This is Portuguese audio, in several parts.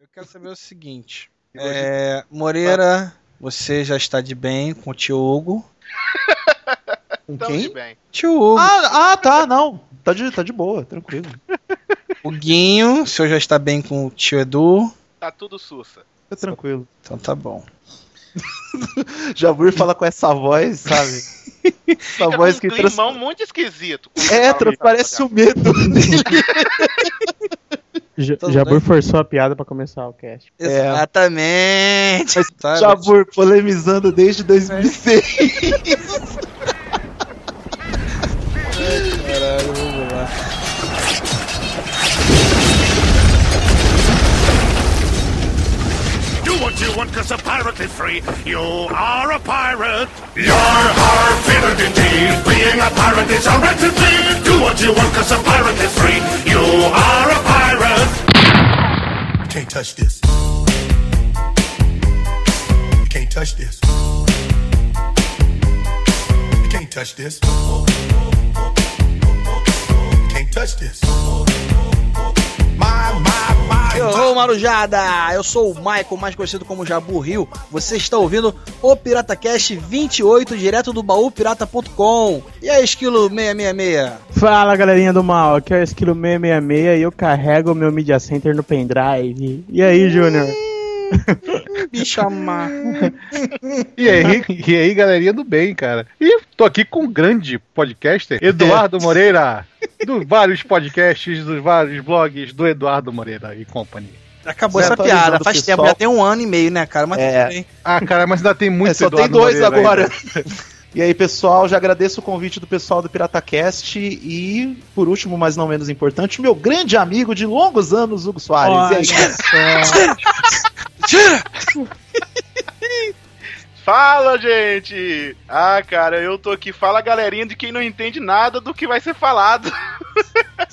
Eu quero saber o seguinte. É, Moreira, você já está de bem com o tio Hugo? Com Tamo de quem? bem. Tio Hugo. Ah, ah, tá, não. Tá de, tá de boa, tranquilo. O Guinho, o senhor já está bem com o tio Edu? Tá tudo sussa. Tá tranquilo. Então tá bom. Jabur fala com essa voz, sabe? Essa Fica voz com que um trans... climão muito esquisito. É, isso. o medo dele. Ja- Tudo Jabur bem? forçou a piada pra começar o cast. É. Exatamente. Sabe? Jabur polemizando desde 2006. you want, cause a pirate is free. You are a pirate. You're our favorite indeed. Being a pirate is our right to. Do what you want, cause a pirate is free. You are a pirate. You can't touch this. You can't touch this. You can't touch this. You can't touch this. My, my, my. Ô, Marujada! Eu sou o Michael, mais conhecido como Jabu Rio. Você está ouvindo o PirataCast 28, direto do baúpirata.com. E aí, Esquilo 666? Fala galerinha do mal, aqui é o Esquilo 666 e eu carrego o meu Media Center no pendrive. E aí, Júnior? Me chamar. E aí, e aí, galerinha do bem, cara. E tô aqui com um grande podcaster, Eduardo Moreira, dos vários podcasts, dos vários blogs do Eduardo Moreira e Company. Acabou Você essa atualizando piada. Faz pessoal. tempo, já tem um ano e meio, né, cara? Mas É. tudo bem. Ah, cara, mas ainda tem muito É, só tem Eduardo dois Moreira agora. ainda. E aí, pessoal, já agradeço o convite do pessoal do PirataCast e, por último, mas não menos importante, meu grande amigo de longos anos, Hugo Soares. E aí? Fala, gente! Ah, cara, eu tô aqui. Fala, galerinha, de quem não entende nada do que vai ser falado.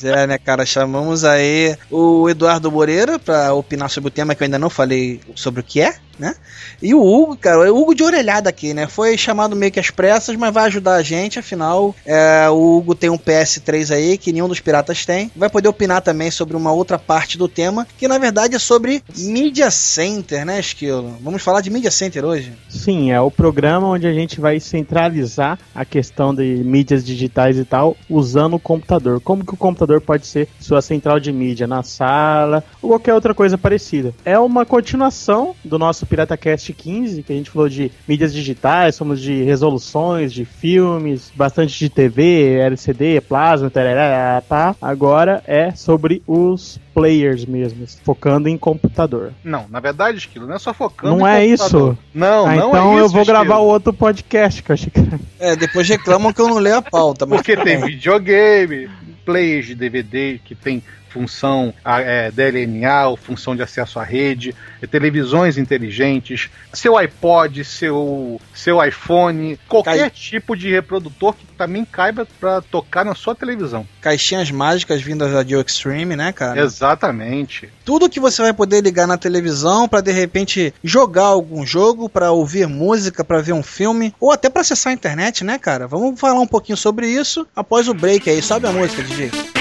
É, né, cara? Chamamos aí o Eduardo Moreira pra opinar sobre o tema que eu ainda não falei sobre o que é, né? E o Hugo, cara, o Hugo de orelhada aqui, né? Foi chamado meio que às pressas, mas vai ajudar a gente, afinal, é, o Hugo tem um PS3 aí que nenhum dos piratas tem. Vai poder opinar também sobre uma outra parte do tema, que na verdade é sobre Media Center, né, Esquilo? Vamos falar de Media Center hoje? Sim, é o programa onde a gente vai centralizar a questão de mídias digitais e tal, usando o computador. Como que o computador pode ser sua central de mídia na sala ou qualquer outra coisa parecida. É uma continuação do nosso PirataCast 15, que a gente falou de mídias digitais, somos de resoluções, de filmes, bastante de TV, LCD, plasma, tarará, tá? Agora é sobre os players mesmo, focando em computador. Não, na verdade, Esquilo, não é só focando Não em é computador. isso? Não, Ah, não então é isso, eu vou Esquilo. gravar o outro podcast que eu achei que. É, depois reclamam que eu não leio a pauta, mas. Porque tem videogame, players de DVD que tem função é, DLNA, ou função de acesso à rede, televisões inteligentes, seu iPod, seu, seu iPhone, qualquer Cai- tipo de reprodutor que também caiba para tocar na sua televisão. Caixinhas mágicas vindas da Dio Extreme, né, cara? Exatamente. tudo que você vai poder ligar na televisão pra de repente jogar algum jogo, pra ouvir música, pra ver um filme ou até pra acessar a internet, né, cara? Vamos falar um pouquinho sobre isso após o break aí. Sobe a música, DJ.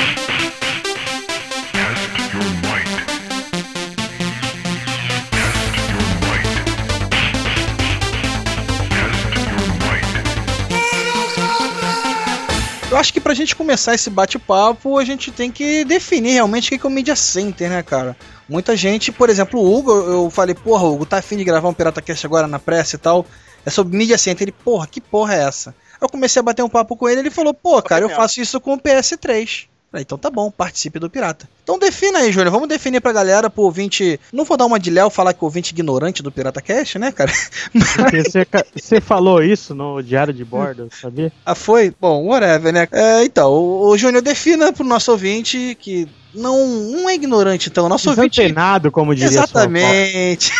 Eu acho que pra gente começar esse bate-papo, a gente tem que definir realmente o que é o Media Center, né, cara? Muita gente, por exemplo, o Hugo, eu falei, porra, Hugo, tá afim de gravar um Pirata Cast agora na pressa e tal? É sobre Media Center. Ele, porra, que porra é essa? Eu comecei a bater um papo com ele, ele falou, pô, cara, eu faço isso com o PS3. Falei, então tá bom, participe do Pirata. Então defina aí, Júnior. Vamos definir pra galera, pro ouvinte. Não vou dar uma de Léo falar que o ouvinte ignorante do Pirata Cast, né, cara? Você, falou isso no diário de bordo, sabia? Ah, foi? Bom, whatever, né? É, então, o, o Júnior defina pro nosso ouvinte que não, não é ignorante, então. Nosso ouvinte. Desantenado, como diria. Exatamente.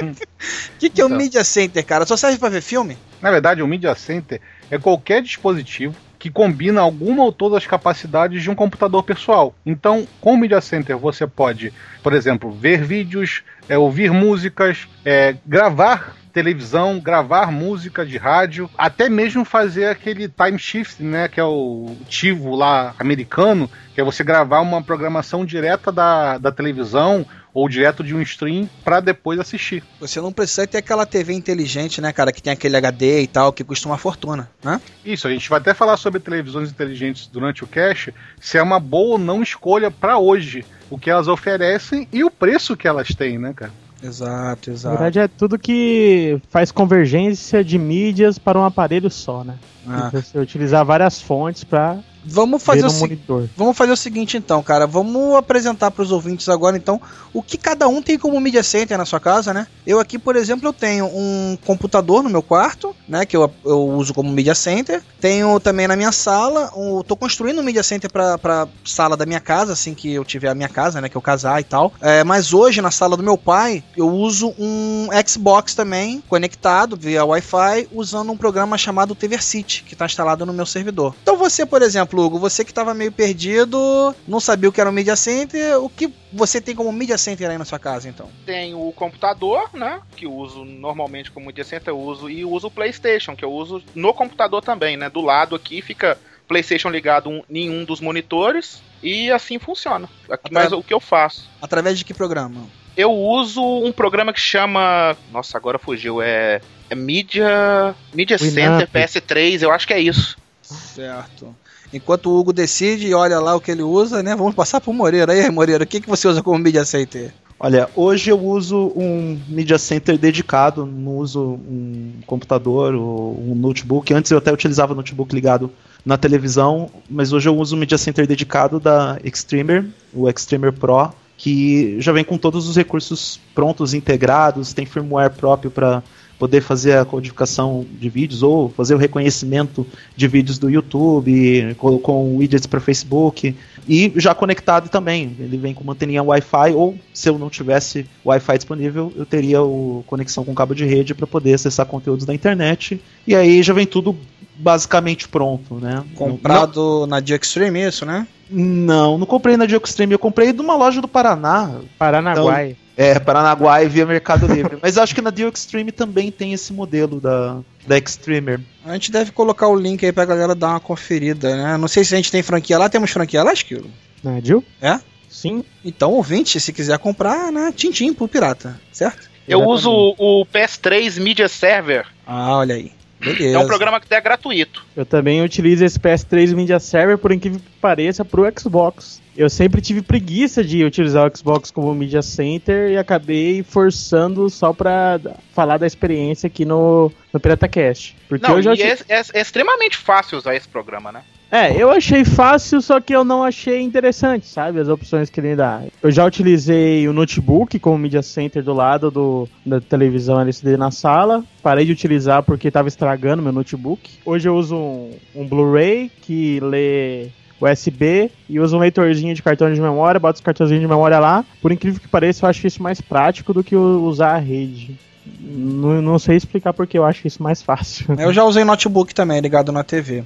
O que, que é o Então. Media Center, cara? Só serve pra ver filme? Na verdade, o Media Center é qualquer dispositivo que combina alguma ou todas as capacidades de um computador pessoal. Então, com o Media Center você pode, por exemplo, ver vídeos, é, ouvir músicas, é, gravar televisão, gravar música de rádio, até mesmo fazer aquele time shift, né, que é o TiVo lá americano, que é você gravar uma programação direta da, da televisão ou direto de um stream para depois assistir. Você não precisa ter aquela TV inteligente, né, cara, que tem aquele HD e tal, que custa uma fortuna, né? Isso, a gente vai até falar sobre televisões inteligentes durante o cast, se é uma boa ou não escolha para hoje, o que elas oferecem e o preço que elas têm, né, cara? Exato, Na exato. verdade, é tudo que faz convergência de mídias para um aparelho só, né? Ah. Você utilizar várias fontes para Vamos fazer o. Vamos fazer o seguinte então, cara. Vamos apresentar para os ouvintes agora então o que cada um tem como media center na sua casa, né? Eu aqui, por exemplo, eu tenho um computador no meu quarto, né, que eu, eu uso como media center. Tenho também na minha sala, um, tô construindo um media center para para sala da minha casa, assim que eu tiver a minha casa, né, que eu casar e tal. É, mas hoje na sala do meu pai, eu uso um Xbox também conectado via Wi-Fi, usando um programa chamado TVCity, que está instalado no meu servidor. Então você, por exemplo, Hugo, você que estava meio perdido, não sabia o que era um media center, o que você tem como media center aí na sua casa, então? Tem o computador, né? Que eu uso normalmente como media center, eu uso, e uso o PlayStation, que eu uso no computador também, né? Do lado aqui fica PlayStation ligado um- em um dos monitores e assim funciona. Aqui, mas o que eu faço? Através de que programa? Eu uso um programa que chama. Nossa, agora fugiu. É. É Media. Media Winamp. Center PS3, eu acho que é isso. Certo. Enquanto o Hugo decide e olha lá o que ele usa, né? Vamos passar pro Moreira. Aí, Moreira, o que, que você usa como media center? Olha, hoje eu uso um media center dedicado, não uso um computador ou um notebook. Antes eu até utilizava notebook ligado na televisão, mas hoje eu uso um media center dedicado da Extremer, o Extremer Pro, que já vem com todos os recursos prontos, integrados, tem firmware próprio para poder fazer a codificação de vídeos ou fazer o reconhecimento de vídeos do YouTube, com, com widgets para Facebook e já conectado também. Ele vem com manteninha Wi-Fi ou se eu não tivesse Wi-Fi disponível, eu teria o conexão com cabo de rede para poder acessar conteúdos da internet. E aí já vem tudo basicamente pronto, né? Comprado na Dio Extreme, isso, né? Não, não comprei na Diocstream, eu comprei de uma loja do Paraná. Paranaguai. É, Paranaguá e via Mercado Livre. Mas acho que na Dio Extreme também tem esse modelo da, da Extremer. A gente deve colocar o link aí pra galera dar uma conferida, né? Não sei se a gente tem franquia lá. Temos franquia lá, Esquilo? Né, Gil? É? Sim. Então, ouvinte, se quiser comprar, né? Tintim pro pirata, certo? Eu Exatamente. uso o, o PS3 Media Server. Ah, olha aí. Beleza. É um programa que é gratuito. Eu também utilizo esse PS3 Media Server, por incrível que pareça, pro Xbox. Eu sempre tive preguiça de utilizar o Xbox como Media Center e acabei forçando só pra falar da experiência aqui no, no PirataCast. Porque Não, eu já e é, é- é extremamente fácil usar esse programa, né? É, eu achei fácil, só que eu não achei interessante, sabe? As opções que ele dá. Eu já utilizei o notebook como media center do lado do, da televisão LCD na sala. Parei de utilizar porque estava estragando meu notebook. Hoje eu uso um, um Blu-ray que lê USB e uso um leitorzinho de cartão de memória, boto os cartãozinhos de memória lá. Por incrível que pareça, eu acho isso mais prático do que usar a rede. Não, não sei explicar porque eu acho isso mais fácil. Eu já usei notebook também, ligado na TV.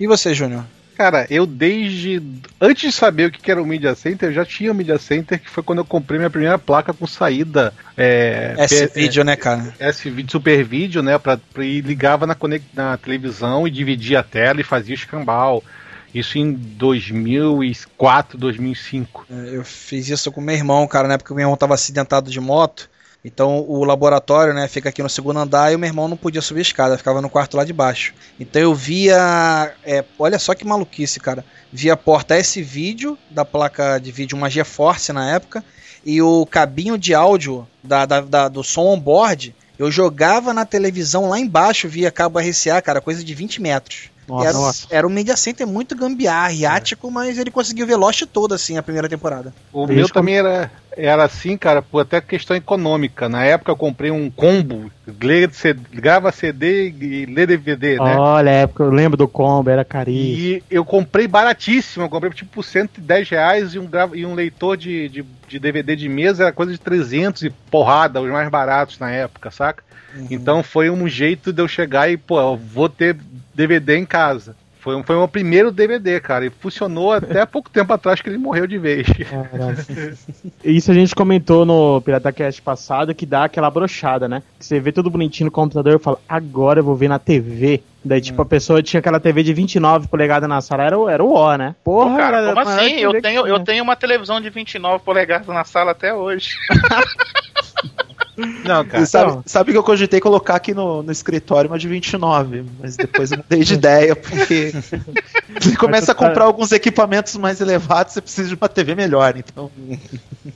E você, Júnior? Cara, eu desde. Antes de saber o que era o Media Center, eu já tinha o Media Center, que foi quando eu comprei minha primeira placa com saída. É, vídeo, né, cara? esse vídeo, Super Vídeo, né? Pra, pra- e ligava na, na televisão e dividia a tela e fazia escambau. Isso em 2004, 2005. É, Eu fiz isso com meu irmão, cara, na época que meu irmão tava acidentado de moto. Então o laboratório, né, fica aqui no segundo andar e o meu irmão não podia subir a escada, ficava no quarto lá de baixo. Então eu via. é, olha só que maluquice, cara. Via a porta esse vídeo da placa de vídeo, uma GeForce na época, e o cabinho de áudio da, da- da- do som on-board. Eu jogava na televisão lá embaixo via cabo RCA, cara, coisa de 20 metros. Nossa, era, nossa. era um media center muito gambiarra, riático, mas ele conseguiu ver Lost todo assim a primeira temporada. O Desde meu também era, era assim, cara, por até questão econômica. Na época eu comprei um combo, lê CD, grava CD e lê DVD, né? Olha, época eu lembro do combo, era caríssimo. E eu comprei baratíssimo, eu comprei tipo por 110 reais e um, grava- e um leitor de, de, de DVD de mesa era coisa de 300 e porrada, os mais baratos na época, saca? Então foi um jeito de eu chegar e, pô, eu vou ter DVD em casa. Foi, um- foi o meu primeiro DVD, cara, e funcionou até há pouco tempo atrás que ele morreu de vez. Isso a gente comentou no PirataCast passado que dá aquela brochada, né? Que você vê tudo bonitinho no computador e fala, agora eu vou ver na TV. Daí, tipo, a pessoa tinha aquela TV de 29 polegadas na sala, era, o- era o O, né? Porra, Pô, cara, como assim? Eu tenho, eu tenho uma televisão de 29 polegadas na sala até hoje. Não, cara. E sabe, Então. sabe que eu cogitei colocar aqui no, no escritório uma de 29, mas depois eu mudei de ideia, porque você começa a comprar alguns equipamentos mais elevados, você precisa de uma TV melhor, então.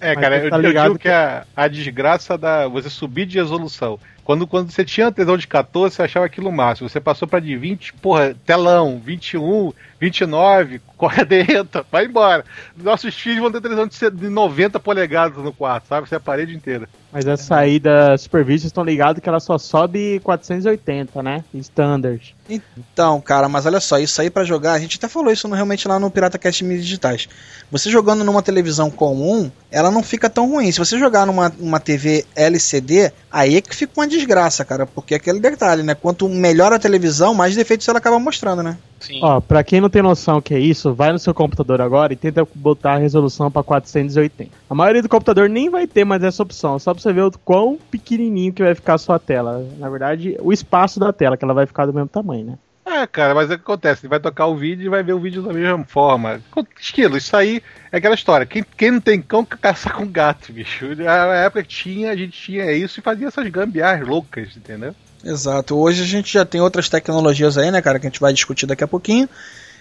É, Mas cara, eu, tá eu ligado digo que a, a desgraça da você subir de resolução. Quando, quando você tinha televisão de 14, você achava aquilo máximo. Você passou pra de 20, porra, telão, 21, 29, corre dentro, vai embora. Nossos filhos vão ter televisão de 90 polegadas no quarto, sabe? Você é a parede inteira. Mas a saída Supervision estão ligados que ela só sobe 480, né? Standard. Então, cara, mas olha só, isso aí pra jogar, a gente até falou isso realmente lá no Pirata Cast Mídias Digitais. Você jogando numa televisão comum, ela não fica tão ruim. Se você jogar numa uma TV LCD, aí é que fica uma desgraça, cara, porque é aquele detalhe, né? Quanto melhor a televisão, mais defeitos ela acaba mostrando, né? Sim. Ó, pra quem não tem noção o que é isso, vai no seu computador agora e tenta botar a resolução pra 480. A maioria do computador nem vai ter mais essa opção, só pra você ver o quão pequenininho que vai ficar a sua tela. Na verdade, o espaço da tela, que ela vai ficar do mesmo tamanho, né? É, cara, mas é o que acontece? Ele vai tocar o vídeo e vai ver o vídeo da mesma forma. Esquilo, isso aí é aquela história. Quem, quem não tem cão caça com gato, bicho. Na época tinha, a gente tinha isso e fazia essas gambiarras loucas, entendeu? Exato. Hoje a gente já tem outras tecnologias aí, né, cara, que a gente vai discutir daqui a pouquinho.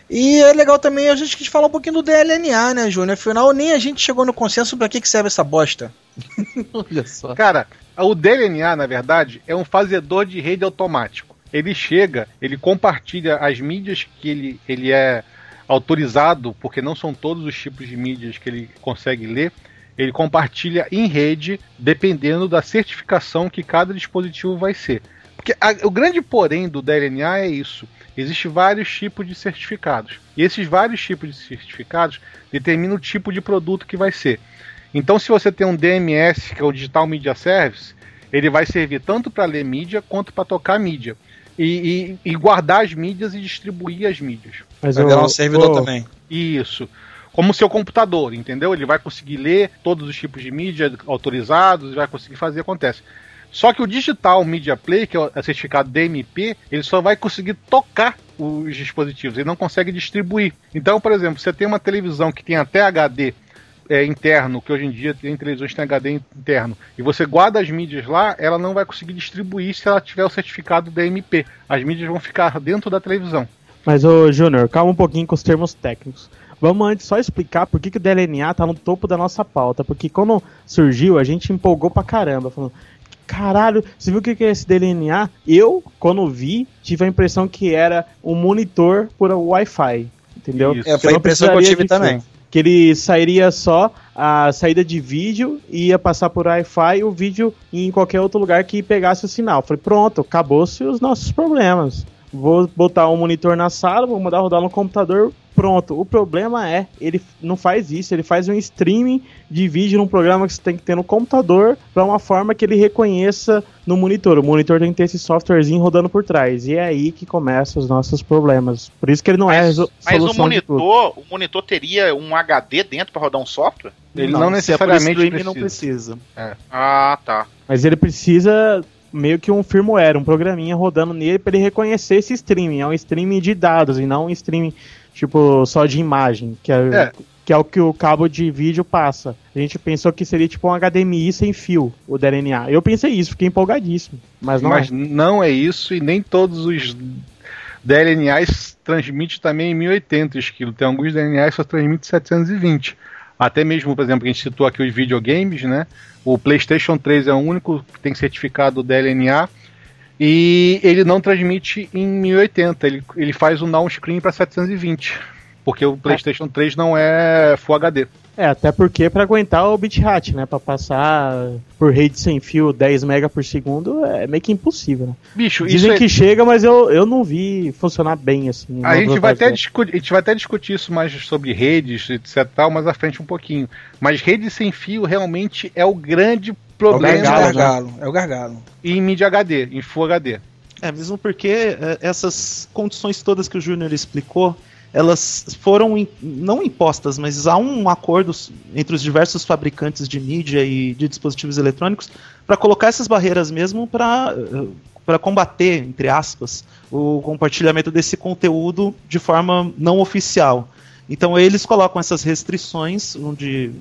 E é legal também a gente quis falar um pouquinho do DLNA, né, Júnior? Afinal, nem a gente chegou no consenso pra que, que serve essa bosta. Olha só. Cara, o DLNA, na verdade, é um fazedor de rede automático. Ele chega, ele compartilha as mídias que ele, ele é autorizado, porque não são todos os tipos de mídias que ele consegue ler. Ele compartilha em rede, dependendo da certificação que cada dispositivo vai ser. Porque a- o grande porém do DLNA é isso. Existem vários tipos de certificados. E esses vários tipos de certificados determinam o tipo de produto que vai ser. Então, se você tem um DMS, que é o Digital Media Service, ele vai servir tanto para ler mídia quanto para tocar mídia. E, e- e guardar as mídias e distribuir as mídias. Mas Vai virar um servidor também. Isso. Como o seu computador, entendeu? Ele vai conseguir ler todos os tipos de mídia autorizados, vai conseguir fazer, acontece. Só que o Digital Media Play, que é certificado DMP, ele só vai conseguir tocar os dispositivos, ele não consegue distribuir. Então, por exemplo, você tem uma televisão que tem até HD é, interno, que hoje em dia tem televisões que tem HD interno, e você guarda as mídias lá, ela não vai conseguir distribuir se ela tiver o certificado DMP. As mídias vão ficar dentro da televisão. Mas, ô Júnior, calma um pouquinho com os termos técnicos. Vamos antes só explicar por que, que o DLNA tá no topo da nossa pauta. Porque quando surgiu, a gente empolgou pra caramba. Falando, caralho, você viu o que, que é esse DLNA? Eu, quando vi, tive a impressão que era um monitor por Wi-Fi. Entendeu? Isso. É, foi a impressão que eu tive também. fio. Que ele sairia só a saída de vídeo e ia passar por Wi-Fi e o vídeo em qualquer outro lugar que pegasse o sinal. Falei, pronto, acabou-se os nossos problemas. Vou botar um monitor na sala, vou mandar rodar no computador, pronto. O problema é, ele não faz isso, ele faz um streaming de vídeo num programa que você tem que ter no computador para uma forma que ele reconheça no monitor. O monitor tem que ter esse softwarezinho rodando por trás. E é aí que começam os nossos problemas. Por isso que ele não é Mas, mas o solução de tudo. monitor, o monitor teria um HD dentro para rodar um software? Ele não, se é necessariamente streaming, precisa. não precisa. Ah, tá. Mas ele precisa meio que um firmware, um programinha rodando nele para ele reconhecer esse streaming. É um streaming de dados e não um streaming tipo só de imagem, que é, É. que é o que o cabo de vídeo passa. A gente pensou que seria tipo um HDMI sem fio, o DLNA. Eu pensei isso, fiquei empolgadíssimo. Mas não Mas é. não é isso e nem todos os DLNAs transmitem também em 1080 esquilo. Tem alguns DLNAs que só transmitem 720. Até mesmo, por exemplo, a gente citou aqui os videogames, né? O PlayStation 3 é o único que tem certificado DLNA e ele não transmite em 1080, ele, ele faz um downscreen para 720. Porque o PlayStation 3 não é Full HD. É, até porque para aguentar o bitrate, né, para passar por rede sem fio 10 mega por segundo é meio que impossível, né? Bicho, Dizem é, que chega, mas eu, eu não vi funcionar bem assim. A gente, vai até discutir, a gente vai até discutir isso mais sobre redes, etc. Tal, mais à frente um pouquinho. Mas rede sem fio realmente é o grande É o problema gargalo, né? gargalo, é o gargalo. em mídia HD, em Full HD. É, mesmo porque é, essas condições todas que o Júnior explicou, elas foram im- não impostas, mas há um acordo entre os diversos fabricantes de mídia e de dispositivos eletrônicos para colocar essas barreiras mesmo para para combater, entre aspas, o compartilhamento desse conteúdo de forma não oficial. Então eles colocam essas restrições, onde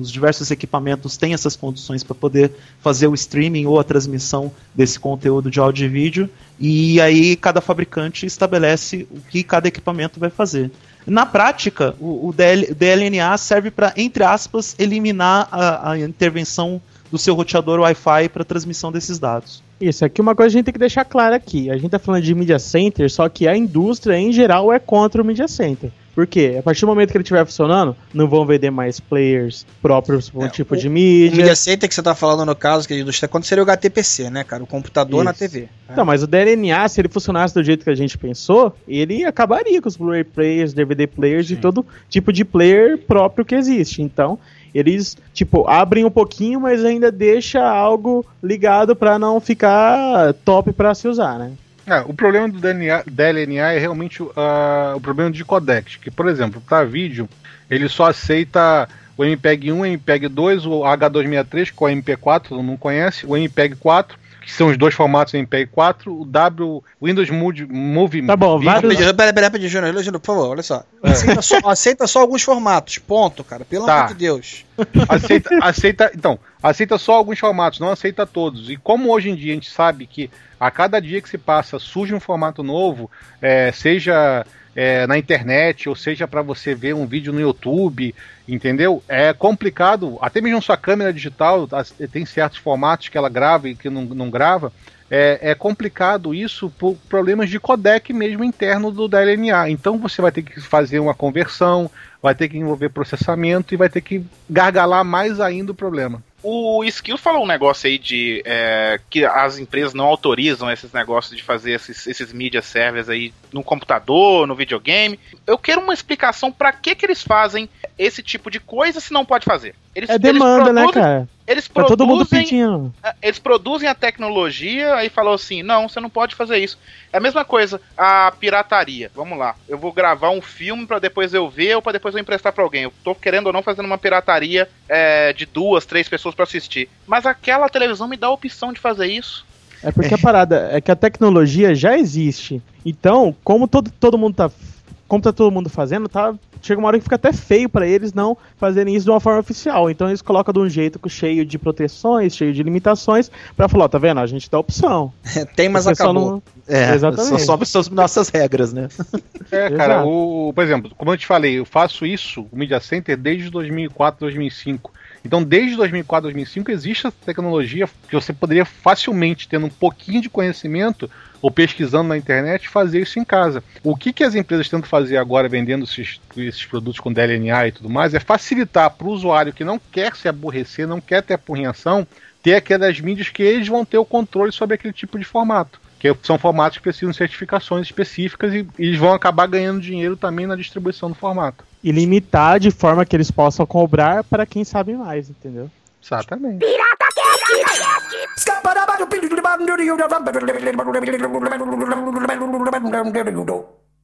os diversos equipamentos têm essas condições para poder fazer o streaming ou a transmissão desse conteúdo de áudio e vídeo, e aí cada fabricante estabelece o que cada equipamento vai fazer. Na prática, o, o DL, DLNA serve para, entre aspas, eliminar a, a intervenção do seu roteador Wi-Fi para transmissão desses dados. Isso, aqui uma coisa a gente tem que deixar clara aqui. A gente tá falando de media center, só que a indústria em geral é contra o media center. Por quê? A partir do momento que ele estiver funcionando, não vão vender mais players próprios para um É, tipo o- de O mídia. Center que você tá falando no caso, que é a indústria, quando seria o HTPC, né, cara? O computador na Isso. TV. Não, mas o DLNA, se ele funcionasse do jeito que a gente pensou, ele acabaria com os Blu-ray players, DVD players e todo tipo de player próprio que existe. Então, eles, tipo, abrem um pouquinho, mas ainda deixa algo ligado para não ficar top para se usar, né? É, o problema do DLNA, DLNA é realmente ah, o problema de codec, que, por exemplo, para vídeo, ele só aceita o MPEG 1, o MPEG 2, o H263, que é o MP4, todo mundo conhece, o MPEG 4, que são os dois formatos MPEG 4, o W, Windows Move, Move Tá bom, vários- Peraí, peraí, peraí, peraí, Júnior, Júnior, por favor, olha só. Aceita, só, aceita só alguns formatos, ponto, cara. Pelo Tá. amor de Deus. aceita, aceita, então, aceita só alguns formatos, não aceita todos. E como hoje em dia a gente sabe que a cada dia que se passa surge um formato novo, é, seja é, na internet ou seja para você ver um vídeo no YouTube, entendeu? É complicado, até mesmo sua câmera digital tem certos formatos que ela grava e que não, não grava. É, é complicado isso por problemas de codec mesmo interno do DLNA. Então você vai ter que fazer uma conversão, vai ter que envolver processamento e vai ter que gargalar mais ainda o problema. O Skill falou um negócio aí de é, que as empresas não autorizam esses negócios de fazer esses, esses media servers aí no computador, no videogame. Eu quero uma explicação pra que que eles fazem esse tipo de coisa se não pode fazer. Eles, É demanda, né, cara? Eles Tá todo mundo produzem, pedindo. eles produzem a tecnologia aí falou assim, não, você não pode fazer isso. É a mesma coisa, a pirataria. Vamos lá, eu vou gravar um filme pra depois eu ver ou pra depois eu emprestar pra alguém. Eu tô querendo ou não fazendo uma pirataria é, de duas, três pessoas pra assistir. Mas aquela televisão me dá a opção de fazer isso. É porque a parada é que a tecnologia já existe. Então, como todo, todo mundo tá. Como tá todo mundo fazendo, tá. Chega uma hora que fica até feio pra eles não fazerem isso de uma forma oficial. Então eles colocam de um jeito cheio de proteções, cheio de limitações, pra falar, ó, tá vendo? A gente dá opção. Tem, mas Você só acabou. não- É, Exatamente. só sob as nossas regras, né? É, cara, o, por exemplo, como eu te falei, eu faço isso, o Media Center, desde 2004, 2005. Então, desde 2004, 2005, existe essa tecnologia que você poderia facilmente, tendo um pouquinho de conhecimento ou pesquisando na internet, fazer isso em casa. O que, que as empresas tentam fazer agora, vendendo esses, esses produtos com DLNA e tudo mais, é facilitar para o usuário que não quer se aborrecer, não quer ter apurrinhação, ter aquelas mídias que eles vão ter o controle sobre aquele tipo de formato. Que são formatos que precisam de certificações específicas e, e eles vão acabar ganhando dinheiro também na distribuição do formato. E limitar de forma que eles possam cobrar para quem sabe mais, entendeu? Exatamente.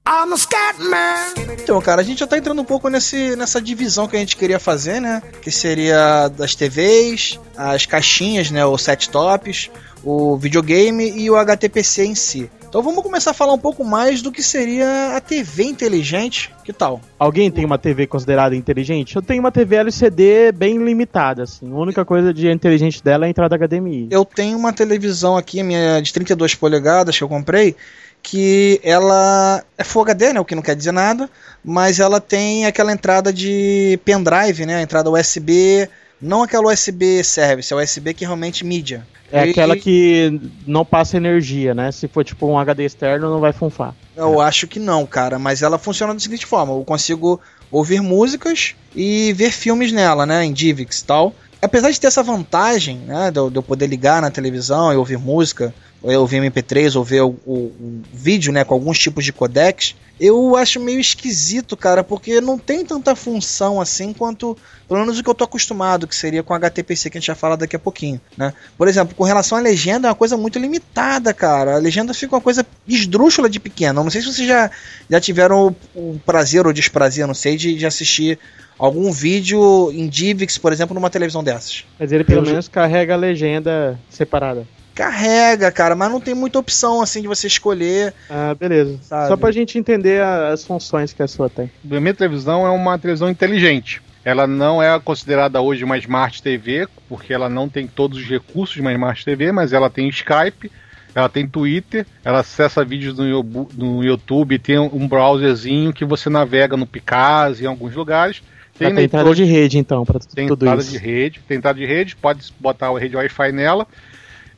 I'm a scat man. Então, cara, a gente já tá entrando um pouco nesse, nessa divisão que a gente queria fazer, né? Que seria das TVs, as caixinhas, né? Os set tops, o videogame e o HTPC em si. Então vamos começar a falar um pouco mais do que seria a TV inteligente. Que tal? Alguém tem uma TV considerada inteligente? Eu tenho uma TV LCD bem limitada, assim. A única coisa de inteligente dela é a entrada HDMI. Eu tenho uma televisão aqui, minha de 32 polegadas que eu comprei, que ela é Full HD, né, o que não quer dizer nada, mas ela tem aquela entrada de pendrive, né, a entrada USB, não aquela USB service, é USB que realmente mídia. É E- aquela que não passa energia, né? Se for tipo um HD externo, não vai funfar. Eu acho que não, cara, mas ela funciona da seguinte forma: eu consigo ouvir músicas e ver filmes nela, né, em DivX e tal. Apesar de ter essa vantagem, né, de eu, de eu poder ligar na televisão e ouvir música, ouvir MP3, ou ver o, o- o vídeo, né, com alguns tipos de codecs, eu acho meio esquisito, cara, porque não tem tanta função assim quanto, pelo menos o que eu tô acostumado, que seria com HTPC, que a gente vai falar daqui a pouquinho, né. Por exemplo, com relação à legenda, é uma coisa muito limitada, cara. A legenda fica uma coisa esdrúxula de pequena. Eu Não sei se vocês já, já tiveram o, o prazer ou desprazer, não sei, de, de assistir algum vídeo em DivX, por exemplo, numa televisão dessas. Mas ele pelo Eu já- menos carrega a legenda separada. Carrega, cara, mas não tem muita opção assim de você escolher. Ah, beleza. Sabe. Só pra gente entender as funções que a sua tem. A minha televisão é uma televisão inteligente. Ela não é considerada hoje uma Smart TV, porque ela não tem todos os recursos de uma Smart TV, mas ela tem Skype, ela tem Twitter, ela acessa vídeos no, no YouTube, tem um browserzinho que você navega no Picasa em alguns lugares. Tem, leitor entrada de rede, então, pra tu- tem tudo entrada isso. de rede, tem entrada de rede, pode botar a rede Wi-Fi nela.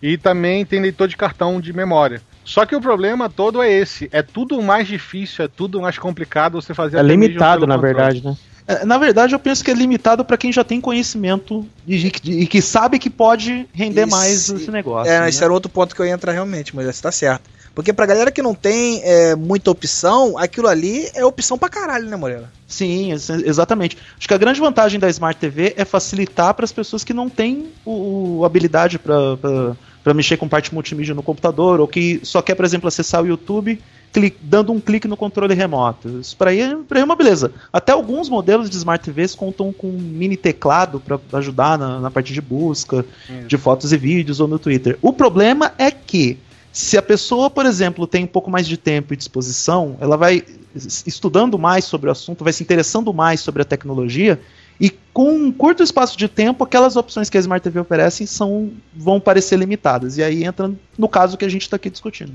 E também tem leitor de cartão de memória. Só que o problema todo é esse. É tudo mais difícil, é tudo mais complicado você fazer É limitado, na controle. verdade, né? É, Na verdade, eu penso que é limitado para quem já tem conhecimento e, que- e que sabe que pode render Isso- mais esse negócio. É, né? esse era outro ponto que eu ia entrar realmente, mas você tá certo. Porque pra galera que não tem é, muita opção, aquilo ali é opção pra caralho, né, Moreira? Sim, ex- exatamente. Acho que a grande vantagem da Smart TV é facilitar para as pessoas que não têm o, o habilidade para mexer com parte multimídia no computador ou que só quer, por exemplo, acessar o YouTube cli- dando um clique no controle remoto. Isso para aí, é uma beleza. Até alguns modelos de Smart TVs contam com um mini teclado para ajudar na, na parte de busca de fotos e vídeos ou no Twitter. O problema é que se a pessoa, por exemplo, tem um pouco mais de tempo e disposição, ela vai es- estudando mais sobre o assunto, vai se interessando mais sobre a tecnologia, e com um curto espaço de tempo, aquelas opções que a Smart TV oferecem são, vão parecer limitadas. E aí entra no caso que a gente está aqui discutindo.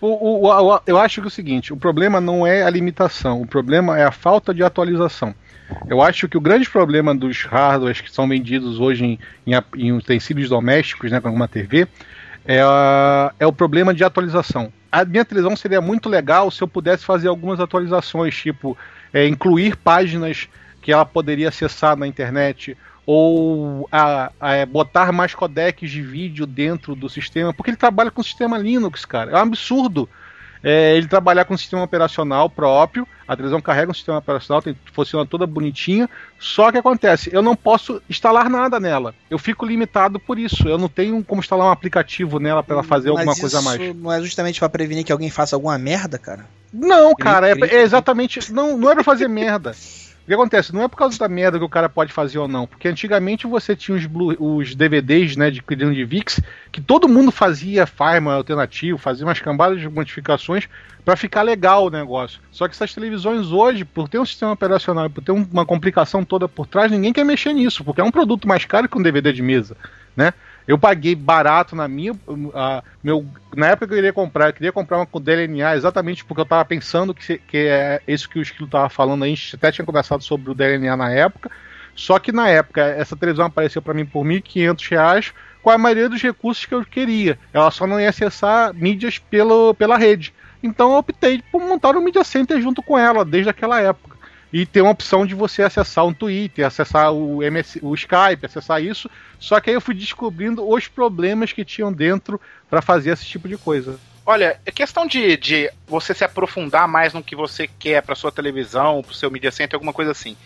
O, o- o- eu acho que é o seguinte: o problema não é a limitação, o problema é a falta de atualização. Eu acho que o grande problema dos hardwares que são vendidos hoje em, em em utensílios domésticos, né, como uma TV, é, é o problema de atualização. A minha televisão seria muito legal se eu pudesse fazer algumas atualizações, tipo é, incluir páginas que ela poderia acessar na internet ou a- a- é, botar mais codecs de vídeo dentro do sistema, porque ele trabalha com o sistema Linux, cara. É um absurdo é, ele trabalhar com um sistema operacional próprio. A televisão carrega um sistema operacional, tem, funciona toda bonitinha. Só que acontece, eu não posso instalar nada nela. Eu fico limitado por isso. Eu não tenho como instalar um aplicativo nela para ela fazer alguma Mas coisa a mais. Não é justamente pra prevenir que alguém faça alguma merda, cara? Não, cara, é, é exatamente. Não, não é pra fazer merda. Que acontece? Não é por causa da merda que o cara pode fazer ou não. Porque antigamente você tinha os, Blu- os DVDs, né, de criando de VIX, que todo mundo fazia firmware alternativo, fazia umas cambadas de modificações pra ficar legal o negócio. Só que essas televisões hoje, por ter um sistema operacional por ter um- uma complicação toda por trás, ninguém quer mexer nisso, porque é um produto mais caro que um DVD de mesa, né? Eu paguei barato na minha. a- meu, na época que eu queria comprar, eu queria comprar uma com DLNA exatamente porque eu tava pensando que, que é isso que o Esquilo tava falando. A gente até tinha conversado sobre o DLNA na época. Só que na época, essa televisão apareceu para mim por 1.500 reais com a maioria dos recursos que eu queria. Ela só não ia acessar mídias pelo, pela rede. Então eu optei por montar um Media Center junto com ela, desde aquela época. E ter uma opção de você acessar um Twitter, acessar o, MS, o Skype, acessar isso. Só que aí eu fui descobrindo os problemas que tinham dentro para fazer esse tipo de coisa. Olha, é questão de, de você se aprofundar mais no que você quer pra sua televisão, pro seu media center, alguma coisa assim.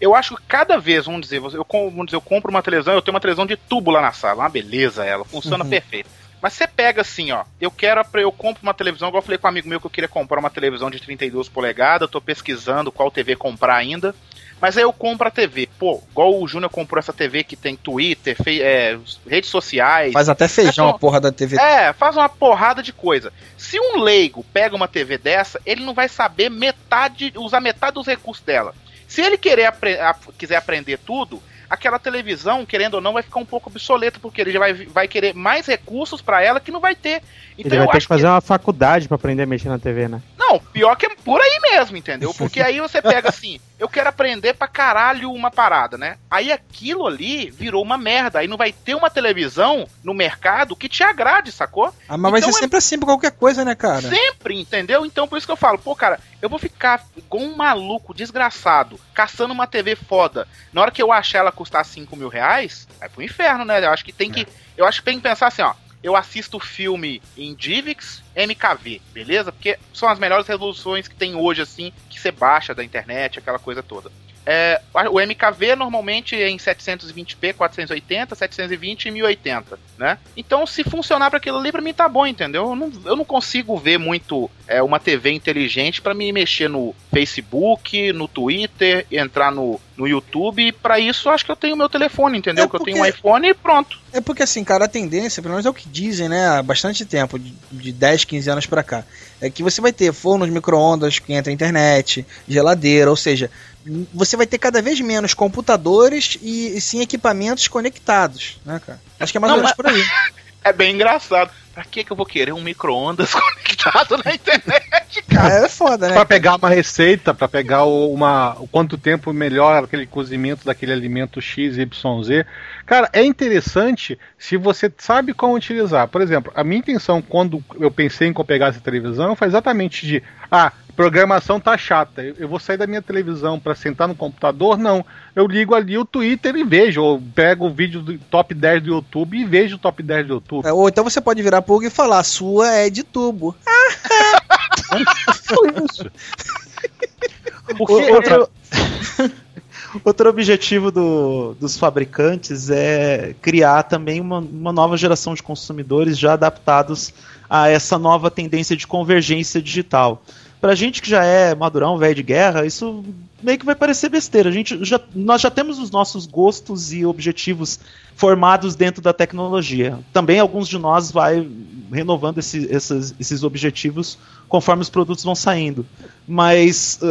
Eu acho que cada vez, vamos dizer, eu, vamos dizer, eu compro uma televisão, eu tenho uma televisão de tubo lá na sala, uma beleza ela, funciona Uhum. perfeito. Mas você pega assim, ó, eu quero, eu compro uma televisão, igual eu falei com um amigo meu que eu queria comprar uma televisão de 32 polegadas, eu tô pesquisando qual TV comprar ainda. Mas aí eu compro a TV. Pô, igual o Júnior comprou essa TV que tem Twitter, fe- é, redes sociais. Faz até feijão É a porra da TV. É, faz uma porrada de coisa. Se um leigo pega uma TV dessa, ele não vai saber metade, usar metade dos recursos dela. Se ele querer apre- quiser aprender tudo, aquela televisão, querendo ou não, vai ficar um pouco obsoleta, porque ele já vai, vai querer mais recursos pra ela que não vai ter. Então Ele vai eu ter acho que fazer uma faculdade pra aprender a mexer na TV, né? Não, pior que é por aí mesmo, entendeu? Porque aí você pega assim, eu quero aprender pra caralho uma parada, né? Aí aquilo ali virou uma merda. Aí não vai ter uma televisão no mercado que te agrade, sacou? Ah, mas vai Então ser é- sempre assim pra qualquer coisa, né, cara? Sempre, entendeu? Então por isso que eu falo, pô, cara, eu vou ficar igual um maluco, desgraçado, caçando uma TV foda. Na hora que eu achar ela custar 5 mil reais, vai pro inferno, né? Eu acho que tem que. Eu acho que tem que pensar assim, ó. Eu assisto o filme em DivX, MKV, beleza? Porque são as melhores resoluções que tem hoje, assim, que você baixa da internet, aquela coisa toda. É, o MKV normalmente é em 720p, 480, 720 e 1080, né? Então, se funcionar para aquilo ali, pra mim tá bom, entendeu? Eu não, eu não consigo ver muito é, uma TV inteligente para me mexer no Facebook, no Twitter, entrar no, no YouTube. Para isso, acho que eu tenho meu telefone, entendeu? É Que eu tenho porque- um iPhone e pronto. É porque assim, cara, a tendência, pelo menos é o que dizem, né, há bastante tempo, de, de 10, 15 anos pra cá, é que você vai ter fornos micro-ondas que entra internet, geladeira, ou seja, você vai ter cada vez menos computadores e, e sim equipamentos conectados, né, cara? Acho que é mais ou menos por aí. É bem engraçado. Pra que, que eu vou querer um micro-ondas conectado na internet, cara? Cara, é foda, né? Pra pegar uma receita, pra pegar o- uma, o quanto tempo melhor aquele cozimento daquele alimento X, Y, Z. Cara, é interessante se você sabe como utilizar. Por exemplo, a minha intenção quando eu pensei em pegar essa televisão foi exatamente de, ah, programação tá chata, eu vou sair da minha televisão pra sentar no computador? Não. Eu ligo ali o Twitter e vejo, ou pego o vídeo do top 10 do YouTube e vejo o top 10 do YouTube. É, Ou então você pode virar pro Hugo e falar, a sua é de tubo. Porque Outro, outro objetivo do- dos fabricantes é criar também uma, uma nova geração de consumidores já adaptados a essa nova tendência de convergência digital. Pra gente que já é madurão, velho de guerra, isso meio que vai parecer besteira. A gente já, nós já temos os nossos gostos e objetivos formados dentro da tecnologia. Também alguns de nós vai renovando esse- esses, esses objetivos conforme os produtos vão saindo. Mas uh,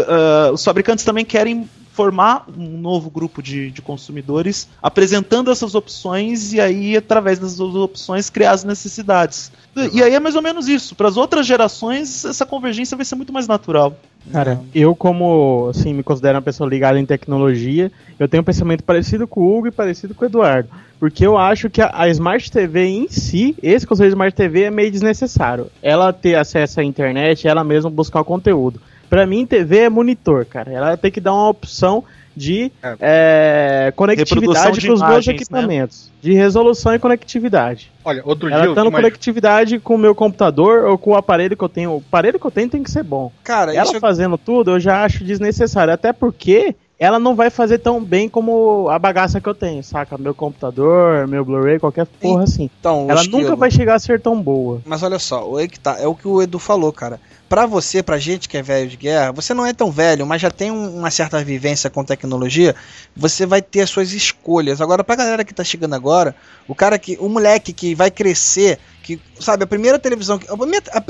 uh, os fabricantes também querem formar um novo grupo de, de consumidores, apresentando essas opções e aí, através dessas opções, criar as necessidades. E aí é mais ou menos isso. Para as outras gerações, essa convergência vai ser muito mais natural. Cara, eu como, assim, me considero uma pessoa ligada em tecnologia, eu tenho um pensamento parecido com o Hugo e parecido com o Eduardo. Porque eu acho que a, a Smart TV em si, esse conceito de Smart TV é meio desnecessário. Ela ter acesso à internet, ela mesma buscar o conteúdo. Pra mim, TV é monitor, cara. Ela tem que dar uma opção de é, Reprodução conectividade de com os meus imagens, né? equipamentos. De resolução e conectividade. Olha, outro dia Ela eu tendo uma- conectividade com o meu computador ou com o aparelho que eu tenho. O aparelho que eu tenho tem que ser bom. Cara, Ela isso é- fazendo tudo eu já acho desnecessário. Até porque ela não vai fazer tão bem como a bagaça que eu tenho, saca? Meu computador, meu Blu-ray, qualquer porra assim. então, Ela nunca vai chegar a ser tão boa. Mas olha só, o aí que tá, é o que o Edu falou, cara. Pra você, pra gente que é velho de guerra, você não é tão velho, mas já tem um- uma certa vivência com tecnologia, você vai ter as suas escolhas. Agora, pra galera que tá chegando agora, o cara que. O moleque que vai crescer, que. Sabe, a primeira televisão. que- a primeira- a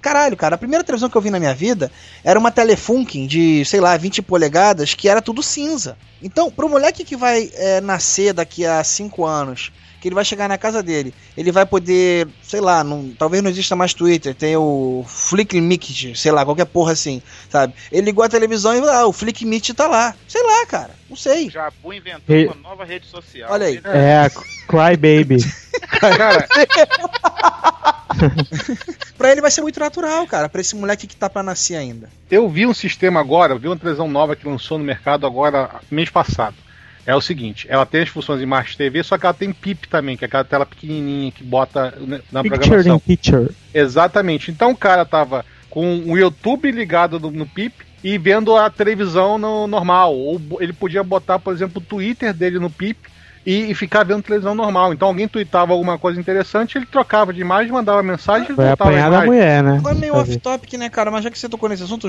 caralho, cara, a primeira televisão que eu vi na minha vida era uma Telefunken de, sei lá, 20 polegadas, que era tudo cinza. Então, pro moleque que vai é, nascer daqui a 5 anos que ele vai chegar na casa dele, ele vai poder, sei lá, não- talvez não exista mais Twitter, tem o Flick Meet, sei lá, qualquer porra assim, sabe? Ele ligou a televisão e ah, o Flick Meet tá lá. Sei lá, cara, não sei. Jabu inventou Re- uma nova rede social. Olha aí. É, a Cry Baby. Cara, Pra ele vai ser muito natural, cara, pra esse moleque que tá pra nascer ainda. eu vi um sistema agora, eu vi uma televisão nova que lançou no mercado agora, mês passado. É o seguinte, ela tem as funções de Smart TV, só que ela tem PIP também, que é aquela tela pequenininha que bota na Picture in programação. Picture. Exatamente. Então o cara tava com o YouTube ligado no, no PIP e vendo a televisão no normal. Ou ele podia botar, por exemplo, o Twitter dele no PIP e, e ficar vendo televisão normal. Então alguém tweetava alguma coisa interessante, ele trocava de imagem, mandava mensagem e voltava a imagem. mulher, né? Agora meio Fazer. off-topic, né, cara? Mas já que você tocou nesse assunto,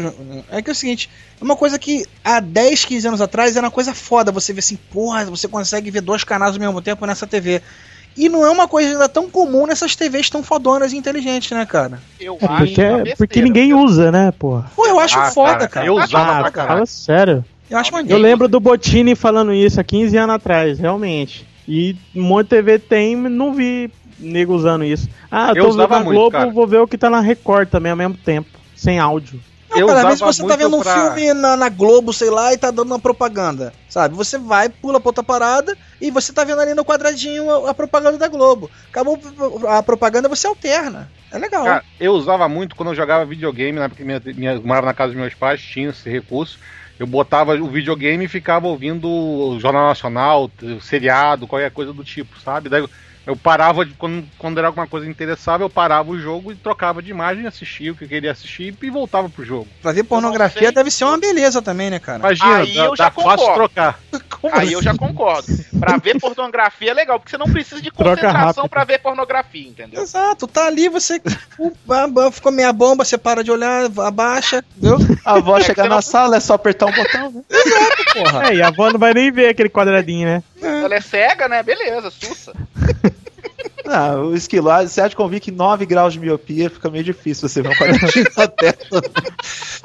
é que é o seguinte: é uma coisa que há 10, 15 anos atrás era uma coisa foda. Você vê assim, porra, você consegue ver dois canais ao mesmo tempo nessa TV. E não é uma coisa ainda tão comum nessas TVs tão fodonas e inteligentes, né, cara? Eu É acho porque, é besteira. porque ninguém usa, né, porra? Pô, eu acho Ah, foda, cara, cara. eu usava Ah, pra caralho. fala sério. Eu acho maneiro. Eu lembro do Botini falando isso há 15 anos atrás, realmente. E um monte de TV tem, não vi nego usando isso. Ah, eu tô usava vendo a muito, Globo, cara. vou ver o que tá na Record também ao mesmo tempo, sem áudio. Não, Eu cara, às vezes usava você tá vendo um pra- filme na, na Globo, sei lá, e tá dando uma propaganda, sabe? Você vai, pula pra outra parada e você tá vendo ali no quadradinho a, a propaganda da Globo. Acabou a propaganda, você alterna. É legal. Cara, eu usava muito quando eu jogava videogame, porque minha, minha, eu morava na casa dos meus pais, tinha esse recurso. Eu botava o videogame e ficava ouvindo o Jornal Nacional, o seriado, qualquer coisa do tipo, sabe? Daí Eu parava, de, quando, quando era alguma coisa interessava, eu parava o jogo e trocava de imagem, assistia o que eu queria assistir e voltava pro jogo. Pra ver pornografia deve ser uma beleza também, né, cara? Imagina, Aí dá, eu já dá fácil concordo. trocar. Aí eu já concordo. Pra ver pornografia é legal, porque você não precisa de concentração pra ver pornografia, entendeu? Exato, tá ali, você uh, ficou meia bomba, você para de olhar, abaixa, entendeu? A avó É chegar na não- sala é só apertar um botão, né? Porra. É, e a avó não vai nem ver aquele quadradinho, né? Ela é cega, né? Beleza, sussa. Ah, o esquilo, ah, você há de convir que 9 graus de miopia fica meio difícil você ver um quadradinho na testa.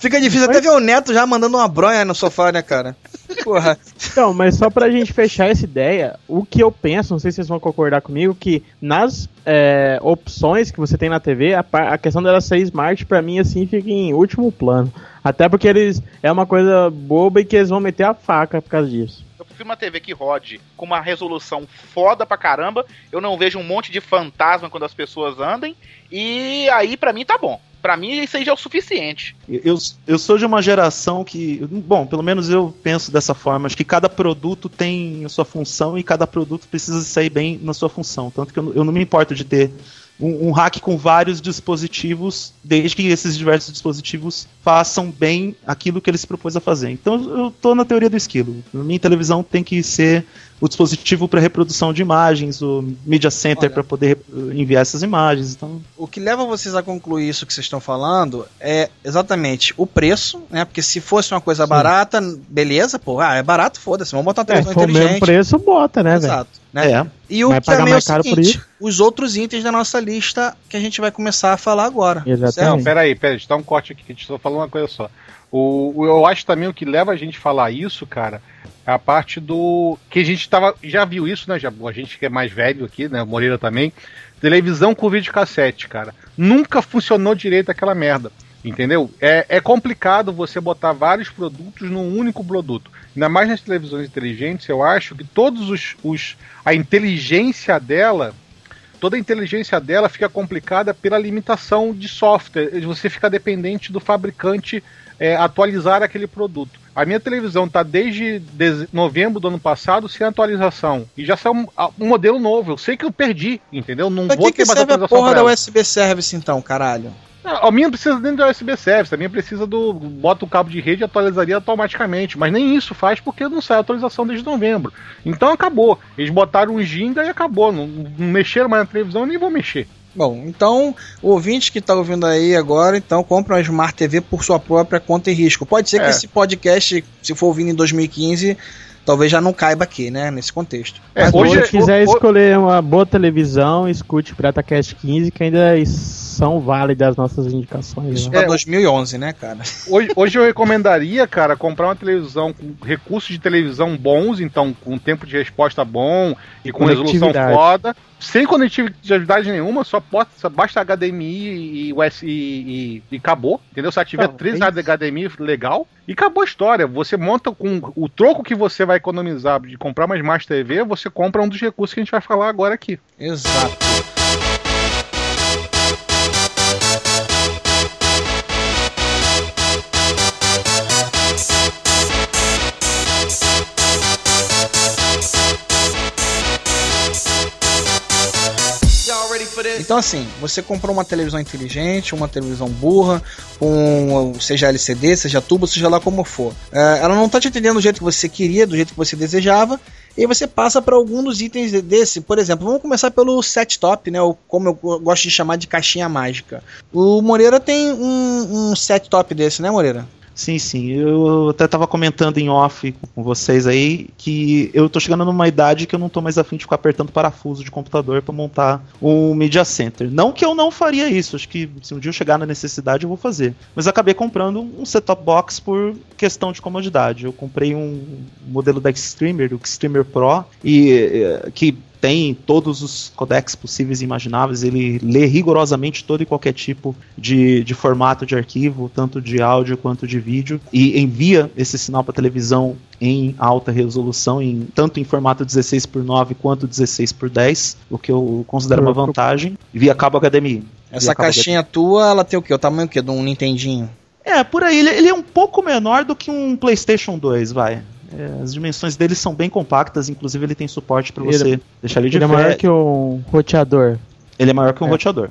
Fica difícil até ver o neto já mandando uma bronha no sofá, né, cara? Porra. Então, mas só pra gente fechar essa ideia, o que eu penso, não sei se vocês vão concordar comigo, que nas é, opções que você tem na TV, a, a questão dela ser smart, pra mim, assim, fica em último plano. Até porque eles é uma coisa boba e que eles vão meter a faca por causa disso. Uma TV que rode com uma resolução foda pra caramba. Eu não vejo um monte de fantasma quando as pessoas andem. E aí, pra mim, tá bom. Pra mim, isso aí já é o suficiente. Eu, eu sou de uma geração que. Bom, pelo menos eu penso dessa forma. Acho que cada produto tem a sua função e cada produto precisa sair bem na sua função. Tanto que eu, eu não me importo de ter um, um hack com vários dispositivos, desde que esses diversos dispositivos façam bem aquilo que ele se propôs a fazer. Então eu tô na teoria do esquilo. Minha televisão tem que ser o dispositivo para reprodução de imagens, o media center para poder eh, enviar essas imagens. Então, O que leva vocês a concluir isso que vocês estão falando é exatamente o preço, né? Porque se fosse uma coisa barata, beleza, pô, ah, é barato, foda-se, vamos botar uma É, televisão se for o mesmo inteligente. preço, bota, né, velho? Exato. Né? é. E o Vai pagar é o mais caro por seguinte, isso? os outros itens da nossa lista que a gente vai começar a falar agora. Exatamente. certo? Não, peraí, peraí, deixa eu dar um corte aqui, que a gente só falou uma coisa só. O, o- eu acho também o que leva a gente a falar isso, cara, é a parte do. Que a gente tava. Já viu isso, né? Já, a gente que é mais velho aqui, né? Moreira também. Televisão com videocassete, cara. Nunca funcionou direito aquela merda. Entendeu? É, é complicado você botar vários produtos num único produto. Ainda mais nas televisões inteligentes, eu acho que todos os. os a inteligência dela toda a inteligência dela fica complicada pela limitação de software. Você fica dependente do fabricante é, atualizar aquele produto. A minha televisão está desde novembro do ano passado sem atualização. E já saiu um, a- um modelo novo. Eu sei que eu perdi, entendeu? Não Pra vou que, que ter mais serve a atualização porra pra da. USB Service então, caralho? A minha não precisa nem do USB Service, a minha precisa do. Bota o cabo de rede e atualizaria automaticamente. Mas nem isso faz porque não sai a atualização desde novembro. Então acabou. Eles botaram um ginga e acabou. Não, não mexeram mais na televisão, nem vou mexer. Bom, então, o ouvinte que tá ouvindo aí agora, então, compra uma Smart TV por sua própria conta e risco. Pode ser que É. esse podcast, se for ouvindo em 2015, talvez já não caiba aqui, né, nesse contexto. É, Mas hoje- se quiser ho- ho- escolher uma boa televisão, escute PrataCast 15, que ainda são válidas as nossas indicações. Isso né? pra É, 2011, né, cara? Hoje, hoje eu recomendaria, cara, comprar uma televisão com recursos de televisão bons, então com tempo de resposta bom e com resolução foda, sem conectividade nenhuma, só, pode, só basta HDMI e, US, e, e, e acabou, entendeu? Se ela tiver Não, 3 tem- HDMI, legal, e acabou a história. Você monta com o troco que você vai economizar de comprar uma Smart TV, você compra um dos recursos que a gente vai falar agora aqui. Exato. Então assim, você comprou uma televisão inteligente, uma televisão burra, com seja LCD, seja tubo, seja lá como for. É, ela não está te entendendo do jeito que você queria, do jeito que você desejava, e você passa para algum dos itens de- desse. Por exemplo, vamos começar pelo set top, né? Ou como eu gosto de chamar de caixinha mágica. O Moreira tem um, um set top desse, né, Moreira? Sim, sim. Eu até tava comentando em off com vocês aí que eu tô chegando numa idade que eu não tô mais afim de ficar apertando parafuso de computador para montar um media center. Não que eu não faria isso, acho que se um dia eu chegar na necessidade eu vou fazer. Mas acabei comprando um set-top box por questão de comodidade. Eu comprei um modelo da Extremer, o Extremer Pro, e eh, que tem todos os codecs possíveis e imagináveis, ele lê rigorosamente todo e qualquer tipo de, de formato de arquivo, tanto de áudio quanto de vídeo, e envia esse sinal para televisão em alta resolução, em, tanto em formato 16 por 9 quanto 16 por 10, o que eu considero uma vantagem, via cabo HDMI. Essa cabo caixinha tua, ela tem o quê? O tamanho o quê? De um Nintendinho? É, por aí, ele, ele é um pouco menor do que um PlayStation 2, vai. É, as dimensões dele são bem compactas, inclusive ele tem suporte para Ele- você deixar ele de Ele é maior que um roteador. Ele é maior que um É. roteador.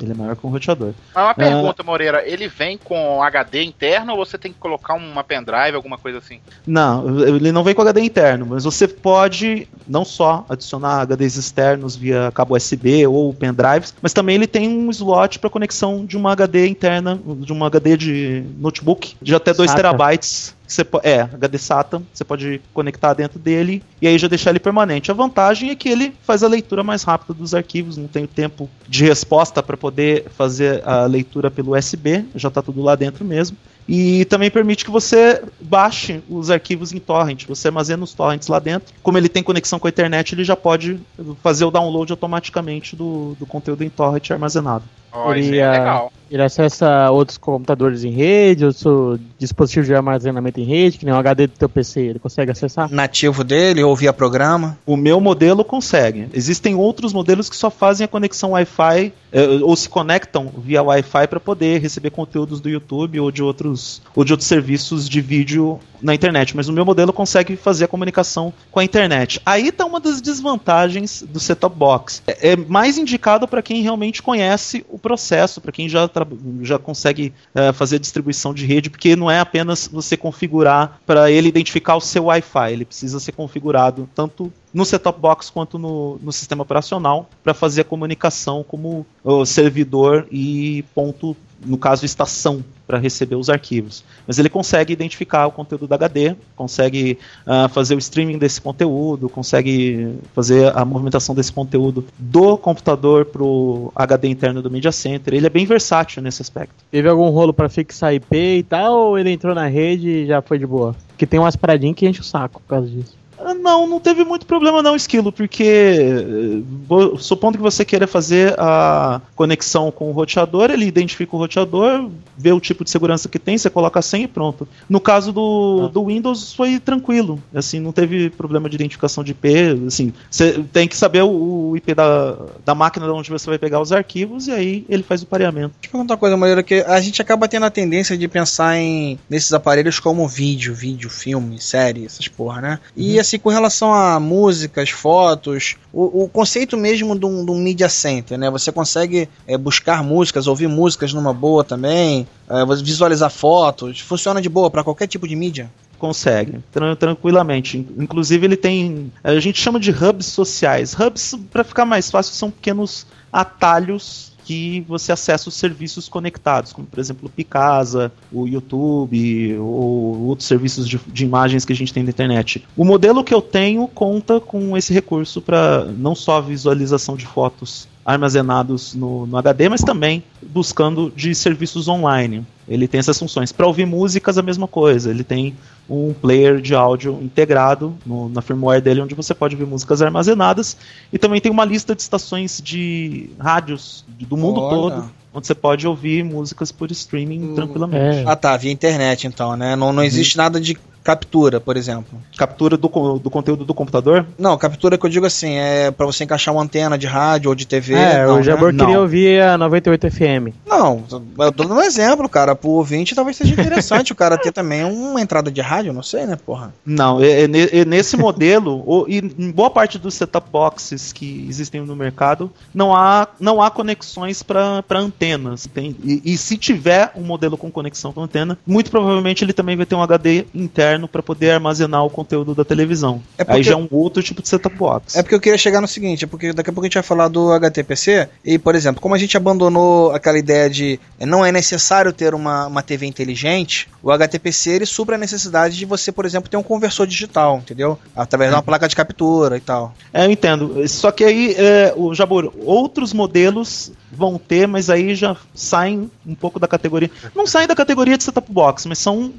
Ele é maior que um roteador. Mas uma Ah. pergunta, Moreira, ele vem com HD interno ou você tem que colocar uma pendrive, alguma coisa assim? Não, ele não vem com HD interno, mas você pode não só adicionar HDs externos via cabo USB ou pendrives, mas também ele tem um slot para conexão de uma HD interna, de uma HD de notebook de até 2 SATA. terabytes. Você, é, HD SATA, você pode conectar dentro dele e aí já deixar ele permanente. A vantagem é que ele faz a leitura mais rápida dos arquivos, não tem o tempo de resposta para poder fazer a leitura pelo USB, já está tudo lá dentro mesmo. E também permite que você baixe os arquivos em torrent, você armazena os torrents lá dentro. Como ele tem conexão com a internet, ele já pode fazer o download automaticamente do, do conteúdo em torrent armazenado. Isso aí Ele, é legal. Ele acessa outros computadores em rede, outro dispositivo de armazenamento em rede, que nem o HD do teu PC, ele consegue acessar? Nativo dele, ou via programa. O meu modelo consegue. Existem outros modelos que só fazem a conexão Wi-Fi eh, ou se conectam via Wi-Fi para poder receber conteúdos do YouTube ou de outros ou de outros serviços de vídeo na internet. Mas o meu modelo consegue fazer a comunicação com a internet. Aí está uma das desvantagens do set-top box. É, é mais indicado para quem realmente conhece o processo, para quem já, tra- já consegue eh, fazer a distribuição de rede, porque não é apenas você configurar para ele identificar o seu Wi-Fi, ele precisa ser configurado tanto no set-top box quanto no, no sistema operacional para fazer a comunicação como servidor e ponto, no caso, estação para receber os arquivos. Mas ele consegue identificar o conteúdo da HD, consegue ah, fazer o streaming desse conteúdo, consegue fazer a movimentação desse conteúdo do computador para o HD interno do Media Center. Ele é bem versátil nesse aspecto. Teve algum rolo pra fixar IP e tal, ou ele entrou na rede e já foi de boa? Porque tem umas paradinhas que enche o saco por causa disso. Não, não teve muito problema não, Esquilo, porque eh, supondo que você queira fazer a conexão com o roteador, ele identifica o roteador, vê o tipo de segurança que tem, você coloca a senha e pronto. No caso do, Ah. do Windows foi tranquilo, assim, não teve problema de identificação de IP, assim, você tem que saber o, o IP da, da máquina de onde você vai pegar os arquivos e aí ele faz o pareamento. Deixa eu perguntar uma coisa, Moreira, que a gente acaba tendo a tendência de pensar em nesses aparelhos como vídeo, vídeo, filme, série, essas porra, né? E assim, com relação a músicas, fotos, o, o conceito mesmo de um, de um media center, né? Você consegue é, buscar músicas, ouvir músicas numa boa também, é, visualizar fotos, funciona de boa para qualquer tipo de mídia. Consegue, tran- tranquilamente. In- Inclusive ele tem, a gente chama de hubs sociais. Hubs, para ficar mais fácil, são pequenos atalhos que você acessa os serviços conectados, como por exemplo o Picasa, o YouTube ou outros serviços de, de imagens que a gente tem na internet. O modelo que eu tenho conta com esse recurso para não só visualização de fotos armazenados no, no HD, mas também buscando de serviços online. Ele tem essas funções. Para ouvir músicas, a mesma coisa. Ele tem um player de áudio integrado no- na firmware dele, onde você pode ouvir músicas armazenadas. E também tem uma lista de estações de rádios do mundo Olha. todo, onde você pode ouvir músicas por streaming Hum, tranquilamente. é. Ah tá, via internet então, né? Não, não existe nada de captura, por exemplo. Captura do, do conteúdo do computador? Não, captura que eu digo assim, é para você encaixar uma antena de rádio ou de TV. é, não, o Jabor né? queria ouvir a 98 FM. Não, eu tô dando um exemplo, cara. Pro ouvinte talvez seja interessante o cara ter também uma entrada de rádio, não sei, né, porra. Não, é, é é nesse modelo, o- e em boa parte dos setup boxes que existem no mercado, não há, não há conexões para antenas. Tem, e, e se tiver um modelo com conexão com antena, muito provavelmente ele também vai ter um HD interno para poder armazenar o conteúdo da televisão. É porque- Aí já é um outro tipo de setup box. É porque eu queria chegar no seguinte, é porque daqui a pouco a gente vai falar do HTPC, e, por exemplo, como a gente abandonou aquela ideia de eh, não é necessário ter uma, uma TV inteligente, o HTPC ele supra a necessidade de você, por exemplo, ter um conversor digital, entendeu? Através de uma placa de captura e tal. É, eu entendo. Só que aí, é, o Jabur, outros modelos vão ter, mas aí já saem um pouco da categoria. Não saem da categoria de setup box, mas são,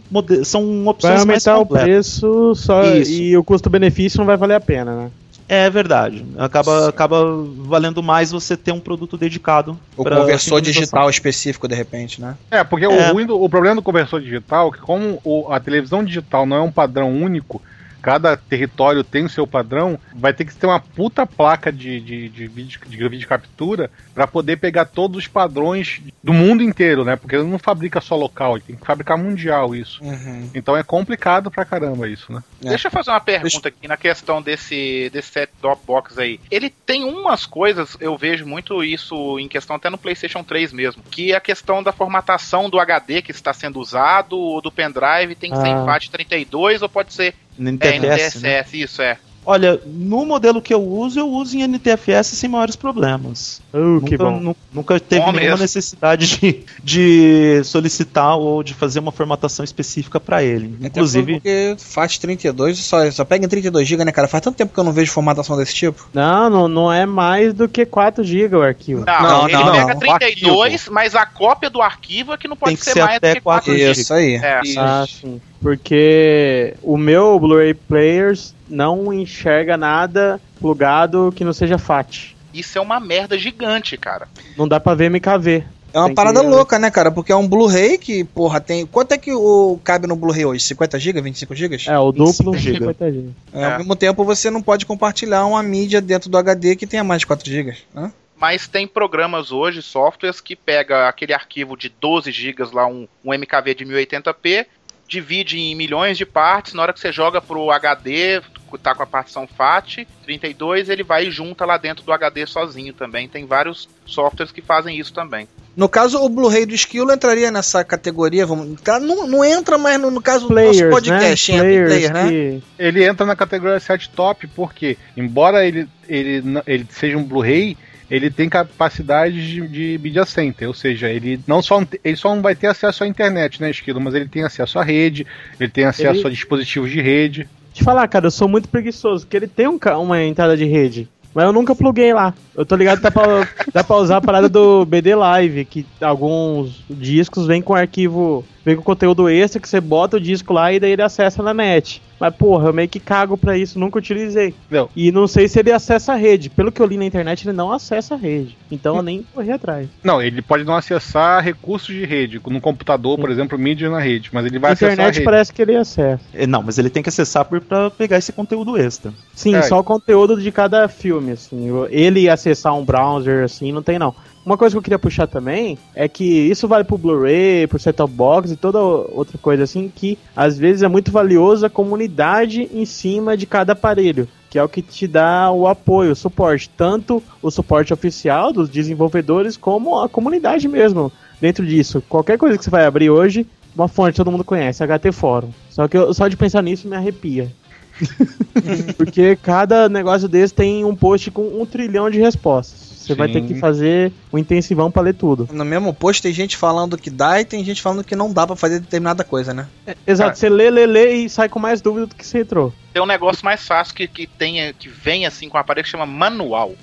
são opções mais aumentar o completas. preço só Isso. e o custo-benefício não vai valer a pena, né? É verdade. Acaba, acaba valendo mais você ter um produto dedicado. O conversor digital específico, de repente, né? É, porque É. O, Windows- o problema do conversor digital é que como o- a televisão digital não é um padrão único, cada território tem o seu padrão, vai ter que ter uma puta placa de, de, de, vídeo, de vídeo captura para poder pegar todos os padrões do mundo inteiro, né? Porque ele não fabrica só local, ele tem que fabricar mundial isso. Uhum. Então é complicado pra caramba isso, né? É. Deixa eu fazer uma pergunta aqui na questão desse, desse set top box aí. Ele tem umas coisas, eu vejo muito isso em questão até no PlayStation 3 mesmo, que é a questão da formatação do HD que está sendo usado, ou do pendrive tem que ser Ah. em FAT32 ou pode ser é, NTFS, né? NTSS, isso é. Olha, no modelo que eu uso, eu uso em NTFS sem maiores problemas. Uh, que nunca, bom. nu- nunca teve Bom nenhuma mesmo. necessidade de, de solicitar ou de fazer uma formatação específica para ele. Até Inclusive, porque faz 32, só, só pega em 32 GB, né, cara? Faz tanto tempo que eu não vejo formatação desse tipo. Não, não, não é mais do que 4 GB o arquivo. Não, Não, ele não, pega não. 32, mas a cópia do arquivo é que não pode Tem que ser, ser mais até do que 4 4 GB. Isso aí. É. Ah, sim. Porque o meu Blu-ray Players não enxerga nada plugado que não seja FAT. Isso é uma merda gigante, cara. Não dá pra ver MKV. É uma Tem parada que- louca, né, cara? Porque é um Blu-ray que, porra, tem. Quanto é que o cabe no Blu-ray hoje? 50 GB, 25 GB? É, o 25 duplo giga. 50 GB. É, Ao mesmo tempo, você não pode compartilhar uma mídia dentro do HD que tenha mais de 4 GB. Né? Mas tem programas hoje, softwares, que pega aquele arquivo de 12 GB lá, um, um MKV de 1080p, divide em milhões de partes, na hora que você joga pro HD, tá com a partição FAT 32, ele vai e junta lá dentro do HD sozinho também. Tem vários softwares que fazem isso também. No caso, o Blu-ray do Skill entraria nessa categoria. Vamos, cara, não, não entra, mas no, no caso do nosso podcast, né? entra em Players player, né? que... Ele entra na categoria set top porque, embora ele, ele, ele seja um Blu-ray, ele tem capacidade de, de media center, ou seja, ele não só ele só não vai ter acesso à internet, né, Esquilo, mas ele tem acesso à rede, ele tem acesso Ele- a dispositivos de rede. Te falar, cara, eu sou muito preguiçoso, porque ele tem um uma entrada de rede. Mas eu nunca pluguei lá. Eu tô ligado que dá pra, dá pra usar a parada do BD Live, que alguns discos vêm com arquivo, vem com conteúdo extra que você bota o disco lá e daí ele acessa na net. Mas porra, eu meio que cago pra isso, nunca utilizei. Não. E não sei se ele acessa a rede. Pelo que eu li na internet, ele não acessa a rede. Então eu nem corri atrás. Não, ele pode não acessar recursos de rede, no computador, por exemplo, mídia na rede, mas ele vai Na acessar a internet parece que ele acessa. é, não, mas ele tem que acessar pra pegar esse conteúdo extra. Sim, É. só o conteúdo de cada filme, assim. Ele acessar um browser, assim, não tem não. Uma coisa que eu queria puxar também é que isso vale pro Blu-ray, pro set-top box e toda outra coisa assim, que às vezes é muito valioso a comunidade em cima de cada aparelho. Que é o que te dá o apoio, o suporte. Tanto o suporte oficial dos desenvolvedores, como a comunidade mesmo dentro disso. Qualquer coisa que você vai abrir hoje, uma fonte todo mundo conhece, HT Fórum. Só que eu- só de pensar nisso me arrepia. Porque cada negócio desse tem um post com um trilhão de respostas. Você vai ter que fazer um intensivão pra ler tudo. No mesmo post tem gente falando que dá e tem gente falando que não dá pra fazer determinada coisa, né? Exato, Ah. você lê, lê, lê e sai com mais dúvida do que você entrou. Tem um negócio mais fácil que, que, tem, que vem assim com um aparelho que chama manual.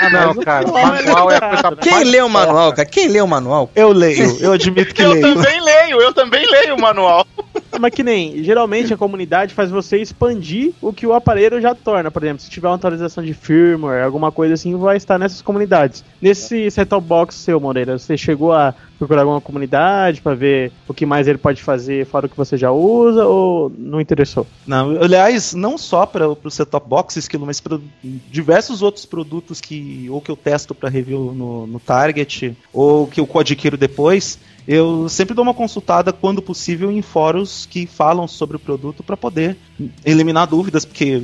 Ah, Não, cara, o o manual é a coisa? Quem lê o manual, cara? Quem lê o manual? Eu leio, eu admito que eu leio. também leio, eu também leio o manual. Mas que nem, geralmente a comunidade faz você expandir o que o aparelho já torna. Por exemplo, se tiver uma atualização de firmware, alguma coisa assim, vai estar nessas comunidades. Nesse set-top box seu, Moreira, você chegou a procurar alguma comunidade pra ver o que mais ele pode fazer fora o que você já usa ou não interessou? Não, aliás, não só para o set-top box, Esquilo, mas para diversos outros produtos que ou que eu testo para review no, no Target ou que eu adquiro depois, eu sempre dou uma consultada quando possível em fóruns que falam sobre o produto para poder eliminar dúvidas, porque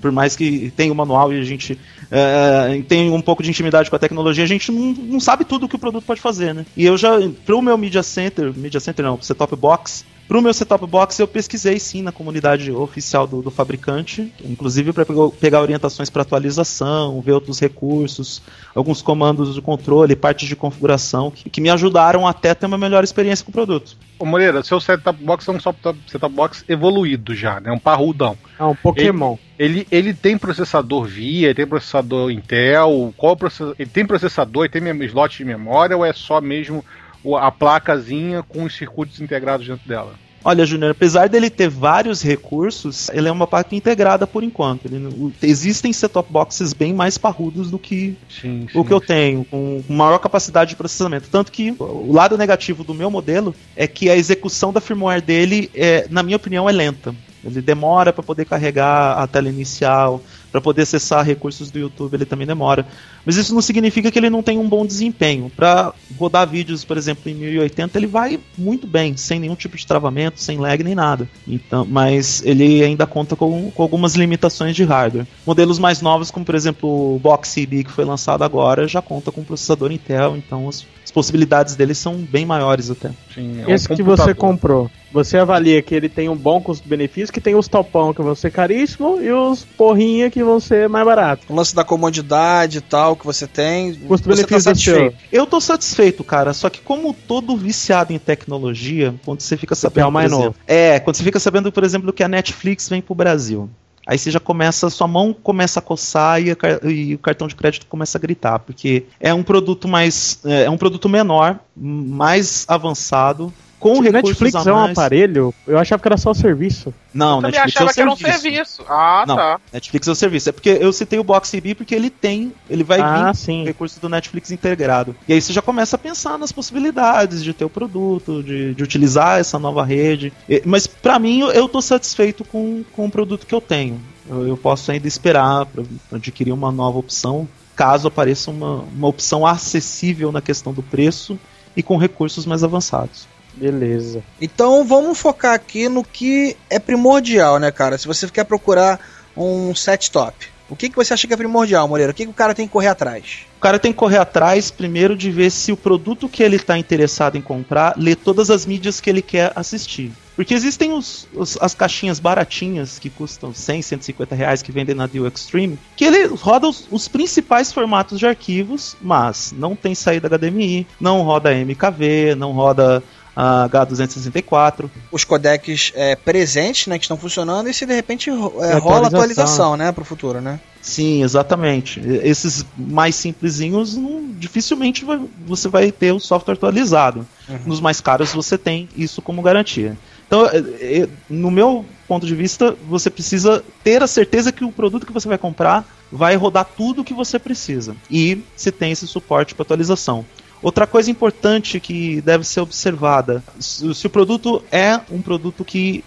por mais que tenha o manual e a gente é, tem um pouco de intimidade com a tecnologia, a gente não, não sabe tudo que o produto pode fazer, né? E eu já, pro meu Media Center, Media Center não, set-top box, Pro meu setup box eu pesquisei sim na comunidade oficial do, do fabricante, inclusive para pegar orientações para atualização, ver outros recursos, alguns comandos de controle, partes de configuração que, que me ajudaram até ter uma melhor experiência com o produto. Ô Moreira, seu setup box é um setup box evoluído já, né? Um parrudão. É um Pokémon. Ele, ele tem processador VIA, ele tem processador Intel, qual o processador? Ele tem processador, ele tem slot de memória ou é só mesmo o- a placazinha com os circuitos integrados dentro dela? Olha, Júnior, apesar dele ter vários recursos, ele é uma parte integrada por enquanto. Ele existem set-top boxes bem mais parrudos do que Sim, o que eu tenho, com maior capacidade de processamento. Tanto que o lado negativo do meu modelo é que a execução da firmware dele, é, na minha opinião, é lenta. Ele demora para poder carregar a tela inicial, para poder acessar recursos do YouTube, ele também demora. Mas isso não significa que ele não tem um bom desempenho. Para rodar vídeos, por exemplo, em 1080, ele vai muito bem, sem nenhum tipo de travamento, sem lag nem nada. Então, mas ele ainda conta com, com algumas limitações de hardware. Modelos mais novos, como por exemplo o Box CB que foi lançado agora, já conta com processador Intel, então as, as possibilidades dele são bem maiores até. Sim, é um Esse que você comprou, você avalia que ele tem um bom custo-benefício, que tem os topão que vão ser caríssimo e os porrinha que vão ser mais barato. O lance da comodidade e tal que você tem. Tá Custo-benefício é satisfeito. seu. Eu tô satisfeito, cara. Só que como todo viciado em tecnologia, quando você fica sabendo, quer o mais exemplo- novo. é, quando você fica sabendo, por exemplo, que a Netflix vem pro Brasil. Aí você já começa, sua mão começa a coçar e, a e o cartão de crédito começa a gritar, porque é um produto mais, é é um produto menor, mais avançado, com recursos Netflix a é um aparelho? Eu achava que era só o serviço. Não, Eu Netflix achava é que o era um serviço. serviço. Ah, Não. tá. Netflix é o serviço. É porque eu citei o Box CB porque ele tem, ele vai ah, vir sim. recurso do Netflix integrado. E aí você já começa a pensar nas possibilidades de ter o produto, de, de utilizar essa nova rede. E- Mas pra mim, eu- eu tô satisfeito com, com o produto que eu tenho. Eu, eu posso ainda esperar para adquirir uma nova opção, caso apareça uma, uma opção acessível na questão do preço e com recursos mais avançados. Beleza. Então vamos focar aqui no que é primordial, né, cara? Se você quer procurar um set top, o que, que você acha que é primordial, Moreira? O que, que o cara tem que correr atrás? O cara tem que correr atrás primeiro de ver se o produto que ele está interessado em comprar lê todas as mídias que ele quer assistir. Porque existem os, os- as caixinhas baratinhas que custam 100, 150 reais que vendem na Deal Extreme, que ele roda os, os principais formatos de arquivos, mas não tem saída HDMI, não roda MKV, não roda ah, H264. Os codecs é, presentes, né, que estão funcionando, e se de repente é, rola atualização. atualização, né, pro futuro, né? Sim, exatamente. Esses mais simplesinhos, não- dificilmente vai- você vai ter o software atualizado. Nos mais caros você tem isso como garantia. Então, é, é, no meu ponto de vista, você precisa ter a certeza que o produto que você vai comprar vai rodar tudo o que você precisa. E se tem esse suporte para atualização. Outra coisa importante que deve ser observada: se o produto é um produto que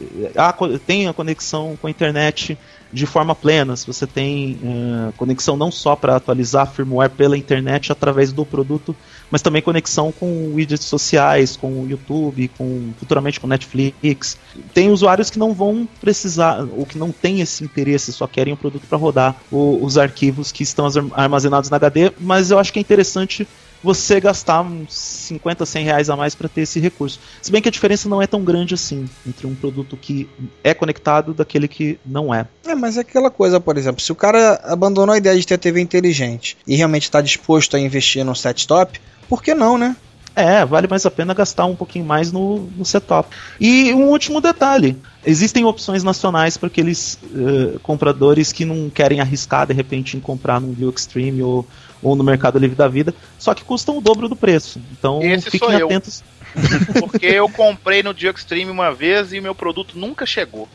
tem a conexão com a internet de forma plena, se você tem eh, conexão não só para atualizar firmware pela internet através do produto, mas também conexão com widgets sociais, com o YouTube, com futuramente com Netflix. Tem usuários que não vão precisar, ou que não têm esse interesse, só querem o produto para rodar o- os arquivos que estão arm- armazenados na HD, mas eu acho que é interessante você gastar uns 50, 100 reais a mais para ter esse recurso. Se bem que a diferença não é tão grande assim entre um produto que é conectado daquele que não é. É, mas é aquela coisa, por exemplo, se o cara abandonou a ideia de ter TV inteligente e realmente está disposto a investir no set top, por que não, né? É, vale mais a pena gastar um pouquinho mais no, no setup. E um último detalhe: existem opções nacionais para aqueles eh, compradores que não querem arriscar de repente em comprar no View Extreme ou, ou no Mercado Livre da Vida, só que custam o dobro do preço. Então Esse fiquem sou eu. atentos. Porque eu comprei no Dio Extreme uma vez e meu produto nunca chegou.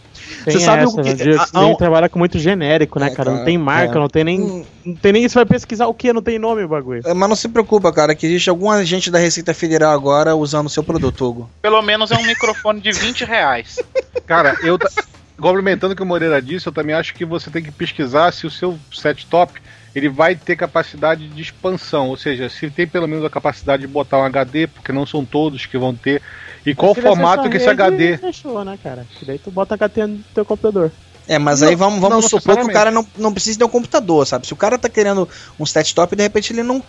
Tem Você sabe essa, o que- né? Dia- a- nem a- trabalha com muito genérico, né, É, cara? Não tem marca, é. não tem nem. Hum, Não tem nem. Você vai pesquisar o que? Não tem nome o bagulho. é, mas não se preocupa, cara, que existe algum agente da Receita Federal agora usando o seu produto, Hugo. Pelo menos é um microfone de 20 reais. Cara, eu. ta- Complementando o que o Moreira disse, eu também acho que você tem que pesquisar se o seu set top ele vai ter capacidade de expansão, ou seja, se tem pelo menos a capacidade de botar um HD, porque não são todos que vão ter, e qual formato que esse HD. Fechou, né, cara? Que daí tu bota HT no teu computador. É, mas Não, aí vamos, vamos não supor que o cara não, não precisa ter um computador, sabe? Se o cara tá querendo um set top, de repente ele não.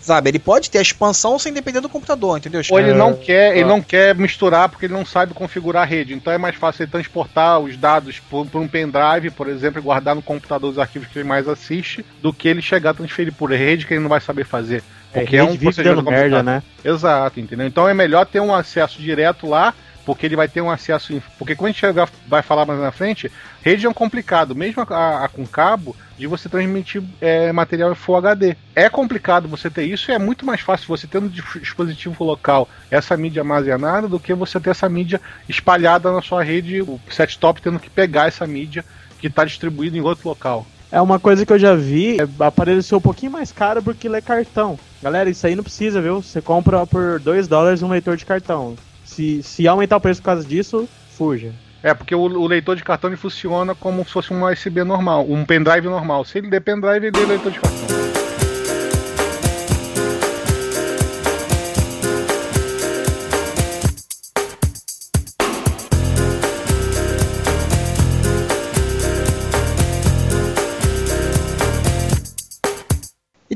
Sabe, ele pode ter a expansão sem depender do computador, entendeu? Ou ele É, não quer, ele ah. não quer misturar porque ele não sabe configurar a rede. Então é mais fácil ele transportar os dados por, por um pendrive, por exemplo, e guardar no computador os arquivos que ele mais assiste, do que ele chegar a transferir por rede que ele não vai saber fazer. Porque é, rede um procedimento dando merda, né? Exato, entendeu? Então é melhor ter um acesso direto lá, porque ele vai ter um acesso. Porque quando a gente chegar, vai falar mais na frente, rede é um complicado, mesmo a, a com cabo, de você transmitir é, material em Full HD. É complicado você ter isso e é muito mais fácil você ter no dis- dispositivo local essa mídia armazenada do que você ter essa mídia espalhada na sua rede, o set top tendo que pegar essa mídia que está distribuída em outro local. É uma coisa que eu já vi, é, aparelho ser um pouquinho mais caro porque ele é cartão. Galera, isso aí não precisa, viu? Você compra por 2 dólares um leitor de cartão. Se, se aumentar o preço por causa disso, fuja. É, porque o, o leitor de cartão ele funciona como se fosse um USB normal, um pendrive normal. Se ele der pendrive, ele é leitor de cartão.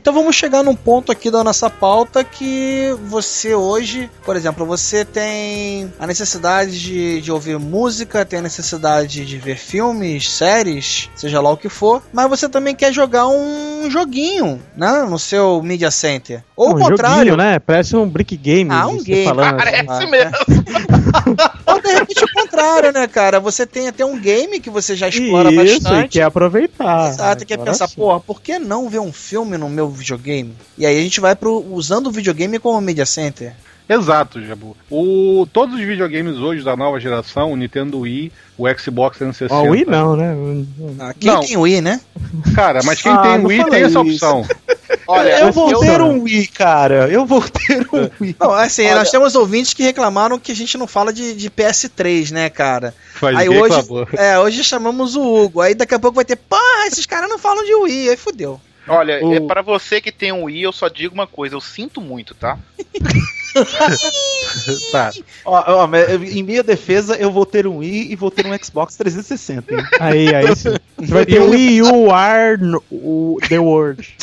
Então vamos chegar num ponto aqui da nossa pauta que você hoje, por exemplo, você tem a necessidade de, de ouvir música, tem a necessidade de ver filmes, séries, seja lá o que for, mas você também quer jogar um joguinho, né, no seu media center. Ou o um contrário, joguinho, né? Parece um brick game. Ah, um game. falando assim. Parece Ah, mesmo. ou de repente o contrário, né, cara? Você tem até um game que você já explora Isso, e bastante. quer aproveitar. Exato, quer pensar, sim. porra, por que não ver um filme no meu videogame? E aí a gente vai pro usando o videogame como media center. Exato, Jabu. O, todos os videogames hoje da nova geração, o Nintendo Wii, o Xbox 360. Ó, o Wii não, né? Ah, quem Não. tem Wii, né? Cara, mas quem Ah, tem não Wii tem essa isso. opção. Olha, eu vou eu- ter um Wii, cara. Eu vou ter um Wii. Não, assim, Olha- nós temos ouvintes que reclamaram que a gente não fala de, de PS3, né, cara? Faz Aí hoje, reclamou. é, hoje chamamos o Hugo. Aí daqui a pouco vai ter, porra, esses caras não falam de Wii. Aí fudeu. Olha, O- é para você que tem um Wii, eu só digo uma coisa, eu sinto muito, tá? Tá. Ó, ó, em minha defesa, eu vou ter um Wii e vou ter um Xbox 360. hein? Aí, aí sim. Você vai ter o Wii U Ar no- o The World.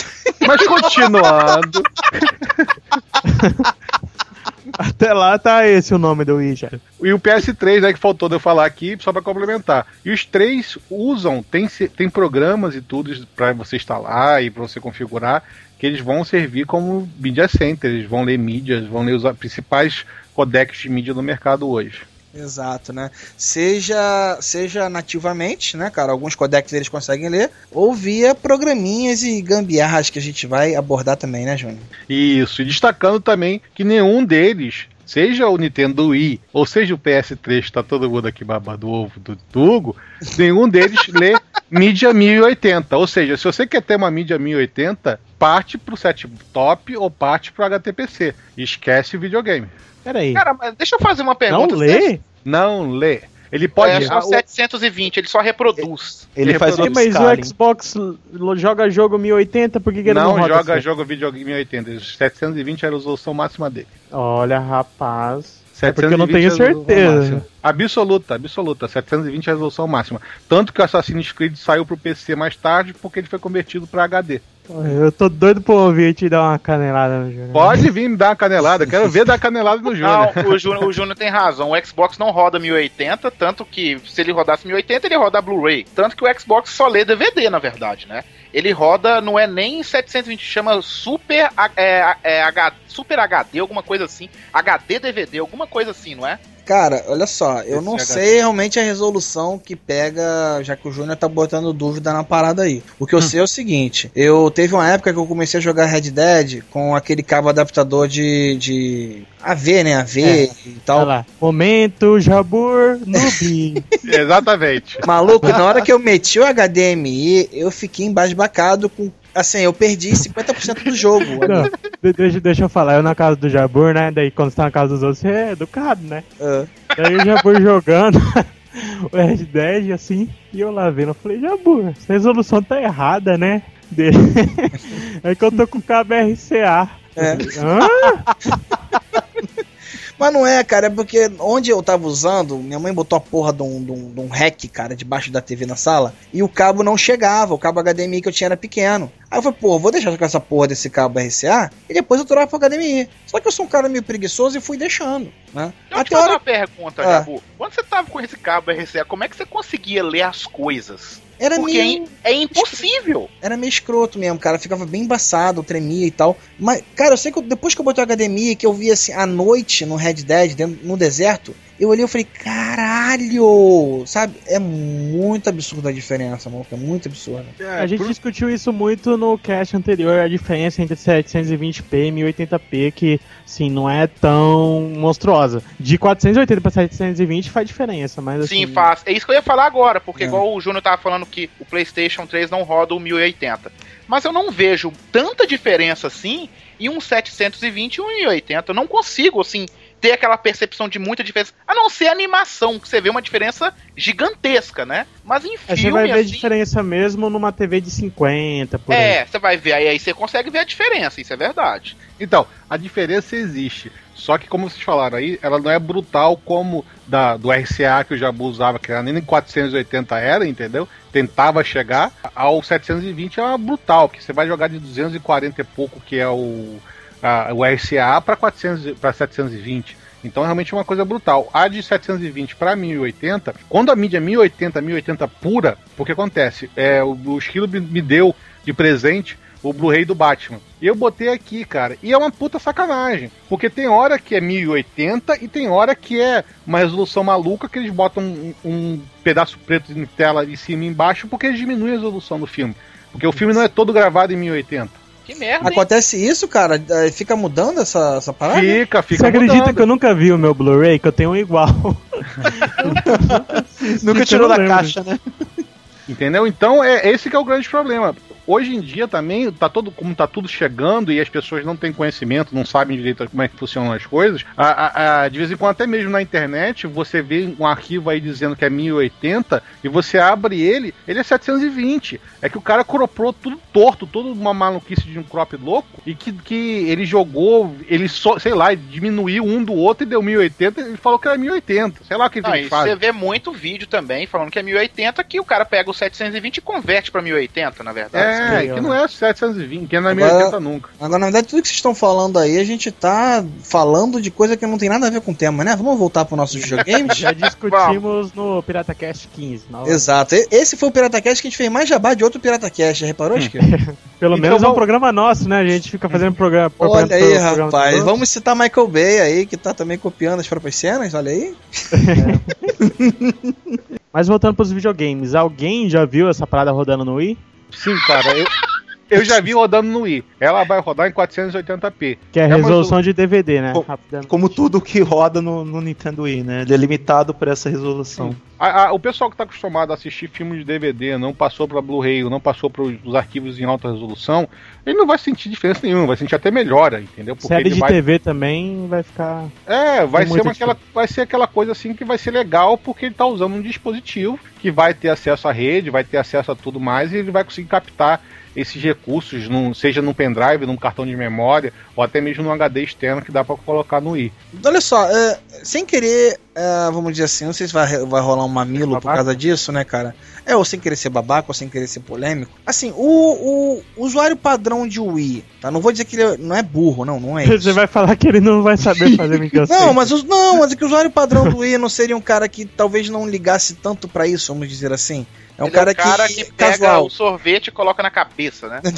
Mas continuando. Até lá tá esse o nome do já. E o PS3, né, que faltou de eu falar aqui, só pra complementar. E os três usam, tem, tem programas e tudo pra você instalar e pra você configurar, que eles vão servir como media center, eles vão ler mídias, vão ler os principais codecs de mídia do mercado hoje. Exato, né? Seja, seja nativamente, né, cara? Alguns codecs eles conseguem ler, ou via programinhas e gambiarras que a gente vai abordar também, né, Júnior? Isso, e destacando também que nenhum deles, seja o Nintendo Wii ou seja o PS3, que tá todo mundo aqui babado o ovo do, Hugo, nenhum deles lê mídia 1080. Ou seja, se você quer ter uma mídia 1080, parte pro set top ou parte pro HTPC. Esquece o videogame. Peraí. Cara, mas deixa eu fazer uma Não pergunta. lê? Não lê. Ele pode. É, ah, o- 720, ele só reproduz. Ele faz o reproduz. Mas o Xbox joga jogo 1080, por que, que ele não, não roda joga assim? jogo videogame 1080. Os 720 é a resolução máxima dele. Olha, rapaz. É 720 porque eu não tenho é certeza. Absoluta, absoluta. 720 é a resolução máxima. Tanto que o Assassin's Creed saiu pro PC mais tarde porque ele foi convertido para HD. Eu tô doido pro ouvir te dar uma canelada no jogo. Pode vir me dar uma canelada. Quero ver dar canelada no Júnior. Não, o Júnior, o Júnior tem razão. O Xbox não roda 1080, tanto que se ele rodasse 1080, ele roda Blu-ray. Tanto que o Xbox só lê DVD, na verdade, né? Ele roda, não é nem 720, chama Super, é, é, H- Super HD, alguma coisa assim. HD DVD, alguma coisa assim, não é? Cara, olha só, eu Esse não HD. sei realmente a resolução que pega, já que o Júnior tá botando dúvida na parada aí. O que eu sei é o seguinte: eu teve uma época que eu comecei a jogar Red Dead com aquele cabo adaptador de, de AV, né? AV É. e Olha tal. lá. Momento Jabur Nubi. Exatamente. Maluco, na hora que eu meti o HDMI, eu fiquei embasbacado com. Assim, eu perdi 50% do jogo. Não, de- deixa, deixa eu falar, eu na casa do Jabur, né? Daí quando você tá na casa dos outros, você é educado, né? Ah, Daí o Jabur jogando o Red Dead, assim, e eu lá vendo, eu falei, Jabur, essa resolução tá errada, né? Dele. É que eu tô com o cabo RCA. É. Hã? Mas não é, cara, é porque onde eu tava usando, minha mãe botou a porra de um, de um, de um rack, cara, debaixo da TV na sala, e o cabo não chegava, o cabo HDMI que eu tinha era pequeno. Aí eu falei, pô, vou deixar com essa porra desse cabo RCA e depois eu troco pro HDMI. Só que eu sou um cara meio preguiçoso e fui deixando, né? Deixa eu te Até a fazer hora uma pergunta, Ah. Jabu. Quando você tava com esse cabo RCA, como é que você conseguia ler as coisas? Era Porque meio, é impossível. era meio escroto mesmo, cara, ficava bem embaçado, tremia e tal. Mas, cara, eu sei que eu- depois que eu botei o HDMI, que eu vi assim, à noite no Red Dead, dentro- no deserto, eu olhei e falei, caralho! Sabe? É muito absurda a diferença, mano. É muito absurda. A gente discutiu isso muito no cast anterior, a diferença entre 720p e 1080p, que, sim, não é tão monstruosa. De 480 pra 720 faz diferença, mas assim... Sim, faz. É isso que eu ia falar agora, porque É. igual o Júnior tava falando que o PlayStation 3 não roda o 1080. Mas eu não vejo tanta diferença assim em um 720 e um 1080. Eu não consigo, assim, ter aquela percepção de muita diferença. A não ser a animação, que você vê uma diferença gigantesca, né? Mas em Aí filme, você vai ver assim, diferença mesmo numa TV de 50, por aí. É, você vai ver, aí, aí você consegue ver a diferença, isso é verdade. Então, a diferença existe. Só que, como vocês falaram aí, ela não é brutal como da, do RCA que o Jabu usava, que era nem em 480 era, entendeu? Tentava chegar. Ao 720 é brutal, que você vai jogar de 240 e pouco, que é o, a, o RCA, para 720. Então, realmente é uma coisa brutal. A de 720 para 1080, quando a mídia é 1080, 1080 pura, o que acontece? É, o, o Esquilo me- deu de presente o Blu-ray do Batman. E eu botei aqui, cara. E é uma puta sacanagem. Porque tem hora que é 1080 e tem hora que é uma resolução maluca que eles botam um, um pedaço preto em tela em cima e embaixo porque eles diminuem a resolução do filme. Porque o filme não é todo gravado em 1080. Que merda, hein? Acontece isso, cara? Eh, Fica mudando essa, essa parada? Fica, fica Você acredita mudando. que eu nunca vi o meu Blu-ray? Que eu tenho um igual. Nunca tirou da lembro. caixa, né? Entendeu? Então é esse que é o grande problema. Hoje em dia também, tá todo, como tá tudo chegando e as pessoas não têm conhecimento, não sabem direito como é que funcionam as coisas, a, a- a- de vez em quando, até mesmo na internet, você vê um arquivo aí dizendo que é 1080 e você abre ele, ele é 720. É que o cara cropou tudo torto, toda uma maluquice de um crop louco, e que, que ele jogou, ele só, sei lá, diminuiu um do outro e deu 1080 e falou que era 1080. Sei lá o que, Não, ele faz. você vê muito vídeo também falando que é 1080, que o cara pega o 720 e converte pra 1080, na verdade. É, Sim, que não é 720, que não é Agora- 1080 nunca. Agora, na verdade, tudo que vocês estão falando aí, a gente tá falando de coisa que não tem nada a ver com o tema, né? Vamos voltar pro nosso videogames? Já discutimos no Pirata Cast 15. na hora. Exato. Esse foi o PirataCast que a gente fez mais jabá de outro PirataCast, já reparou, Chico? Pelo Então menos é um programa nosso, né? A gente fica fazendo programa. Olha aí, rapaz. Vamos citar Michael Bay aí, que tá também copiando as próprias cenas, olha aí. Mas voltando pros videogames, alguém já viu essa parada rodando no Wii? Sim, cara, eu, eu já vi rodando no Wii. Ela vai rodar em 480p. Que é a É, resolução de DVD, né? Co- Rapidamente. Como tudo que roda no, no Nintendo Wii, né? Ele é limitado por essa resolução. A- a- o pessoal que tá acostumado a assistir filmes de DVD, não passou pra Blu-ray, não passou para os arquivos em alta resolução, ele não vai sentir diferença nenhuma, vai sentir até melhora, entendeu? Série ele de vai, TV também vai ficar. É, vai ser, uma, aquela, vai ser aquela coisa assim que vai ser legal porque ele tá usando um dispositivo que vai ter acesso à rede, vai ter acesso a tudo mais e ele vai conseguir captar esses recursos, num, seja num pendrive, num cartão de memória ou até mesmo num HD externo que dá pra colocar no Wii. Olha só, é, sem querer, é, vamos dizer assim, não sei se vai, vai rolar um mamilo por causa disso, né, cara? É, ou sem querer ser babaca, ou sem querer ser polêmico. Assim, o, o usuário padrão de Wii, tá? Não vou dizer que ele é- não é burro, não, não é isso. Você vai falar que ele não vai saber fazer mídia Não, mas os, não, mas é que o usuário padrão do Wii não seria um cara que talvez não ligasse tanto pra isso, vamos dizer assim. É um Ele cara, é um cara que, que, pega casual. o sorvete e coloca na cabeça, né?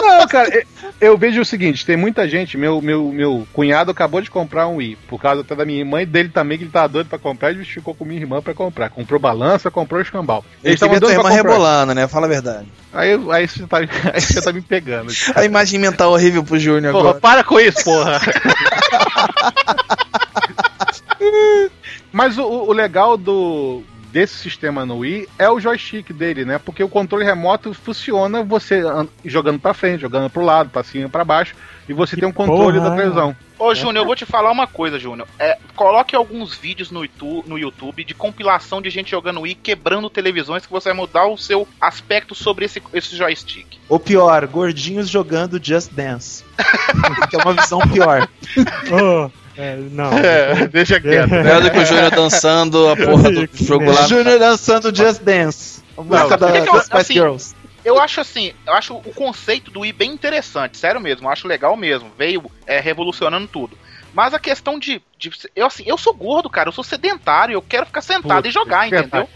Não, cara, eu- eu vejo o seguinte, tem muita gente, meu, meu, meu cunhado acabou de comprar um Wii, por causa até da minha irmã e dele também, que ele tava doido pra comprar, ele ficou com minha irmã pra comprar. Comprou balança, comprou escambau. Ele ter doidos uma pra rebolando, né? Fala a verdade. Aí, aí, você tá, aí você tá me pegando. A imagem mental horrível pro Júnior Porra, agora. para com isso, porra! Mas o, o legal do desse sistema no Wii é o joystick dele, né? Porque o controle remoto funciona você an- jogando pra frente, jogando pro lado, pra cima, pra baixo, e você tem um controle porra, da televisão. Ô, Júnior, eu vou te falar uma coisa, Júnior. É, coloque alguns vídeos no YouTube, no YouTube de compilação de gente jogando Wii, quebrando televisões, que você vai mudar o seu aspecto sobre esse, esse joystick. Ou pior, gordinhos jogando Just Dance. que é uma visão pior. Oh, é, não. É, deixa quieto. Melhor do que o Júnior dançando a porra do jogo lá. Júnior dançando Just Dance. A música sabe por que da, que eu- Spice assim, Girls. Eu acho assim, eu acho o conceito do Wii bem interessante, sério mesmo, eu acho legal mesmo, veio é, revolucionando tudo. Mas a questão de, de- Eu assim, eu sou gordo, cara, eu sou sedentário, eu quero ficar sentado Puta, e jogar, entendeu?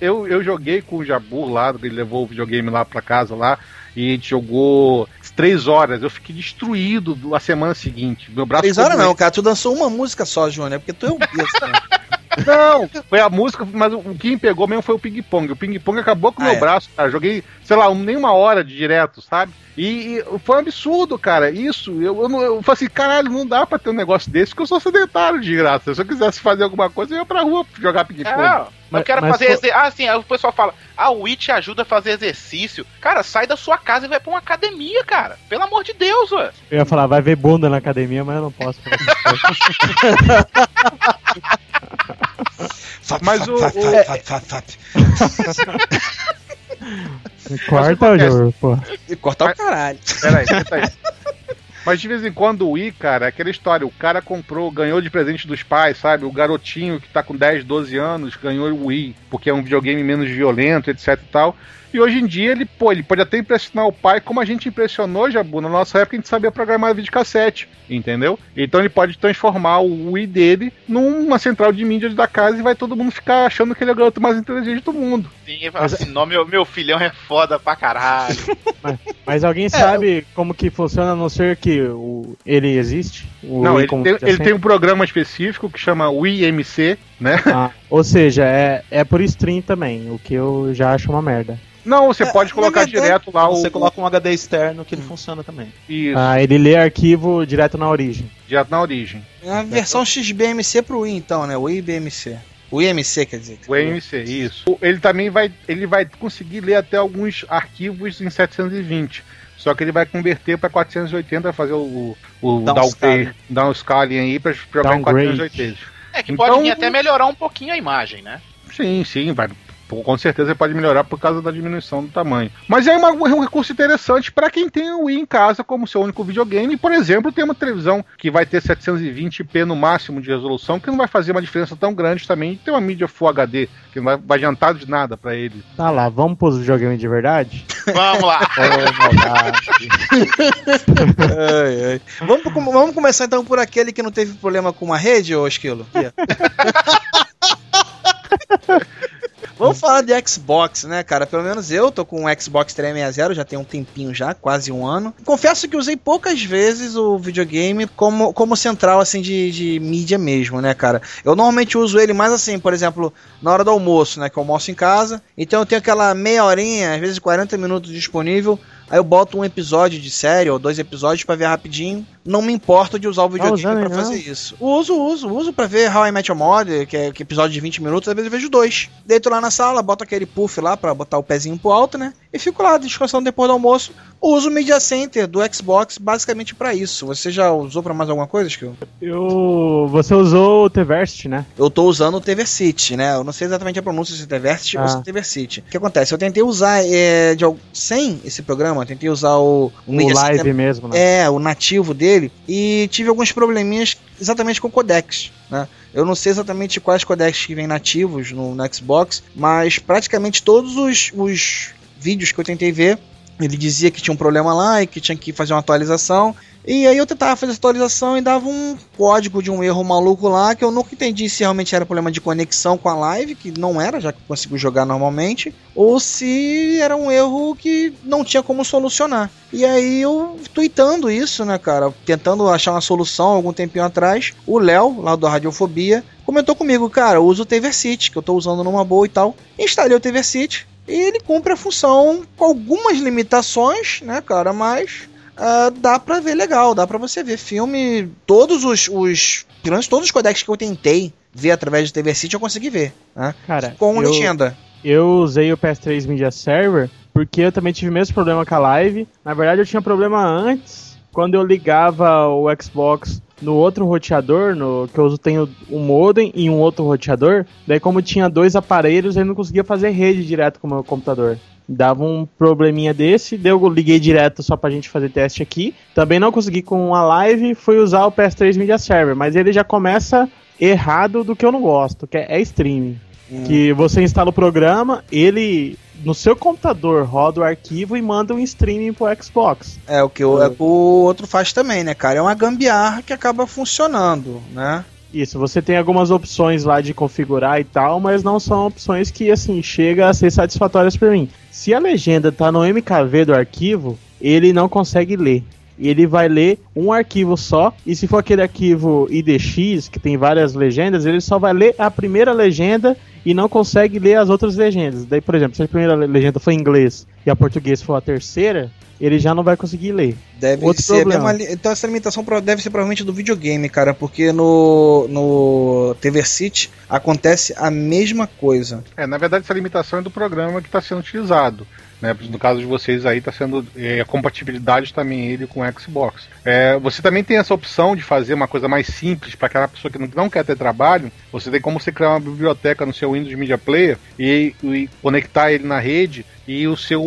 Eu, eu joguei com o Jabur lá, ele levou o videogame lá pra casa lá, e a gente jogou três horas. Eu fiquei destruído do- a semana seguinte. Meu braço Três horas não, cara. Tu dançou uma música só, Júnior, porque tu é um besta. Não, foi a música, mas o que me pegou mesmo foi o ping-pong. O ping-pong acabou com o Ah, meu é. braço, cara. Joguei, sei lá, nem uma hora de direto, sabe? E, e foi um absurdo, cara. Isso, eu, eu, não- eu falei assim, caralho, não dá pra ter um negócio desse, porque eu sou sedentário de graça. Se eu quisesse fazer alguma coisa, eu ia pra rua jogar ping-pong. É, eu quero mas fazer. Ah, assim, aí o pessoal fala, ah, o Wii te ajuda a fazer exercício. Cara, sai da sua casa e vai pra uma academia, cara. Pelo amor de Deus, ué. Eu ia falar, vai ver bunda na academia, mas eu não posso. Fap, Mas o- fap, o- fap, fap, fap. Corta? Jô, pô. E cortar o caralho. Peraí, senta aí. Mas de vez em quando o Wii, cara, é aquela história, o cara comprou, ganhou de presente dos pais, sabe? O garotinho que tá com 10, 12 anos ganhou o Wii, porque é um videogame menos violento, etc e tal. E hoje em dia ele, pô, ele pode até impressionar o pai como a gente impressionou, Jabu. Na nossa época a gente sabia programar videocassete, entendeu? Então ele pode transformar o Wii dele numa central de mídia da casa e vai todo mundo ficar achando que ele é o garoto mais inteligente do mundo. Sim, ele fala assim, não, meu, meu filhão é foda pra caralho. Mas alguém sabe como que funciona, a não ser que o, ele existe? O Não, Wii ele tem, ele tem um programa específico que chama Wii MC, né? Ah, ou seja, é, é por stream também, o que eu já acho uma merda. Não, você É, pode colocar direto lá o. Você coloca um HD externo que ele funciona também. Isso, Ah, ele lê arquivo direto na origem. direto na origem. É a versão XBMC pro Wii, então, né? O IBMC. O IMC, quer dizer. O MC, isso. Ele também vai, ele vai conseguir ler até alguns arquivos em 720. Só que ele vai converter para 480, fazer o, o Downscaling. downgrade, downscaling aí para jogar em Downgrade. 480. É que Então- pode vir até melhorar um pouquinho a imagem, né? Sim, sim, vai. Com certeza pode melhorar por causa da diminuição do tamanho. Mas é uma- um recurso interessante para quem tem o Wii em casa como seu único videogame. Por exemplo, tem uma televisão que vai ter 720p no máximo de resolução, que não vai fazer uma diferença tão grande também. Tem uma mídia Full HD, que não vai, vai adiantar de nada para ele. Tá lá, vamos pros videogames de verdade? Vamos lá. Ai, ai. Vamos, vamos começar então por aquele que não teve problema com uma rede, ô Esquilo? Ó. Vamos falar de Xbox, né, cara? Pelo menos eu tô com o Xbox 360, já tem um tempinho já, quase um ano. Confesso que usei poucas vezes o videogame como, como central, assim, de, de mídia mesmo, né, cara? Eu normalmente uso ele mais assim, por exemplo, na hora do almoço, né, que eu almoço em casa. Então eu tenho aquela meia horinha, às vezes 40 minutos disponível. Aí eu boto um episódio de série ou dois episódios pra ver rapidinho. Não me importo de usar o videogame usando pra fazer não? isso. Uso, uso, uso pra ver How I Met Your Mother, que é que é episódio de 20 minutos, às vezes eu vejo dois. Deito lá na sala, boto aquele puff lá pra botar o pezinho pro alto, né? E fico lá descansando depois do almoço. Uso o Media Center do Xbox basicamente pra isso. Você já usou pra mais alguma coisa, Skill? Eu. Você usou o T-Verse, né? Eu tô usando o Teversity, né? Eu não sei exatamente a pronúncia se é Teversity ou Ah. se é Teversity. O que acontece? Eu tentei usar é, de, sem esse programa, eu tentei usar o, O Media live Center mesmo, né? é, o nativo dele. E tive alguns probleminhas exatamente com o codecs, né? Eu não sei exatamente quais codecs que vêm nativos no, no Xbox, mas praticamente todos os, os vídeos que eu tentei ver, ele dizia que tinha um problema lá e que tinha que fazer uma atualização. E aí eu tentava fazer essa atualização e dava um código de um erro maluco lá que eu nunca entendi se realmente era problema de conexão com a live, que não era, já que eu consigo jogar normalmente, ou se era um erro que não tinha como solucionar. E aí eu tweetando isso, né, cara, tentando achar uma solução algum tempinho atrás, o Léo, lá do Radiofobia, comentou comigo, cara, uso o Teversity, que eu tô usando numa boa e tal. Instalei o Teversity e ele cumpre a função com algumas limitações, né, cara, mas ah, dá pra ver legal, dá pra você ver filme, todos os, os pelo menos todos os codecs que eu tentei ver através do TV City eu consegui ver, né? Cara, Com eu, legenda. eu usei o PS3 Media Server porque eu também tive o mesmo problema com a live. Na verdade, eu tinha problema antes, quando eu ligava o Xbox no outro roteador, no, que eu uso tenho um modem e um outro roteador. Daí, como tinha dois aparelhos, eu não conseguia fazer rede direto com o meu computador. Dava um probleminha desse, daí eu liguei direto só pra gente fazer teste aqui. Também não consegui com a live, fui usar o PS3 Media Server, mas ele já começa errado do que eu não gosto, que é, é streaming. Que você instala o programa, ele no seu computador roda o arquivo e manda um streaming pro Xbox. É o que o, é o que o outro faz também, né, cara? É uma gambiarra que acaba funcionando, né? Isso, você tem algumas opções lá de configurar e tal, mas não são opções que, assim, chega a ser satisfatórias pra mim. Se a legenda tá no MKV do arquivo, ele não consegue ler. E ele vai ler um arquivo só. E se for aquele arquivo IDX, que tem várias legendas, ele só vai ler a primeira legenda e não consegue ler as outras legendas. Daí, por exemplo, se a primeira legenda for em inglês e a português for a terceira, ele já não vai conseguir ler. Deve Outro ser problema. mesma Então essa limitação deve ser provavelmente do videogame, cara, porque no, no TV City acontece a mesma coisa. É, na verdade, essa limitação é do programa que está sendo utilizado. Né? No caso de vocês aí, está sendo. é, a compatibilidade também ele com o Xbox. É, você também tem essa opção de fazer uma coisa mais simples para aquela pessoa que não, não quer ter trabalho. Você tem como você criar uma biblioteca no seu Windows Media Player e, e conectar ele na rede e o seu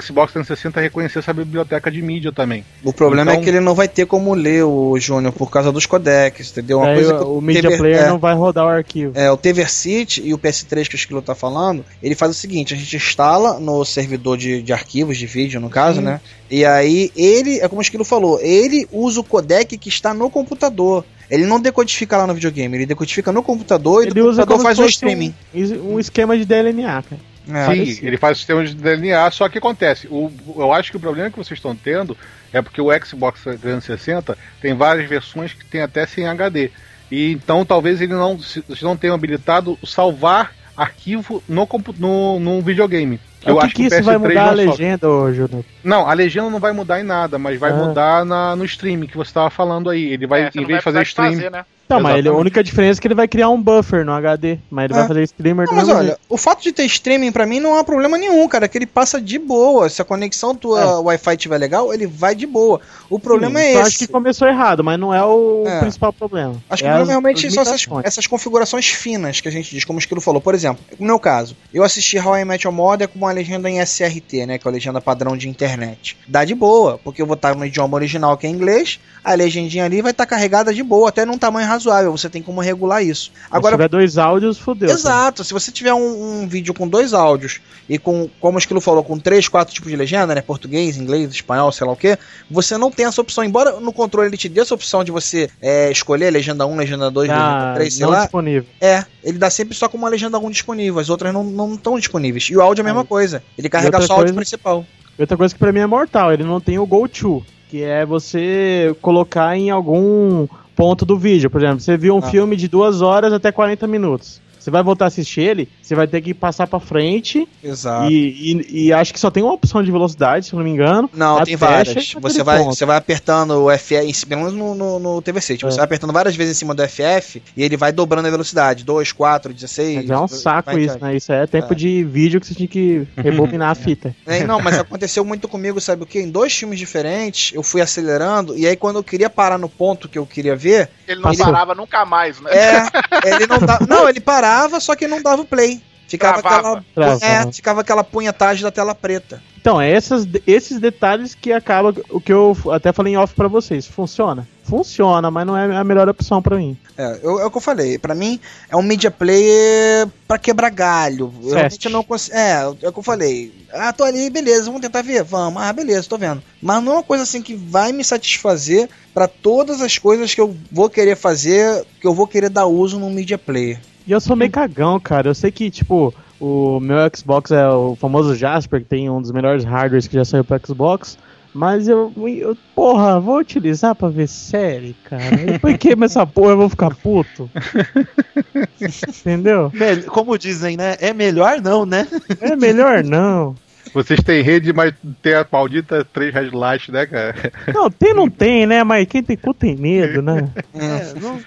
Xbox 360 reconhecer essa biblioteca de mídia também. O problema Então- é que ele não vai ter como ler o Júnior por causa dos codecs, entendeu? Uma Daí coisa o, que o Media TV Player é, não vai rodar o arquivo. É, o TV City e o PS3 que o Esquilo tá falando, ele faz o seguinte, a gente instala no servidor de, de arquivos, de vídeo no caso, né? E aí ele, é como o Esquilo falou, ele usa o codec que está no computador. Ele não decodifica lá no videogame, ele decodifica no computador e Ele do usa computador faz o fosse streaming. Um, um esquema de DLNA, cara. É. Sim, parecido. ele faz o sistema de DNA, só que acontece. O, eu acho que o problema que vocês estão tendo é porque o Xbox 360 tem várias versões que tem até sem HD. E então talvez ele não, não tenham habilitado salvar arquivo no, no, no videogame. o que, que o isso vai mudar a legenda, ô, Júnior? Não, a legenda não vai mudar em nada, mas vai Ah. mudar na, no streaming que você estava falando aí. Ele vai, É, em vez de fazer stream. né? Tá, mas ele, a única diferença é que ele vai criar um buffer no HD, mas ele É. vai fazer streamer Não, mas olha, jeito. o fato de ter streaming pra mim não há problema nenhum, cara, que ele passa de boa. Se a conexão tua É. Wi-Fi estiver legal, ele vai de boa. O problema Sim, é só esse. acho que começou errado, mas não é o É. principal problema. Acho que é o problema realmente são essas, essas configurações finas que a gente diz, como o Esquilo falou. Por exemplo, no meu caso, eu assisti How I Met Your Mother com uma legenda em SRT, né? Que é a legenda padrão de internet. Dá de boa, porque eu vou estar no idioma original, que é inglês, a legendinha ali vai estar carregada de boa, até num tamanho razoável. Você tem como regular isso. Agora, Se tiver dois áudios, fodeu. Exato, se você tiver um, um vídeo com dois áudios e com, como o Esquilo falou, com três, quatro tipos de legenda, né? Português, inglês, espanhol, sei lá o que, você não tem essa opção. Embora no controle ele te dê essa opção de você é, escolher legenda 1, legenda 2, legenda Ah, 3, sei lá. disponível. É, ele dá sempre só com uma legenda 1 disponível, as outras não estão disponíveis. E o áudio é a mesma Ah. coisa, ele carrega só o áudio coisa- principal. E Outra coisa que pra mim é mortal, ele não tem o go to, que é você colocar em algum ponto do vídeo. Por exemplo, você viu um Ah. filme de duas horas até 40 minutos. Você vai voltar a assistir ele, você vai ter que passar pra frente Exato. e, e, e acho que só tem uma opção de velocidade, se eu não me engano. Não, tem várias. Você vai, ponto. você vai apertando o FF, em cima- pelo menos no, no, no TVC, tipo, É. você vai apertando várias vezes em cima do FF e ele vai dobrando a velocidade. 2, 4, 16. Mas é um saco vai isso, né? Isso é tempo É. de vídeo que você tinha que rebobinar a fita. É, não, mas aconteceu muito comigo, sabe o que? Em dois filmes diferentes, eu fui acelerando, e aí quando eu queria parar no ponto que eu queria ver, Ele não Passou. parava nunca mais, né? é, ele não dava. Não, ele parava, só que não dava o play. Ficava Travava. aquela. É, ficava aquela punhetagem da tela preta. Então, é essas, esses detalhes que acaba o que eu até falei em off pra vocês. Funciona? Funciona, mas não é a melhor opção pra mim. É, eu- é o que eu falei. Pra mim, é um media player pra quebrar galho. Eu realmente não consigo. É, é o que eu falei. Ah, tô ali, beleza, vamos tentar ver? Vamos. Ah, beleza, tô vendo. Mas não é uma coisa assim que vai me satisfazer pra todas as coisas que eu vou querer fazer, que eu vou querer dar uso num media player. E eu sou meio cagão, cara. Eu sei que, tipo, o meu Xbox é o famoso Jasper, que tem um dos melhores hardwares que já saiu pro Xbox. Mas eu, eu porra, vou utilizar pra ver série, cara. Por que essa porra eu vou ficar puto? Entendeu? Como dizem, né? É melhor não, né? É melhor não. Vocês têm rede, mas tem a maldita 3 red light, né, cara? Não, tem não tem, né? Mas quem tem cu tem medo, né? É, não-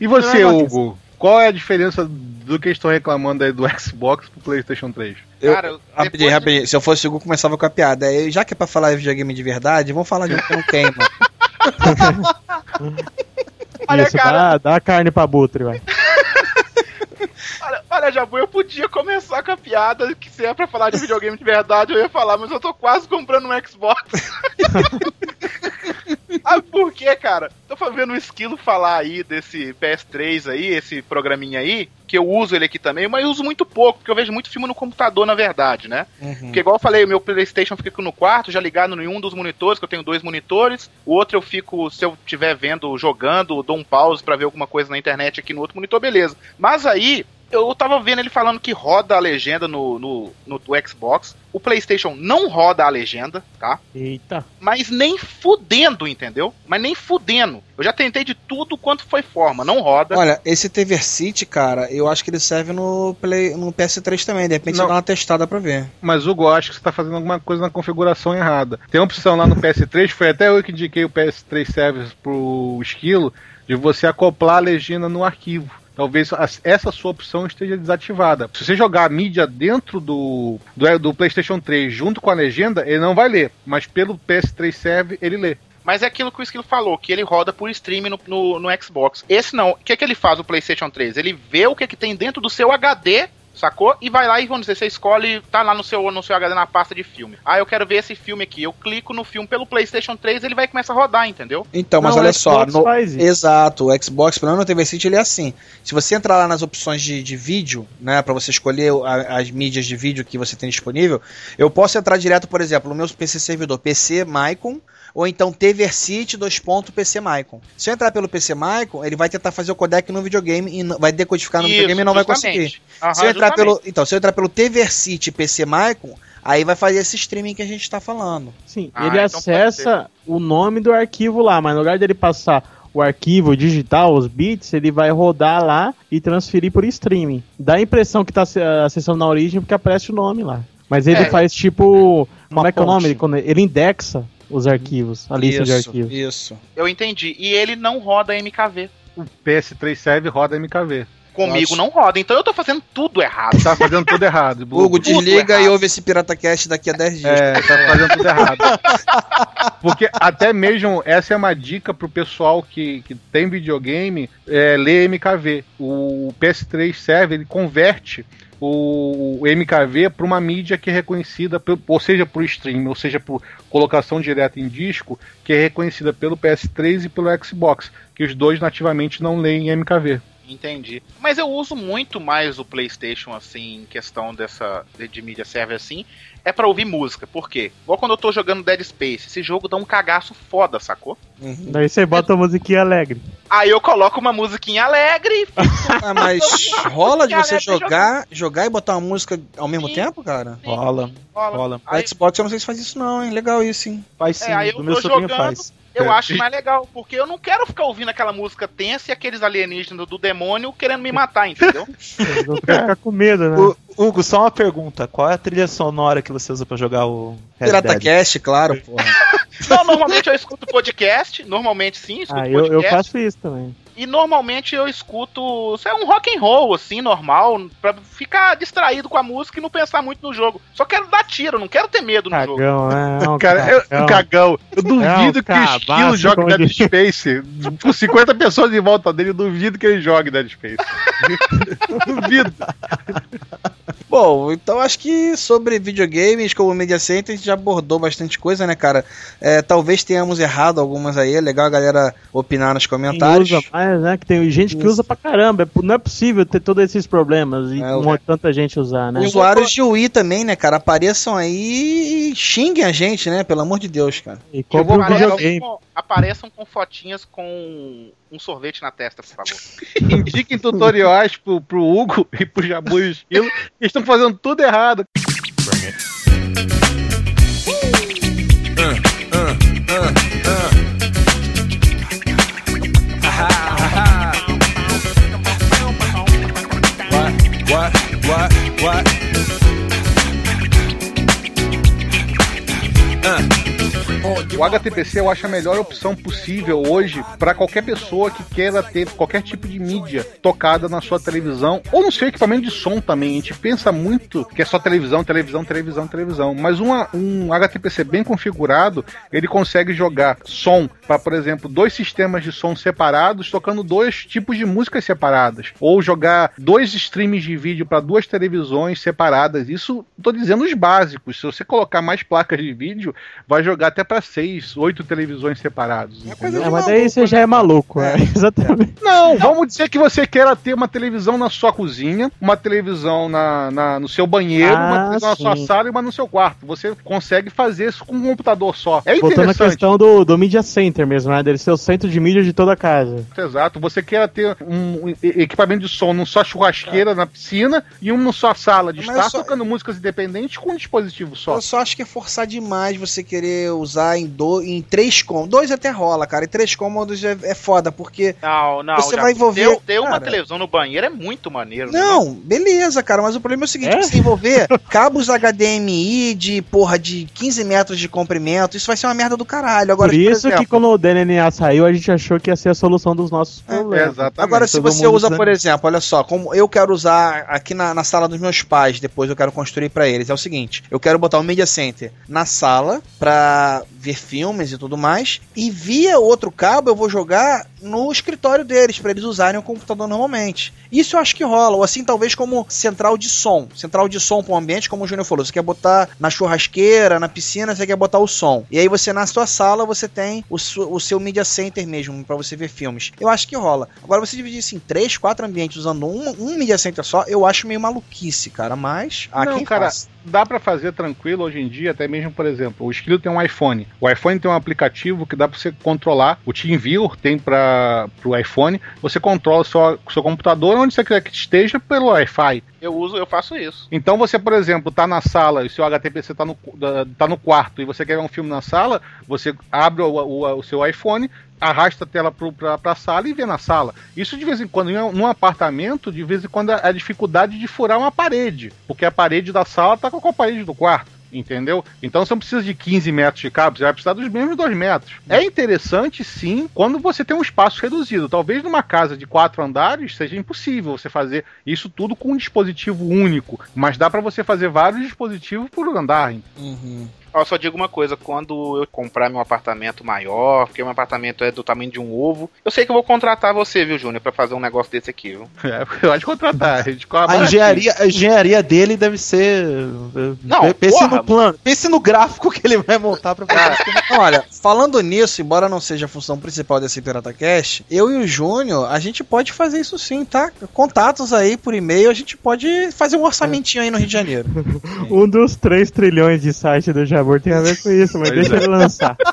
E você, Hugo? Qual é a diferença do que estão reclamando aí do Xbox pro PlayStation 3? Eu- Cara, eu- Rapidinho, de- rapidinho. Se eu fosse o Hugo, começava com a piada. Aí, já que é pra falar de videogame de verdade, vamos falar de um que não queima. Olha, Isso, cara. dá, dá carne pra butre, vai. Olha, olha, Jabu, eu podia começar com a piada que se é pra falar de videogame de verdade, eu ia falar, mas eu tô quase comprando um Xbox. ah, por quê, cara? Vendo o Esquilo falar aí desse PS3 aí, esse programinha aí, que eu uso ele aqui também, mas eu uso muito pouco, porque eu vejo muito filme no computador, na verdade, né? Uhum. Porque igual eu falei, o meu Playstation fica no quarto, já ligado em um dos monitores, que eu tenho dois monitores. O outro eu fico, se eu estiver vendo, jogando, dou um pause pra ver alguma coisa na internet aqui no outro monitor, beleza. Mas aí, Eu tava vendo ele falando que roda a legenda no, no, no, no Xbox. O PlayStation não roda a legenda, tá? Eita. Mas nem fudendo, entendeu? Mas nem fudendo. Eu já tentei de tudo quanto foi forma, não roda. Olha, esse Teversity, cara, eu acho que ele serve no, Play, no PS3 também. De repente Não. dá uma testada pra ver. Mas Hugo, eu acho que você tá fazendo alguma coisa na configuração errada. Tem uma opção lá no PS3, foi até eu que indiquei o PS3 Service pro Esquilo, de você acoplar a legenda no arquivo. Talvez essa sua opção esteja desativada. Se você jogar a mídia dentro do, do, do PlayStation 3 junto com a legenda, ele não vai ler. Mas pelo PS3 Serve, ele lê. Mas é aquilo que o Esquilo falou, que ele roda por streaming no, no, no Xbox. Esse não. O que, que ele faz, o PlayStation 3? Ele vê o que, que tem dentro do seu HD, sacou? E vai lá e, vamos dizer, você escolhe, tá lá no seu, no seu HD na pasta de filme. Ah, eu quero ver esse filme aqui. Eu clico no filme pelo PlayStation 3 ele vai começar a rodar, entendeu? Então, mas Não, olha só. No-. Exato, o Xbox, pelo menos no TV City, ele é assim. Se você entrar lá nas opções de, de vídeo, né, para você escolher a- as mídias de vídeo que você tem disponível, eu posso entrar direto, por exemplo, no meu PC servidor PC Maicon, ou então Tversity, dois pontos, PC Maicon. Se eu entrar pelo PC Maicon, ele vai tentar fazer o codec no videogame e vai decodificar no videogame e não vai conseguir. justamente. Aham, Se eu entrar justamente. pelo, então, se eu entrar pelo Tversity PC Maicon, aí vai fazer esse streaming que a gente tá falando. Sim, Ah, ele então acessa o nome do arquivo lá, mas no lugar dele passar o arquivo digital, os bits, ele vai rodar lá e transferir por streaming. Dá a impressão que tá se- acessando na origem porque aparece o nome lá. Mas ele É. faz tipo. Como é que é o nome? ele indexa os arquivos, a lista de Isso, arquivos. Isso. Eu entendi. E ele não roda MKV. O PS3 Serve roda MKV. Comigo Nossa. não roda. Então eu tô fazendo tudo errado. Tá fazendo tudo errado. Hugo, Tudo desliga e errado. ouve esse PirataCast daqui a 10 dias. É, tá fazendo tudo errado. Porque até mesmo essa é uma dica pro pessoal que, que tem videogame é, ler MKV. O PS3 serve, ele converte o, MKV para uma mídia que é reconhecida, ou seja, por stream, ou seja, por colocação direta em disco, que é reconhecida pelo PS3 e pelo Xbox, que os dois nativamente não leem MKV. Entendi. Mas eu uso muito mais o PlayStation, assim, em questão dessa de, de mídia serve assim, é pra ouvir música. Por quê? Igual quando eu tô jogando Dead Space, esse jogo dá um cagaço foda, sacou? Uhum. Daí você bota a musiquinha alegre. Aí eu coloco uma musiquinha alegre, Ah, mas rola de você jogar, jogar e botar uma música ao mesmo Sim. tempo, cara? Rola, rola. rola. Aí, Xbox eu não sei se faz isso não, hein? Legal isso, hein? Faz sim, É, aí eu do meu tô sobrinho jogando. faz. Eu É. acho mais legal, porque eu não quero ficar ouvindo aquela música tensa e aqueles alienígenas do demônio querendo me matar, entendeu? Eles vão ficar com medo, né? O- Hugo, só uma pergunta. Qual é a trilha sonora que você usa pra jogar o Red Dead? PirataCast, claro, porra. Não, normalmente eu escuto podcast, normalmente sim, escuto Ah, eu, podcast. eu faço isso também. E normalmente eu escuto, sei, um rock and roll, assim, normal, pra ficar distraído com a música e não pensar muito no jogo. Só quero dar tiro, não quero ter medo no jogo. Cagão, né? É um Cara, eu, cagão. cagão. Eu duvido É um que o Esquilo jogue Dead Space. Com 50 pessoas em volta dele, eu duvido que ele jogue Dead Space. duvido. Bom, então acho que sobre videogames como Media Center a gente já abordou bastante coisa, né, cara? É, talvez tenhamos errado algumas aí, é legal a galera opinar nos Quem comentários. usa mais, né? Que tem gente que Isso. usa pra caramba. É- Não é possível ter todos esses problemas e É, tanta gente usar, né? Usuários de Wii também, né, cara? Apareçam aí e xinguem a gente, né? Pelo amor de Deus, cara. E compra um videogame. com, apareçam com fotinhas com um sorvete na testa, por favor. Indiquem tutoriais pro, pro Hugo e pro Jabu e o Esquilo. Eles estão fazendo tudo errado. What? What? What? O HTPC eu acho a melhor opção possível hoje para qualquer pessoa que queira ter qualquer tipo de mídia tocada na sua televisão ou no seu equipamento de som também. A gente pensa muito que é só televisão, televisão, televisão, televisão. Mas uma- um HTPC bem configurado, ele consegue jogar som para, por exemplo, dois sistemas de som separados tocando dois tipos de músicas separadas. Ou jogar dois streams de vídeo para duas televisões separadas. Isso, tô dizendo os básicos. Se você colocar mais placas de vídeo, vai jogar até para seis oito televisões separados. É É, mas daí maluco, você já é maluco, É. é. exatamente. Não, vamos dizer que você queira ter uma televisão na sua cozinha, uma televisão na, na- no seu banheiro, uma Ah, televisão na sua sim. sala e uma no seu quarto. Você consegue fazer isso com um computador só. É Voltando à interessante. questão do, do Media Center mesmo, né? Dele ser o centro de mídia de toda a casa. Exato. Você quer ter um equipamento de som num só churrasqueira na piscina e um no sua sala de Mas estar só- tocando músicas independentes com um dispositivo só. Eu só acho que é forçar demais você querer usar em, do, em três cômodos. Dois até rola, cara. Em três cômodos é, é foda, porque. Não, não. Você vai envolver- Ter, ter uma televisão no banheiro é muito maneiro. né? Não, beleza, cara, mas o problema é o seguinte: É? você envolver cabos HDMI de, porra, de 15 metros de comprimento, isso vai ser uma merda do caralho. Agora, Por isso exemplo, que quando o DNA saiu, a gente achou que ia ser a solução dos nossos É, problemas. Exatamente. Agora, se você usa, usando. por exemplo, olha só, como eu quero usar aqui na, na sala dos meus pais, depois eu quero construir pra eles, é o seguinte: eu quero botar um Media Center na sala pra ver filmes e tudo mais, e via outro cabo eu vou jogar no escritório deles, pra eles usarem o computador normalmente. Isso eu acho que rola, ou assim, talvez como central de som. Central de som para um ambiente, como o Júnior falou, você quer botar na churrasqueira, na piscina, você quer botar o som. E aí você, na sua sala, você tem o, o seu media center mesmo, pra você ver filmes. Eu acho que rola. Agora, você dividir isso em três, quatro ambientes usando um, um media center só, eu acho meio maluquice, cara. Mas, ah, Não, cara, faz? dá pra fazer tranquilo hoje em dia, até mesmo, por exemplo, o Esquilo tem um iPhone. O iPhone tem um aplicativo que dá pra você controlar. O TeamViewer tem para o iPhone. Você controla o seu, seu computador onde você quiser que esteja pelo Wi-Fi. Eu uso, eu faço isso. Então você, por exemplo, tá na sala e seu HTPC tá no, tá no quarto e você quer ver um filme na sala, você abre o, o- o seu iPhone, arrasta a tela pra, pra sala e vê na sala. Isso de vez em quando, em um- num apartamento, de vez em quando é a dificuldade de furar uma parede, porque a parede da sala tá com a parede do quarto. Entendeu? Então você não precisa de 15 metros de cabo, você vai precisar dos mesmos 2 metros. É interessante, sim, quando você tem um espaço reduzido. Talvez numa casa de quatro andares seja impossível você fazer isso tudo com um dispositivo único, mas dá para você fazer vários dispositivos por andar. Uhum. Ó, só digo uma coisa, quando eu comprar meu apartamento maior, porque meu apartamento é do tamanho de um ovo, eu sei que eu vou contratar você, viu, Júnior, pra fazer um negócio desse aqui, viu? É, pode contratar. A, gente A engenharia, a engenharia dele deve ser. eh, Não, pense porra. no plano, pense no gráfico que ele vai montar pra fazer. Então, olha, falando nisso, embora não seja a função principal desse PirataCast, eu e o Júnior, a gente pode fazer isso sim, tá? Contatos aí por e-mail, a gente pode fazer um orçamentinho aí no Rio de Janeiro. Um dos 3 trilhões de site do Jabor tem a ver com isso, mas Pois deixa é. ele lançar.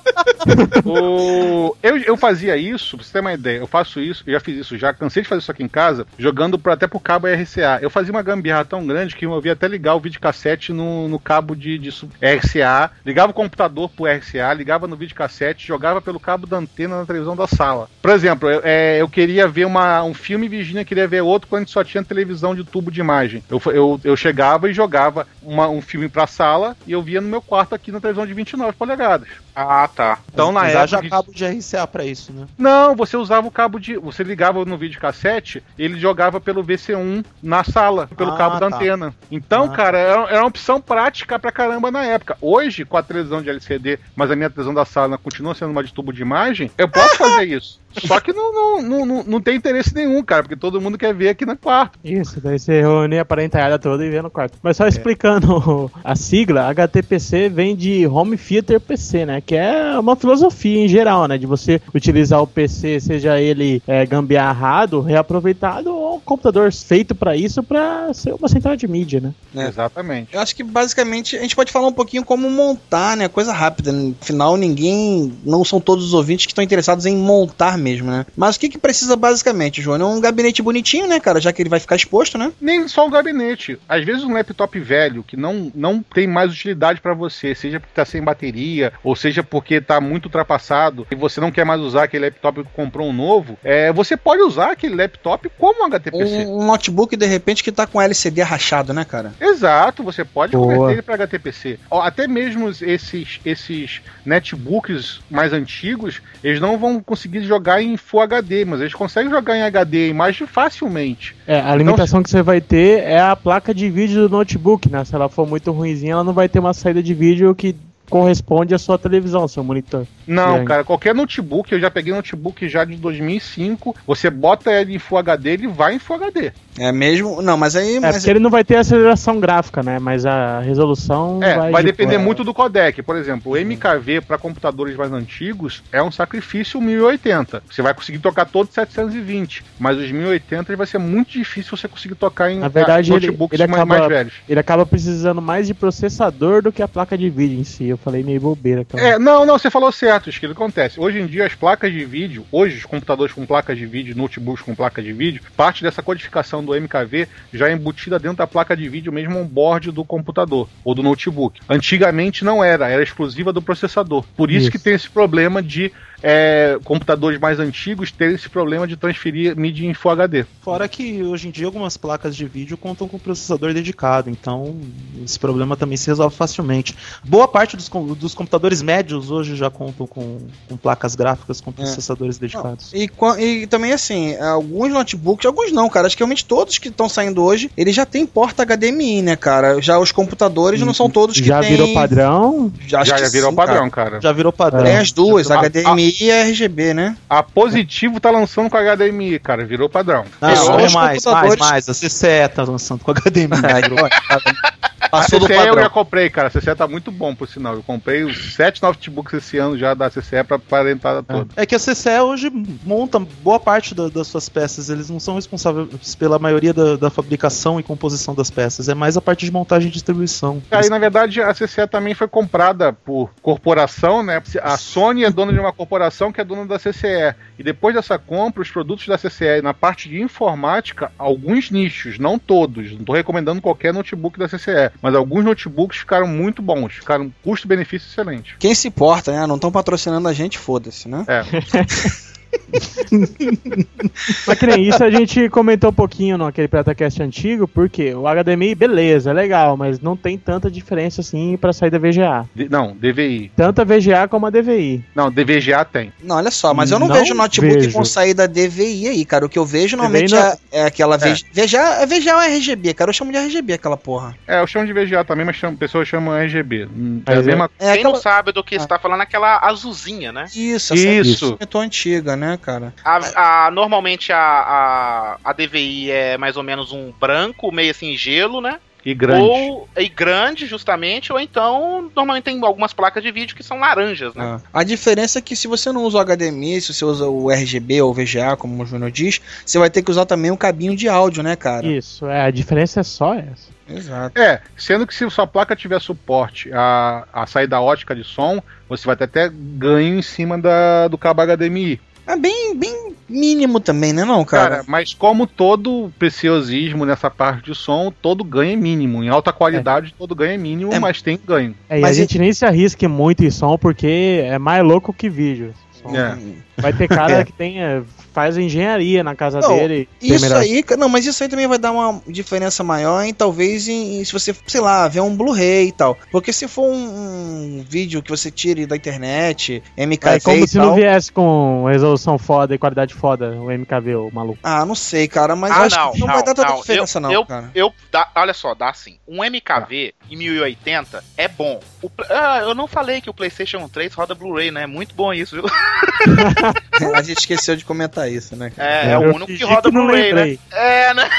O- Eu, eu fazia isso, pra você ter uma ideia, eu faço isso, eu já fiz isso, já cansei de fazer isso aqui em casa, jogando pro, até pro cabo RCA. Eu fazia uma gambiarra tão grande que eu ia até ligar o videocassete no, no cabo de, de RCA, ligava o computador pro RCA, ligava no videocassete, jogava pelo cabo da antena na televisão da sala. Por exemplo, eu, é, eu queria ver uma, um filme e Virginia queria ver outro quando a gente só tinha televisão de tubo de imagem. Eu, eu, eu chegava e jogava uma- um filme pra sala e eu via no meu quarto aqui na televisão de 29 polegadas. Ah, tá. Então, na época. haja cabo de RCA pra isso, né? Não, você usava o cabo de. Você ligava no videocassete, ele jogava pelo VC1 na sala, pelo Ah, cabo da tá. antena. Então, Ah, cara, era, era uma opção prática pra caramba na época. Hoje, com a televisão de LCD, mas a minha televisão da sala continua sendo uma de tubo de imagem, eu posso fazer isso. Só que não, não, não, não, não tem interesse nenhum, cara, porque todo mundo quer ver aqui no quarto. Isso, daí você reúne a parentalhada toda e vê no quarto. Mas só explicando a sigla, HTPC vem de Home Theater PC, né? Que é uma filosofia em geral, né? De você utilizar o PC, seja ele é, gambiarrado, reaproveitado, ou um computador feito pra isso, pra ser uma central de mídia, né? É. Exatamente. Eu acho que basicamente a gente pode falar um pouquinho como montar, né? Coisa rápida. Afinal, ninguém. Não são todos os ouvintes que estão interessados em montar mesmo, né? Mas o que, que precisa basicamente, João? É um gabinete bonitinho, né, cara? Já que ele vai ficar exposto, né? Nem só o gabinete. Às vezes um laptop velho que não, não tem mais utilidade pra você, seja porque tá sem bateria, ou seja porque tá muito ultrapassado e você não quer mais usar aquele laptop que comprou um novo, é, você pode usar aquele laptop como um HTPC. Um, um notebook, de repente, que tá com LCD rachado, né, cara? Exato, você pode Boa. converter ele para HTPC. Ó, Até mesmo esses, esses netbooks mais antigos, eles não vão conseguir jogar em Full HD, mas eles conseguem jogar em HD a imagem facilmente. É, a limitação que você vai ter é a placa de vídeo do notebook, né? Se ela for muito ruimzinha, ela não vai ter uma saída de vídeo que corresponde à sua televisão, ao seu monitor. Não, cara, qualquer notebook, eu já peguei notebook já de 2005, você bota ele em Full HD, ele vai em Full HD. É mesmo? Não, mas aí. É, mas porque ele não vai ter aceleração gráfica, né? Mas a resolução É, vai... vai, de- depender é. muito do codec. Por exemplo, o MKV para computadores mais antigos é um sacrifício 1080. Você vai conseguir tocar todos 720, mas os 1080 vai ser muito difícil você conseguir tocar em Na verdade, ah, ele- notebooks ele mais, acaba- mais velhos. Ele acaba precisando mais de processador do que a placa de vídeo em si. Falei meio bobeira. É, não, não, você falou certo, isso que acontece. Hoje em dia, as placas de vídeo, hoje os computadores com placas de vídeo, notebooks com placas de vídeo, parte dessa codificação do MKV já é embutida dentro da placa de vídeo, mesmo on board do computador ou do notebook. Antigamente não era, era exclusiva do processador. Por isso, Isso. que tem esse problema de é, computadores mais antigos terem esse problema de transferir mídia em Full HD. Fora que hoje em dia algumas placas de vídeo contam com processador dedicado, então esse problema também se resolve facilmente. Boa parte dos, dos computadores médios hoje já contam com, com placas gráficas com processadores dedicados. E, e também, assim, alguns notebooks, alguns não, cara. Acho que realmente todos que estão saindo hoje, eles já tem porta HDMI, né, cara? Já os computadores não são todos que Já tem... virou padrão? Já, já já virou sim, padrão, cara. cara. Já virou padrão. Tem as duas, Ah, HDMI e RGB, né? A Positivo tá lançando com HDMI, cara, virou padrão. Não, Virou é mais, mais, computadores- mais. A CCE tá lançando com HDMI. A Passou do CCE eu padrão. já comprei, cara. A CCE tá muito bom, por sinal. Eu comprei os sete notebooks esse ano já da CCE pra parentada toda. É que a CCE hoje monta boa parte da- das suas peças. Eles não são responsáveis pela maioria da, da fabricação e composição das peças. É mais a parte de montagem e distribuição. Aí, na verdade, a CCE também foi comprada por corporação, né? A Sony é dona de uma corporação que é dona da CCE. E depois dessa compra, os produtos da CCE na parte de informática, alguns nichos, não todos. Não tô recomendando qualquer notebook da CCE, mas alguns notebooks ficaram muito bons. Ficaram custo-benefício excelente. Quem se importa, né? Não estão patrocinando a gente, foda-se, né? É. Mas que nem isso a gente comentou um pouquinho naquele PrataCast antigo, porque o HDMI, beleza, é legal, mas não tem tanta diferença assim pra sair da VGA. D- não, DVI. Tanto a VGA como a DVI. Não, DVGA tem. Não, olha só, mas eu não, Não vejo notebook vejo. com saída DVI aí, cara. O que eu vejo normalmente não- é, é aquela VGA. VGA, é VGA ou RGB, cara? Eu chamo de RGB aquela porra. É, eu chamo de VGA também, mas chamo, pessoas chamam RGB. Hum, É a Mas é- mesma É Quem não aquela. sabe do que você tá falando, é aquela azulzinha, né? Isso, essa Isso. é muito antiga, né, cara? A, a- normalmente a, a, a DVI é mais ou menos um branco, meio assim, gelo, né? e grande. Ou e grande, justamente, ou então, normalmente tem algumas placas de vídeo que são laranjas, né? Ah. A diferença é que se você não usa o HDMI, se você usa o RGB ou VGA, como o Júnior diz, você vai ter que usar também um cabinho de áudio, né, cara? Isso, é, a diferença é só essa. Exato. É, sendo que se sua placa tiver suporte a, a saída ótica de som, você vai ter até ganho em cima da, do cabo HDMI. É bem, bem mínimo também, né, não, cara? Cara, mas como todo preciosismo nessa parte de som, todo ganho é mínimo. Em alta qualidade, todo ganho é mínimo, É. mas tem ganho. É, e Mas a gente nem se arrisque muito em som, porque é mais louco que vídeo. É. Vai ter cara É. que tem, é, faz engenharia na casa Não, dele. Isso melhor- aí, não, mas isso aí também vai dar uma diferença maior em talvez em, em se você, sei lá, ver um Blu-ray e tal. Porque se for um, um vídeo que você tire da internet, MKV É como e se tal, não viesse com resolução foda e qualidade foda, o MKV, o maluco. Ah, não sei, cara, mas Ah, eu acho não, que não, não, vai dar tanta não. diferença Eu- não, eu- cara. Eu, dá- olha só, dá assim. Um MKV em 1080 é bom. O ah, eu não falei que o PlayStation 3 roda Blu-ray, né? Muito bom isso, viu? A gente esqueceu de comentar isso, né, cara? É, é, o único que roda que Blu-ray, né? É, né?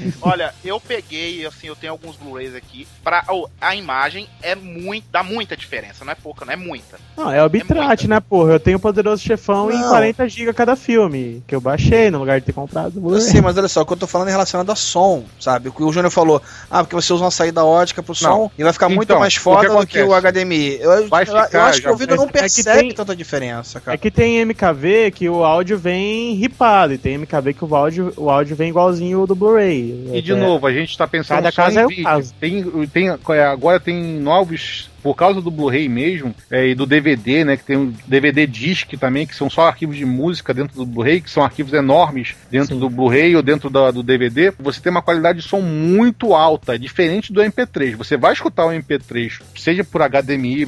Olha, eu peguei, assim, eu tenho alguns Blu-rays aqui. Pra, oh, a imagem é muito. dá muita diferença, não é pouca, não é muita. Não, é o bitrate, né, porra? Eu tenho o Poderoso Chefão em Não. 40 GB cada filme, que eu baixei no lugar de ter comprado o Eu Blu-ray. sei, mas olha só, o que eu tô falando é relacionado a som, sabe? O que o Júnior falou, ah, porque você usa uma saída ótica pro som Não. e vai ficar muito Então, mais o que foda do que o? HDMI. Eu, Vai eu- eu ficar, acho que o ouvido não é percebe tem- tanta diferença, É cara. que tem MKV que o áudio vem ripado, e tem MKV que o áudio, o áudio vem igualzinho o do Blu-ray. E de É, novo, a gente tá pensando Cada caso em é um vídeo. caso. Tem, tem, é, agora tem novos, por causa do Blu-ray mesmo, é, e do DVD, né? Que tem o DVD Disc também, que são só arquivos de música dentro do Blu-ray, que são arquivos enormes dentro Sim. do Blu-ray ou dentro da- do DVD. Você tem uma qualidade de som muito alta, diferente do MP3. Você vai escutar o MP3, seja por HDMI,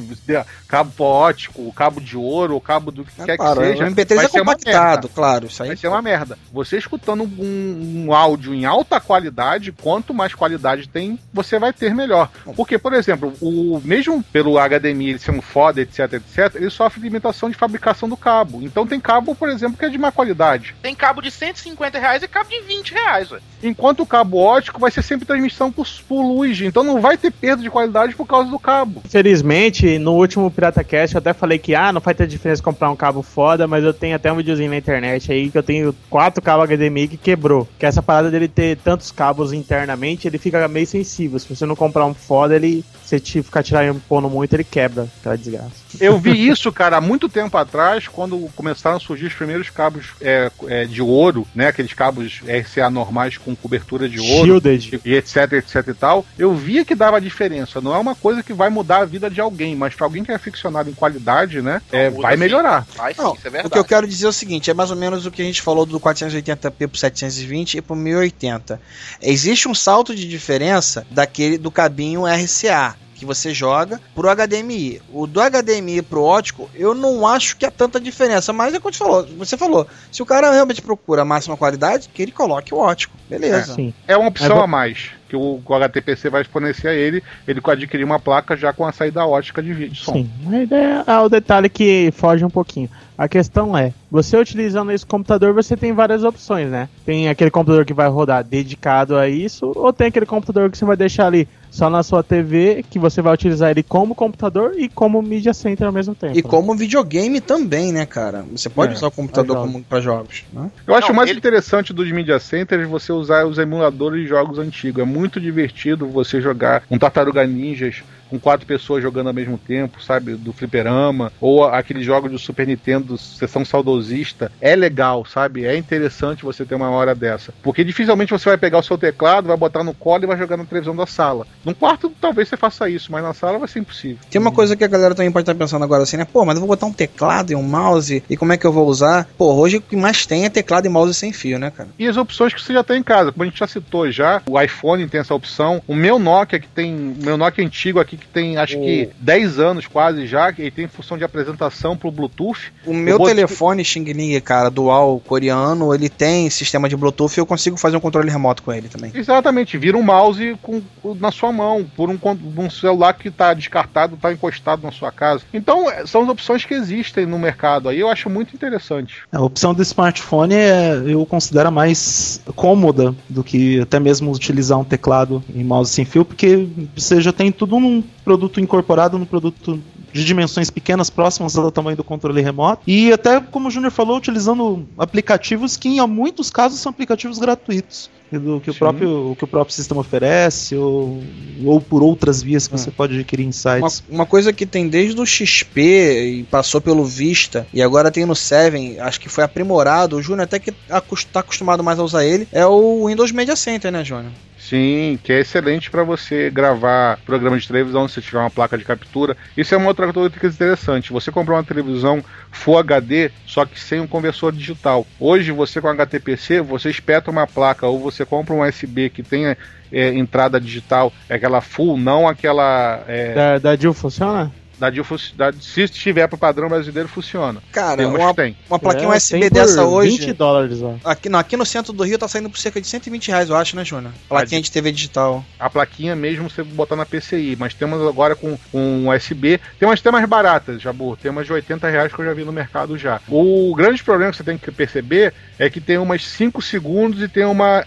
cabo ótico, cabo de ouro, ou cabo do que É quer claro, que seja. o MP3 vai é ser uma compactado, merda. claro, isso aí. Vai ser uma merda. Você escutando um, um áudio em alta qualidade, quanto mais qualidade tem, você vai ter melhor. Porque, por exemplo, o mesmo pelo HDMI ele ser um foda, etc, etc, ele sofre limitação de fabricação do cabo. Então tem cabo, por exemplo, que é de má qualidade. Tem cabo de 150 reais e cabo de 20 reais, velho. Enquanto o cabo ótico vai ser sempre transmissão por, por luz. Então não vai ter perda de qualidade por causa do cabo. Infelizmente, no último Pirata Cast eu até falei que ah, não vai ter diferença comprar um cabo foda, mas eu tenho até um videozinho na internet aí que eu tenho quatro cabos HDMI que quebrou. Que essa parada dele ter tantos cabos internamente, ele fica meio sensível. Se você não comprar um foda, ele. Se te ficar tirando pondo muito, ele quebra aquela desgraça. Eu vi isso, cara, há muito tempo atrás, quando começaram a surgir os primeiros cabos é, é, de ouro, né? Aqueles cabos RCA normais com cobertura de ouro. Shielded. E etc, etc e tal. Eu via que dava diferença. Não é uma coisa que vai mudar a vida de alguém, mas pra alguém que é aficionado em qualidade, né? É, muda vai sim. melhorar. Vai sim, Não, isso é o verdade. que eu quero dizer é o seguinte, é mais ou menos o que a gente falou do 480p pro 720 e pro 1080. Existe um salto de diferença daquele do cabinho RCA que você joga pro HDMI. O do HDMI pro ótico, eu não acho que há tanta diferença, mas é como você falou, você falou, se o cara realmente procura a máxima qualidade, que ele coloque o ótico. Beleza. Sim. É uma opção a mais. Que o, o HTPC vai exponenciar ele, ele adquirir uma placa já com a saída ótica de vídeo. som. Sim, mas é, é o detalhe que foge um pouquinho. A questão é, você utilizando esse computador, você tem várias opções, né? Tem aquele computador que vai rodar dedicado a isso, ou tem aquele computador que você vai deixar ali só na sua TV, que você vai utilizar ele como computador e como media center ao mesmo tempo. E como videogame também, né, cara? Você pode É, usar o computador pra como para jogos, né? Eu acho Não, mais ele- interessante dos media centers você usar os emuladores de jogos antigos. É muito divertido você jogar um Tartaruga Ninjas com quatro pessoas jogando ao mesmo tempo, sabe? Do fliperama, ou aqueles jogos do Super Nintendo, sessão saudosista. É legal, sabe? É interessante você ter uma hora dessa. Porque dificilmente você vai pegar o seu teclado, vai botar no colo e vai jogar na televisão da sala. Num quarto, talvez você faça isso, mas na sala vai ser impossível. Tem uma coisa que a galera também pode estar pensando agora assim, né? Pô, mas eu vou botar um teclado e um mouse, e como é que eu vou usar? Pô, hoje o que mais tem é teclado e mouse sem fio, né, cara? E as opções que você já tem em casa, como a gente já citou já, o iPhone tem essa opção, o meu Nokia que tem, o meu Nokia antigo aqui que tem acho que 10 anos quase já, que ele tem função de apresentação pro Bluetooth. O meu telefone Xing Ling, cara, dual coreano, ele tem sistema de Bluetooth e eu consigo fazer um controle remoto com ele também. Exatamente, vira um mouse com, na sua mão, por um, um celular que está descartado, está encostado na sua casa. Então, é, são as opções que existem no mercado aí, eu acho muito interessante. A opção do smartphone é, eu considero a mais cômoda do que até mesmo utilizar um teclado e mouse sem fio, porque você já tem tudo num produto incorporado, num produto de dimensões pequenas, próximas ao tamanho do controle remoto. E até, como o Júnior falou, utilizando aplicativos que em muitos casos são aplicativos gratuitos. Do que o, próprio, o que o próprio sistema oferece, ou, ou por outras vias que você pode adquirir em Uma, uma coisa que tem desde o XP e passou pelo Vista e agora tem no 7, acho que foi aprimorado, o Júnior até que está acostumado mais a usar ele, é o Windows Media Center, né, Júnior? Sim, que é excelente para você gravar programa de televisão se tiver uma placa de captura. Isso é uma outra coisa que é interessante. Você comprar uma televisão Full HD, só que sem um conversor digital. Hoje, você com HTPC, você espeta uma placa ou você compra um USB que tenha é, entrada digital, é aquela full, não aquela é, Da, da Jill funciona? Da, Dil- da se estiver para o padrão brasileiro funciona. Cara, uma, que tem. uma plaquinha É, USB tem por dessa hoje. 20 dólares, ó. Aqui, não, aqui no centro do Rio tá saindo por cerca de 120 reais, eu acho, né, Júnior? Plaquinha de TV digital. a plaquinha mesmo você botar na PCI, mas temos agora com um USB, tem umas até mais baratas, Jabu, tem umas de 80 reais que eu já vi no mercado já. O grande problema que você tem que perceber é que tem umas 5 segundos e tem uma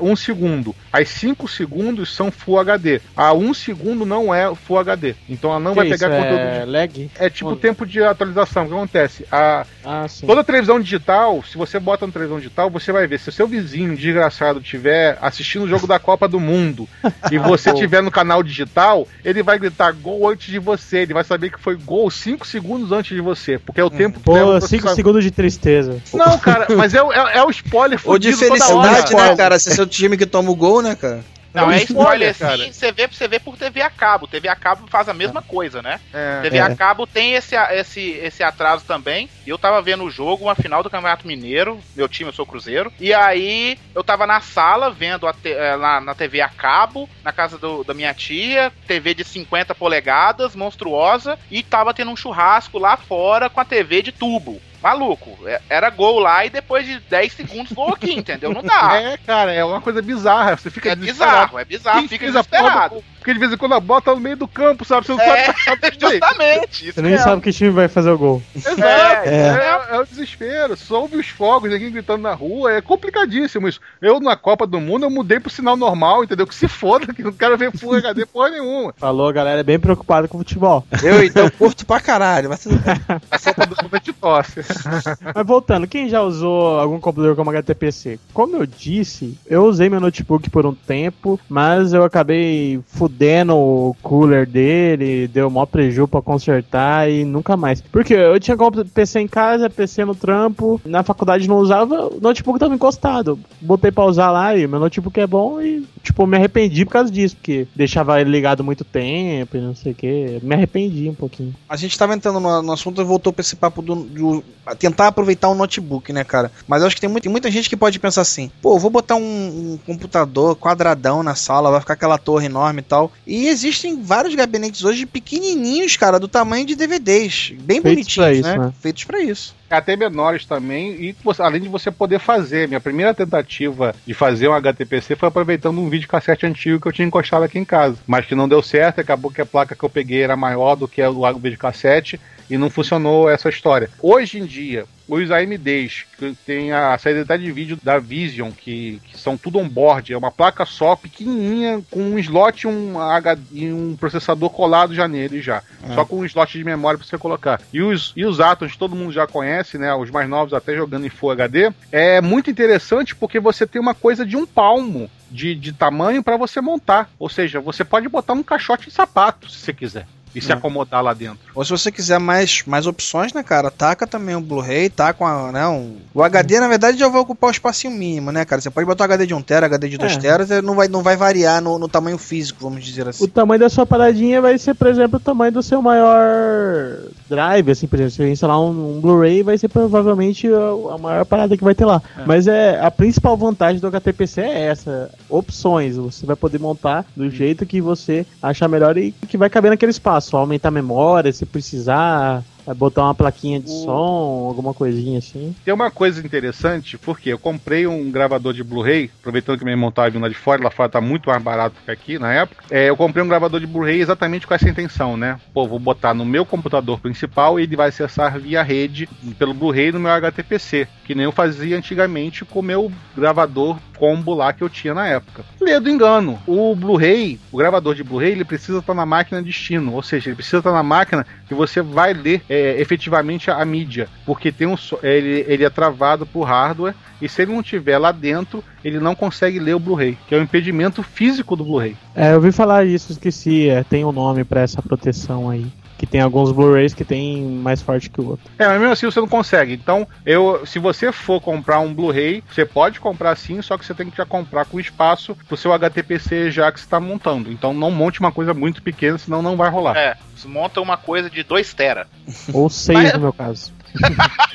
1 segundo. As 5 segundos são Full HD. A 1 segundo não é Full HD. Então ela não Que vai isso, pegar é de... lag? É tipo Ou- tempo de atualização. O que acontece? A, Ah, sim. Toda televisão digital, se você bota na televisão digital, você vai ver. Se o seu vizinho desgraçado estiver assistindo o jogo da Copa do Mundo e você estiver no canal digital, ele vai gritar gol antes de você. Ele vai saber que foi gol 5 segundos antes de você. Porque é o tempo que leva Pô, pra você 5 saber. segundos de tristeza. Não, cara, mas é, o- é, é o spoiler Ou de felicidade, hora. né, cara? Se é seu time que toma o gol, né, cara? Não, É é spoiler, spoiler, sim, você vê, você vê por TV a cabo. TV a cabo faz a mesma coisa, né? É. TV a cabo tem esse, esse, esse atraso também. Eu tava vendo o jogo, uma final do Campeonato Mineiro. Meu time, eu sou Cruzeiro. E aí, eu tava na sala vendo a te- eh, na, na TV a cabo, na casa do- da minha tia. TV de 50 polegadas, monstruosa. E tava tendo um churrasco lá fora com a TV de tubo. Maluco, é- era gol lá e depois de 10 segundos gol aqui, entendeu? Não dá. É, cara, é uma coisa bizarra. Você fica É desesperado. bizarro, é bizarro, Quem fica porra desesperado. do- Porque de vez em quando a bola tá no meio do campo, sabe? Você não É, sabe sabe o que fazer. justamente. Isso Você nem mesmo. sabe que time vai fazer o gol. Exato, É, é, é o desespero. Só ouve os fogos, ninguém gritando na rua, é complicadíssimo isso. Eu, na Copa do Mundo, eu mudei pro sinal normal, entendeu? Que se foda, que não quero ver Full HD porra nenhuma. Falou, galera é bem preocupada com o futebol. Eu então curto pra caralho, mas tudo bem. A Copa do Mundo é de tosse. Mas voltando, quem já usou algum computador como HTPC? Como eu disse, eu usei meu notebook por um tempo, mas eu acabei fudendo o cooler dele, deu mó preju pra consertar e nunca mais. Porque eu tinha PC em casa, PC no trampo, na faculdade não usava, o notebook tava encostado. Botei pra usar lá e meu notebook é bom e, tipo, me arrependi por causa disso, porque deixava ele ligado muito tempo e não sei o que. Me arrependi um pouquinho. A gente tava entrando no, no assunto e voltou pra esse papo do, do- tentar aproveitar um notebook, né, cara? Mas eu acho que tem, muito- tem muita gente que pode pensar assim: pô, vou botar um, um computador quadradão na sala, vai ficar aquela torre enorme e tal. E existem vários gabinetes hoje pequenininhos, cara, do tamanho de DVDs, bem Feitos pra bonitinhos, isso, né? né? Feitos pra isso. Até menores também, e você- além de você poder fazer. Minha primeira tentativa de fazer um HTPC foi aproveitando um videocassete antigo que eu tinha encostado aqui em casa. Mas que não deu certo, acabou que a placa que eu peguei era maior do que o videocassete e não funcionou essa história. Hoje em dia, os AMDs, que tem a saída até de vídeo da Vision, que, que são tudo on-board, é uma placa só, pequenininha, com um slot e um, H, e um processador colado já nele já. Só com um slot de memória para você colocar. E os, e os Atos, todo mundo já conhece, né? Os mais novos até jogando em Full HD. É muito interessante porque você tem uma coisa de um palmo de, de tamanho para você montar. Ou seja, você pode botar um caixote de sapato, se você quiser. E se É. acomodar lá dentro. Ou se você quiser mais, mais opções, né, cara? Taca também o Blu-ray, tá com a, né, um... O HD, na verdade, já vai ocupar o espacinho mínimo, né, cara? Você pode botar um HD de 1 tera, HD de 2 É. teras, ele não vai, não vai variar no, no tamanho físico, vamos dizer assim. O tamanho da sua paradinha vai ser, por exemplo, o tamanho do seu maior drive, assim, por exemplo, se você instalar um, um Blu-ray, vai ser provavelmente a, a maior parada que vai ter lá. Mas é a principal vantagem do HTPC é essa, opções, você vai poder montar do jeito que você achar melhor e que vai caber naquele espaço, aumentar a memória, se precisar, vai botar uma plaquinha de O- som, alguma coisinha assim. Tem uma coisa interessante, porque eu comprei um gravador de Blu-ray, aproveitando que minha tava vindo lá de fora, lá fora tá muito mais barato que aqui na época. É, eu comprei um gravador de Blu-ray exatamente com essa intenção, né? Pô, vou botar no meu computador principal e ele vai acessar via rede pelo Blu-ray no meu HTPC, que nem eu fazia antigamente com o meu gravador combo lá que eu tinha na época. Lê do engano. O Blu-ray, o gravador de Blu-ray, ele precisa estar na máquina destino, ou seja, ele precisa estar na máquina que você vai ler é, efetivamente a, a mídia, porque tem um, so- ele, ele é travado por hardware e se ele não tiver lá dentro, ele não consegue ler o Blu-ray, que é o impedimento físico do Blu-ray. É, eu ouvi falar isso, esqueci, é, tem um nome pra essa proteção aí. Que tem alguns Blu-rays que tem mais forte que o outro. É, mas mesmo assim você não consegue. Então, eu, se você for comprar um Blu-ray, você pode comprar sim, só que você tem que já comprar com espaço pro seu HTPC já que você está montando. Então não monte uma coisa muito pequena, senão não vai rolar. É, você monta uma coisa de 2 tera. Ou seis Mas- no meu caso.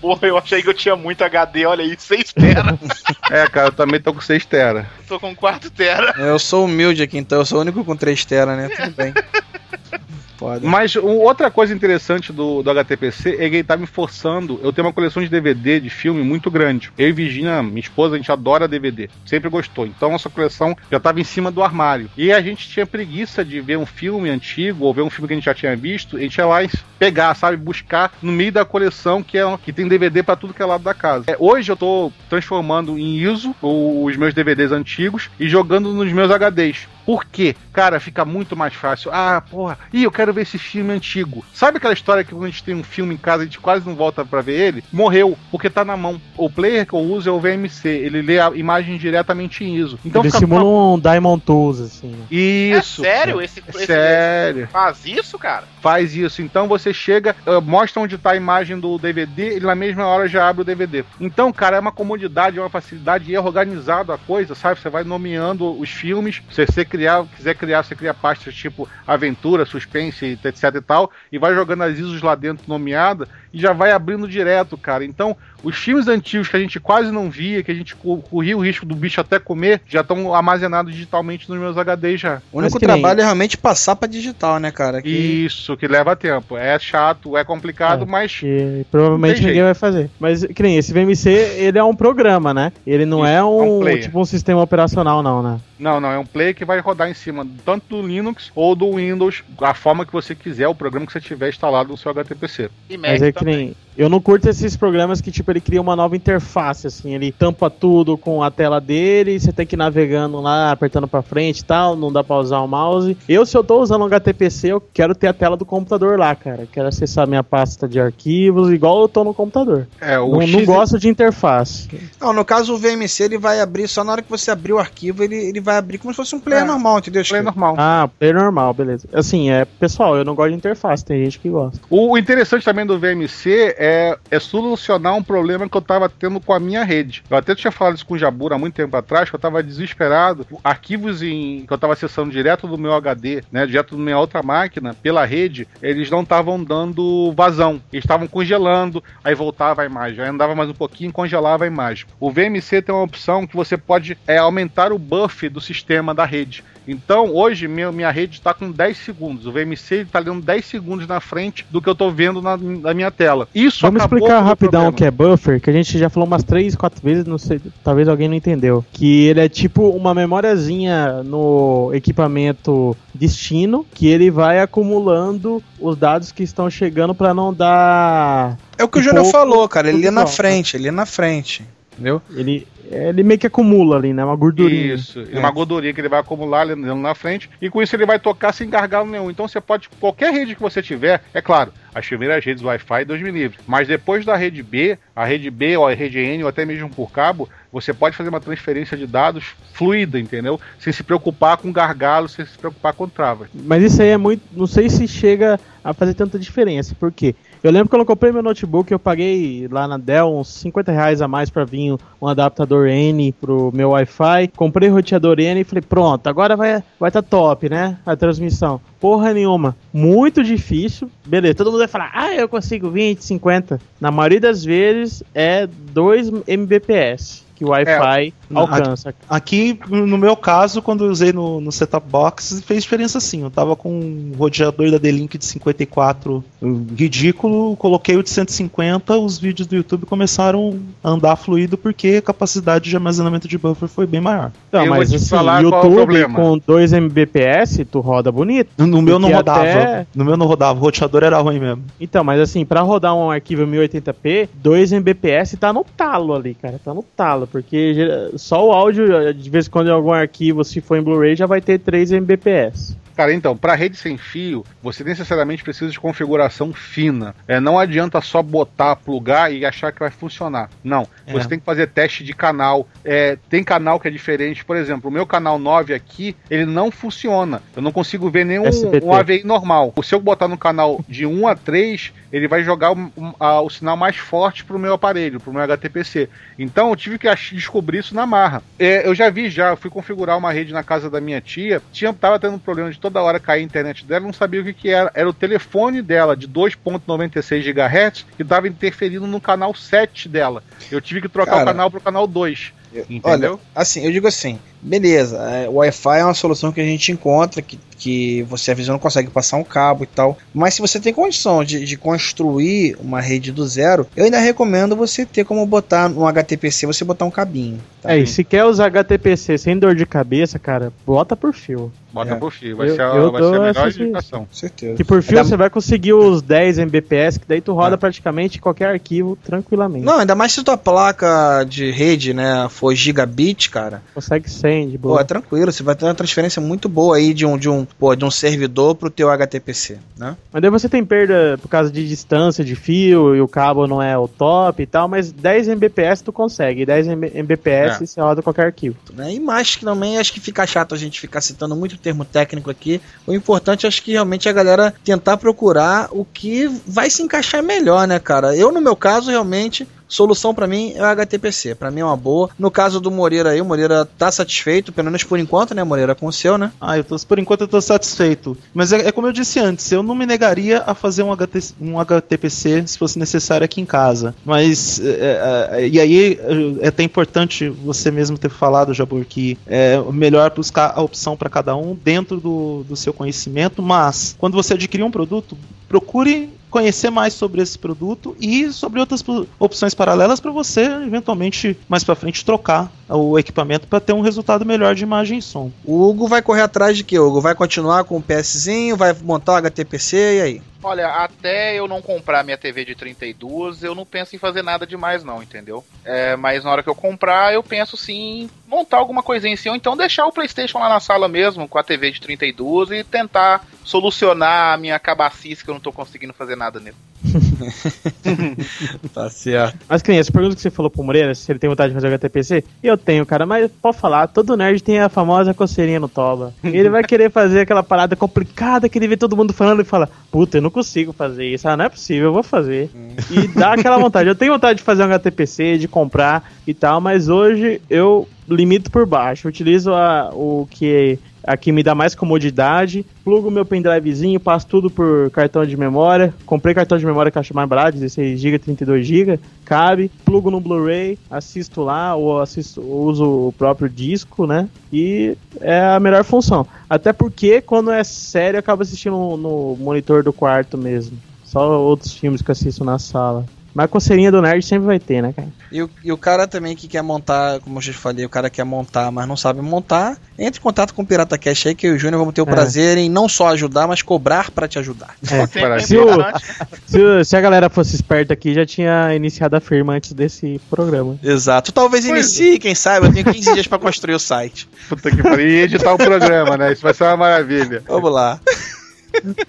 Porra, eu achei que eu tinha muito HD, olha aí, 6 tera. É, cara, eu também tô com 6 tera. Tô com 4 tera. Eu sou humilde aqui, então eu sou o único com 3 tera, né? Tudo bem. Pode. Mas um- outra coisa interessante do, do HTPC é que ele tá me forçando. Eu tenho uma coleção de DVD de filme muito grande. Eu e Virginia, minha esposa, a gente adora DVD. Sempre gostou. Então essa coleção já tava em cima do armário. E a gente tinha preguiça de ver um filme antigo ou ver um filme que a gente já tinha visto. A gente ia lá e pegar, sabe? Buscar no meio da coleção que, é, que tem DVD pra tudo que é lado da casa. É, hoje eu tô transformando em ISO os meus DVDs antigos e jogando nos meus HDs. Por quê? Cara, fica muito mais fácil. Ah, porra, ih, eu quero ver esse filme antigo. Sabe aquela história que quando a gente tem um filme em casa, a gente quase não volta pra ver ele? Morreu, porque tá na mão. O player que eu uso é o VMC, ele lê a imagem diretamente em ISO. Então Eles fica simulam um Diamond Tools, assim. né? Isso. É sério? Esse, É esse- sério. faz isso, cara? Faz isso. Então você chega, eh, mostra onde tá a imagem do DVD, e na mesma hora já abre o DVD. Então, cara, é uma comodidade, é uma facilidade e é organizado a coisa, sabe? Você vai nomeando os filmes. Se você criar, quiser criar, você cria pastas tipo aventura, suspense, etc e tal, e vai jogando as ISOs lá dentro nomeada e já vai abrindo direto, cara. Então, Os filmes antigos que a gente quase não via, que a gente co- corria o risco do bicho até comer, já estão armazenados digitalmente nos meus HD já. O único Mas nem- trabalho é realmente passar pra digital, né, cara? Que- Isso, que leva tempo. É chato, é complicado, É. mas Que provavelmente ninguém jeito. vai fazer. Mas, que nem esse VMC, ele é um programa, né? Ele não Isso, é é um, um player. tipo um sistema operacional, não, né? Não, não, é um play que vai rodar em cima tanto do Linux ou do Windows, a forma que você quiser, o programa que você tiver instalado no seu HTPC. E Mas Mac é que também. nem. Eu não curto esses programas que, tipo, ele cria uma nova interface, assim, ele tampa tudo com a tela dele, você tem que ir navegando lá, apertando pra frente e tal, não dá pra usar o mouse. Eu, se eu tô usando um HTPC, eu quero ter a tela do computador lá, cara. Quero acessar minha pasta de arquivos, igual eu tô no computador. É, o Não, não X- gosto de interface. Não, no caso o VMC ele vai abrir só na hora que você abrir o arquivo, ele, ele vai abrir como se fosse um player É, normal, entendeu? play Chico? normal. Ah, player normal, beleza. Assim, é pessoal, eu não gosto de interface, tem gente que gosta. O interessante também do VMC é, é solucionar um problema que eu tava tendo com a minha rede. Eu até tinha falado isso com o Jabura há muito tempo atrás, que eu tava desesperado. Arquivos em, que eu tava acessando direto do meu HD, né, direto da minha outra máquina, pela rede, eles não estavam dando vazão. Eles estavam congelando, aí voltava a imagem. Aí andava mais um pouquinho, congelava a imagem. O VMC tem uma opção que você pode é, aumentar o buff do sistema da rede. Então, hoje, minha, minha rede está com 10 segundos. O VMC está lendo 10 segundos na frente do que eu estou vendo na, na minha tela. Isso Vamos explicar rapidão o que é buffer, que a gente já falou umas 3, 4 vezes, não sei, talvez alguém não entendeu. Que ele é tipo uma memóriazinha no equipamento destino, que ele vai acumulando os dados que estão chegando pra não dar. É o que o Júnior falou, cara. Ele é na igual, frente, ele é na frente. Entendeu? Ele, ele meio que acumula ali, né? Uma gordurinha. Isso, É. uma gordurinha que ele vai acumular ali na frente, e com isso ele vai tocar sem gargalo nenhum. Então você pode, qualquer rede que você tiver, é claro, as primeiras redes Wi-Fi, Deus me livre. Mas depois da rede B, a rede B ou a rede N, ou até mesmo por cabo, você pode fazer uma transferência de dados fluida, entendeu? Sem se preocupar com gargalo, sem se preocupar com travas. Mas isso aí é muito. Não sei se chega a fazer tanta diferença. Por quê? Eu lembro que eu comprei meu notebook, eu paguei lá na Dell uns 50 reais a mais pra vir um adaptador N pro meu Wi-Fi. Comprei o roteador N e falei, pronto, agora vai vai tá top, né? A transmissão. Porra nenhuma. Muito difícil. Beleza, todo mundo vai falar, ah, eu consigo 20, 50. Na maioria das vezes é 2 Mbps que o Wi-Fi alcança. Aqui, no meu caso, quando eu usei no, no setup box, fez diferença sim. Eu tava com um roteador da D-Link de 54 um, ridículo, coloquei o de 150, os vídeos do YouTube começaram a andar fluido porque a capacidade de armazenamento de buffer foi bem maior. Eu vou mas assim, é o YouTube com 2 Mbps, tu roda bonito. No, no meu não rodava. até- No meu não rodava, o roteador era ruim mesmo. Então, mas assim, pra rodar um arquivo 1080p, 2 Mbps tá no talo ali, cara. Tá no talo, porque só o áudio, de vez em quando em algum arquivo, se for em Blu-ray, já vai ter 3 Mbps. Cara, então, para rede sem fio, você necessariamente precisa de configuração fina. É, não adianta só botar, plugar e achar que vai funcionar. Não. É. Você tem que fazer teste de canal. É, tem canal que é diferente. Por exemplo, o meu canal 9 aqui, ele não funciona. Eu não consigo ver nenhum um AVI normal. Se eu botar no canal de 1 a 3, ele vai jogar o, a- o sinal mais forte pro meu aparelho, pro meu HTPC. Então eu tive que descobrir isso na marra. É, eu já vi já, eu fui configurar uma rede na casa da minha tia, tinha, tava tendo um problema de toda hora cair a internet dela, não sabia o que, que era. Era o telefone dela de 2.96 GHz que tava interferindo no canal 7 dela. Eu tive que trocar Cara, o canal pro canal 2. Entendeu? Olha, assim, eu digo assim, beleza, é, o Wi-Fi é uma solução que a gente encontra, que, que você às vezes não consegue passar um cabo e tal, mas se você tem condição de, de construir uma rede do zero, eu ainda recomendo você ter como botar no HTPC, você botar um cabinho. tá? É, e se quer usar HTPC sem dor de cabeça, cara, bota por fio. Bota É. por fio, vai Eu- ser a, eu vai ser a melhor indicação. Com certeza. Que por fio Ainda- você vai conseguir os 10 Mbps, que daí tu roda É. praticamente qualquer arquivo tranquilamente. Não, ainda mais se tua placa de rede, né, for gigabit, cara, Consegue 100 de pô, boa. é tranquilo, você vai ter uma transferência muito boa aí de um, de um, pô, de um servidor pro teu HTPC, né? Mas daí você tem perda por causa de distância de fio e o cabo não é o top e tal, mas 10 Mbps tu consegue. 10 MB- Mbps É. você roda qualquer arquivo. né? E mais que também acho que fica chato a gente ficar citando muito termo técnico aqui. O importante acho que realmente é a galera tentar procurar o que vai se encaixar melhor, né, cara? Eu, no meu caso, realmente solução pra mim é o HTPC. Pra mim é uma boa. No caso do Moreira aí, o Moreira tá satisfeito, pelo menos por enquanto, né, Moreira, com o seu, né? Ah, eu tô, por enquanto eu tô satisfeito. Mas é, é como eu disse antes, eu não me negaria a fazer um, HT, um HTPC se fosse necessário aqui em casa. Mas, é, é, e aí é até importante você mesmo ter falado, Jabur, que é melhor buscar a opção para cada um dentro do, do seu conhecimento, mas quando você adquirir um produto, procure conhecer mais sobre esse produto e sobre outras opções paralelas para você eventualmente mais para frente trocar o equipamento para ter um resultado melhor de imagem e som. O Hugo vai correr atrás de quê, Hugo? Vai continuar com o PSzinho, vai montar o HTPC e aí? Olha, até eu não comprar minha TV de 32, eu não penso em fazer nada demais, não, entendeu? É, mas na hora que eu comprar, eu penso sim em montar alguma coisinha assim, ou então deixar o PlayStation lá na sala mesmo, com a TV de 32 e tentar solucionar a minha cabacice que eu não tô conseguindo fazer nada nele. Tá certo. Mas que nem essa pergunta que você falou pro Moreira, se ele tem vontade de fazer HTPC, eu tenho, cara, mas pode falar, todo nerd tem a famosa coceirinha no toba. Ele vai querer fazer aquela parada complicada que ele vê todo mundo falando e fala, puta, eu não consigo fazer isso, ah, não é possível, eu vou fazer. E dá aquela vontade. Eu tenho vontade de fazer um HTPC, de comprar e tal, mas hoje eu limito por baixo. Eu utilizo a, o que aqui me dá mais comodidade, plugo meu pendrivezinho, passo tudo por cartão de memória. Comprei cartão de memória que acho mais barato, 16 GB, 32 GB, cabe, plugo no Blu-ray, assisto lá ou assisto, uso o próprio disco, né? E é a melhor função. Até porque quando é sério, eu acabo assistindo no, monitor do quarto mesmo. Só outros filmes que assisto na sala. Mas a coceirinha do nerd sempre vai ter, né, cara? E o, e o cara também que quer montar, como eu já falei, o cara quer montar, mas não sabe montar, entre em contato com o Pirata Cash aí, que eu e o Júnior vamos ter o É. prazer em não só ajudar, mas cobrar pra te ajudar. É. É Se o- importante. Se, se a galera fosse esperta aqui, já tinha iniciado a firma antes desse programa. Exato. Talvez inicie, quem sabe, eu tenho 15 dias pra construir o site. Puta que pariu. E editar o programa, né? Isso vai ser uma maravilha. Vamos lá.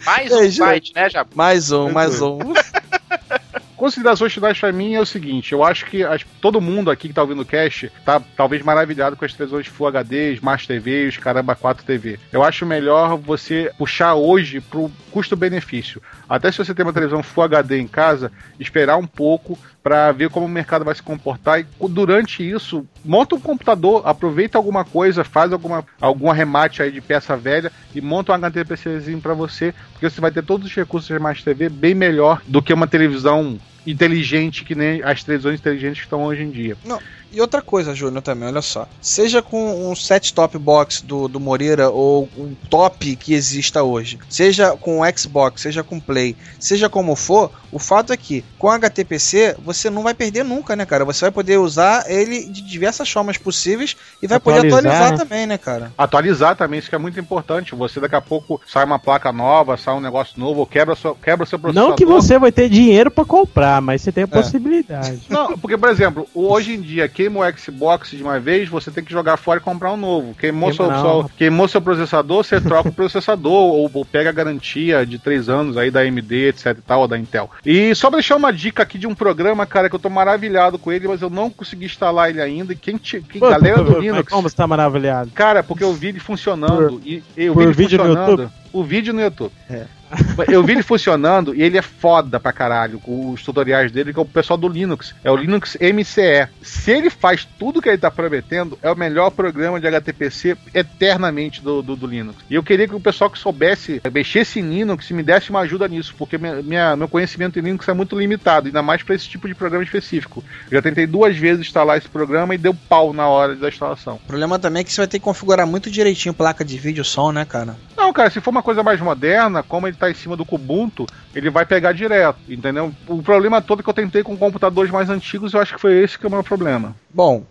Mais É, um site, né, já? Mais um, mais um. Considerações finais pra mim é o seguinte: eu acho que as- todo mundo aqui que tá ouvindo o cast tá talvez maravilhado com as televisões Full HD, Smart TV os caramba 4 TV. Eu acho melhor você puxar hoje pro custo-benefício. Até se você tem uma televisão Full HD em casa, esperar um pouco para ver como o mercado vai se comportar e durante isso monta um computador, aproveita alguma coisa, faz alguma algum arremate aí de peça velha e monta um HTPCzinho para você, porque você vai ter todos os recursos de Smart TV bem melhor do que uma televisão inteligente que nem as televisões inteligentes que estão hoje em dia. E outra coisa, Júnior, também, olha só. Seja com um set top box do, do Moreira ou um top que exista hoje, seja com o Xbox, seja com Play, seja como for, o fato é que com HTPC você não vai perder nunca, né, cara? Você vai poder usar ele de diversas formas possíveis e vai poder Atualizar, atualizar né? também, né, cara? Atualizar também, isso que é muito importante. Você daqui a pouco sai uma placa nova, sai um negócio novo, ou quebra, seu, quebra seu processador. Não que você vai ter dinheiro pra comprar, mas você tem a possibilidade. Não, porque, por exemplo, hoje em dia, queima o Xbox de uma vez, você tem que jogar fora e comprar um novo. Queimou, seu, Queima seu- queimou seu processador, você troca o processador, ou, ou pega a garantia de 3 anos aí da AMD, etc e tal, ou da Intel. E só pra deixar uma dica aqui de um programa, cara, que eu tô maravilhado com ele, mas eu não consegui instalar ele ainda. E quem, te, quem galera do Linux. Como você tá maravilhado? Cara, porque eu vi ele funcionando. e, e eu por vi ele vídeo no funcionando. O vídeo no YouTube. É. Eu vi ele funcionando e ele é foda pra caralho com os tutoriais dele, que é o pessoal do Linux. É o Linux MCE. Se ele faz tudo que ele tá prometendo, é o melhor programa de HTPC eternamente do, do, do Linux. E eu queria que o pessoal que soubesse mexesse em Linux me desse uma ajuda nisso, porque minha, minha- meu conhecimento em Linux é muito limitado, ainda mais pra esse tipo de programa específico. Eu já tentei duas vezes instalar esse programa e deu pau na hora da instalação. O problema também é que você vai ter que configurar muito direitinho placa de vídeo som, né, cara? Não, cara, se for uma coisa mais moderna, como ele tá em cima do Kubuntu, ele vai pegar direto, entendeu? O problema todo que eu tentei com computadores mais antigos, eu acho que foi esse que é o meu problema. Bom.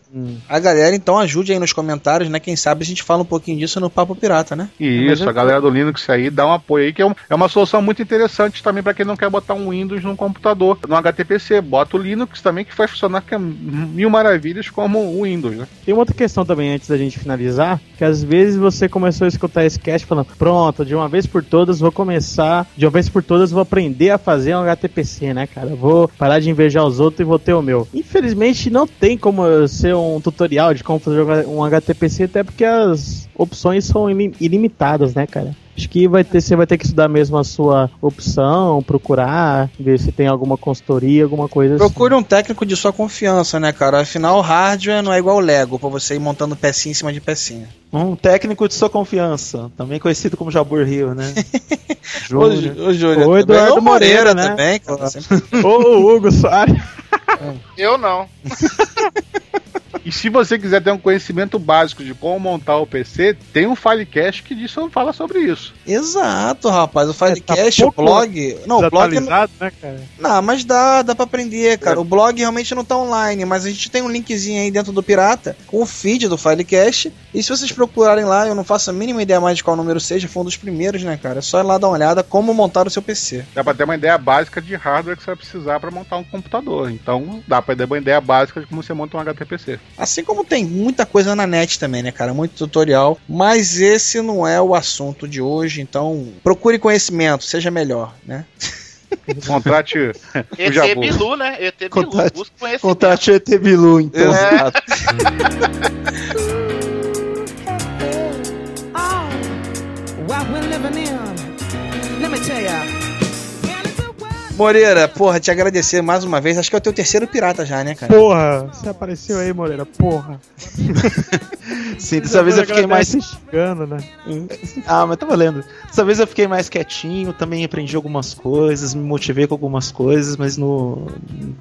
A galera então ajude aí nos comentários, né? Quem sabe a gente fala um pouquinho disso no Papo Pirata, né? E isso, eu- a galera do Linux aí dá um apoio aí, que é, um- é uma solução muito interessante também para quem não quer botar um Windows num computador, no HTPC. Bota o Linux também, que vai funcionar que é mil maravilhas como o Windows, né? Tem uma outra questão também antes da gente finalizar, que às vezes você começou a escutar esse cast falando, pronto, de uma vez por todas vou começar, de uma vez por todas vou aprender a fazer um HTPC, né, cara? Vou parar de invejar os outros e vou ter o meu. Infelizmente não tem como ser um tutorial de como fazer um HTPC, até porque as opções são ilim- ilimitadas, né, cara? Acho que vai ter, você vai ter que estudar mesmo a sua opção, procurar, ver se tem alguma consultoria, alguma coisa Procure um técnico de sua confiança, né, cara? Afinal, o hardware não é igual Lego, pra você ir montando pecinha em cima de pecinha. Um técnico de sua confiança, também conhecido como Jabur Rio, né? Júnior. O, o Júnior. O também. Eduardo O Moreira, Moreira, né? também. Sempre- assim. Ô, o Hugo Soares. Eu não. E se você quiser ter um conhecimento básico de como montar o PC, tem um Filecast que diz, fala sobre isso. Exato, rapaz. O Filecast, tá o blog. Não, o blog. Não, né, cara? não, mas dá, dá pra aprender, cara. O blog realmente não tá online, mas a gente tem um linkzinho aí dentro do Pirata com o feed do Filecast. E se vocês procurarem lá, eu não faço a mínima ideia mais de qual número seja, foi um dos primeiros, né, cara? É só ir lá dar uma olhada como montar o seu PC. Dá pra ter uma ideia básica de hardware que você vai precisar para montar um computador. Então, dá pra ter uma ideia básica de como você monta um HTPC. Assim como tem muita coisa na net também, né, cara? Muito tutorial. Mas esse não é o assunto de hoje, então procure conhecimento, seja melhor, né? Contrate o ET Jabu. Bilu, né? ET Bilu. Contate- Busca conhecimento. Contate o ET Bilu, então. É. Oh, what we're living in. Let me tell ya. Moreira, porra, te agradecer mais uma vez. Acho que é o teu terceiro pirata já, né, cara? Porra, você apareceu aí, Moreira, porra. Sim, dessa vez eu fiquei mais. Xingando, né? Ah, mas tá valendo. Dessa vez eu fiquei mais quietinho, também aprendi algumas coisas, me motivei com algumas coisas, mas no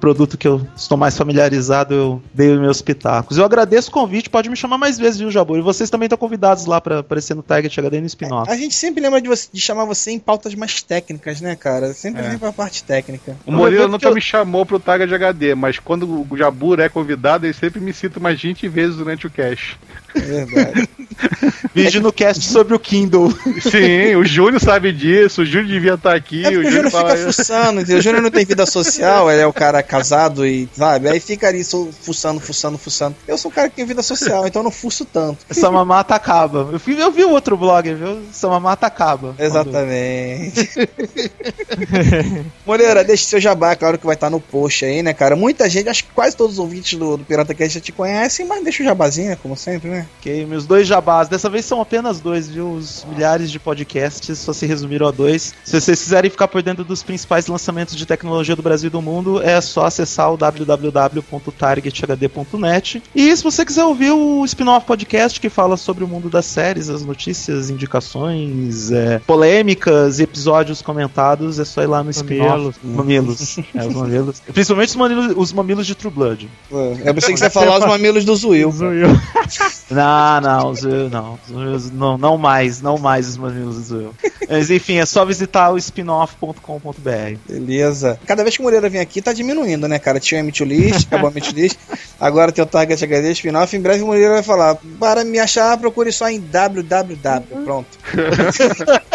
produto que eu estou mais familiarizado eu dei os meus pitacos. Eu agradeço o convite, pode me chamar mais vezes, viu, Jabur? E vocês também estão convidados lá pra aparecer no Target HD e no spin-off. A gente sempre lembra de, você- de chamar você em pautas mais técnicas, né, cara? Sempre É. vem pra parte técnica. O Moreira Porque nunca eu- me chamou pro Taga de HD, mas quando o Jabur é convidado, ele sempre me cita umas 20 vezes durante o cast. É verdade. Vídeo no cast sobre o Kindle. Sim, o Júnior sabe disso, o Júnior devia estar aqui, É o o Júnior Júnior fala. fica fuçando, entendeu? O Júnior não tem vida social, ele é o cara casado e, sabe? Aí fica ali só fuçando, fuçando, fuçando. Eu sou o cara que tem vida social, então eu não fuço tanto. Essa mamata acaba. Eu, fui, eu vi o outro blog, viu? Essa mamata acaba. Exatamente. Moreira, deixa seu jabá, claro que vai estar no post aí, né, cara? Muita gente, acho que quase todos os ouvintes do, do Pirata Cast já te conhecem, mas deixa o jabazinho, como sempre, né? Ok, meus dois jabás. Dessa vez são apenas dois, viu? Os milhares de podcasts só se resumiram a dois. Se vocês quiserem ficar por dentro dos principais lançamentos de tecnologia do Brasil e do mundo, é só acessar o www.targethd.net. E se você quiser ouvir o spin-off podcast que fala sobre o mundo das séries, as notícias, indicações, é, polêmicas e episódios comentados, é só ir lá no spin-off. Mamilos. é, os mamilos. Principalmente os mamilos, os mamilos de True Blood. Eu pensei que você ia falar os mamilos do Zuil. Zoiu. Não, não, não. Não, não mais, não mais os mamilos do Zoel. Mas enfim, é só visitar o spinoff.com.br. Beleza. Cada vez que o Moreira vem aqui, tá diminuindo, né, cara? Tinha o Emit List, acabou o Emit List. Agora tem o Target HD spin-off. Em breve o Moreira vai falar: para me achar, procure só em www. Pronto.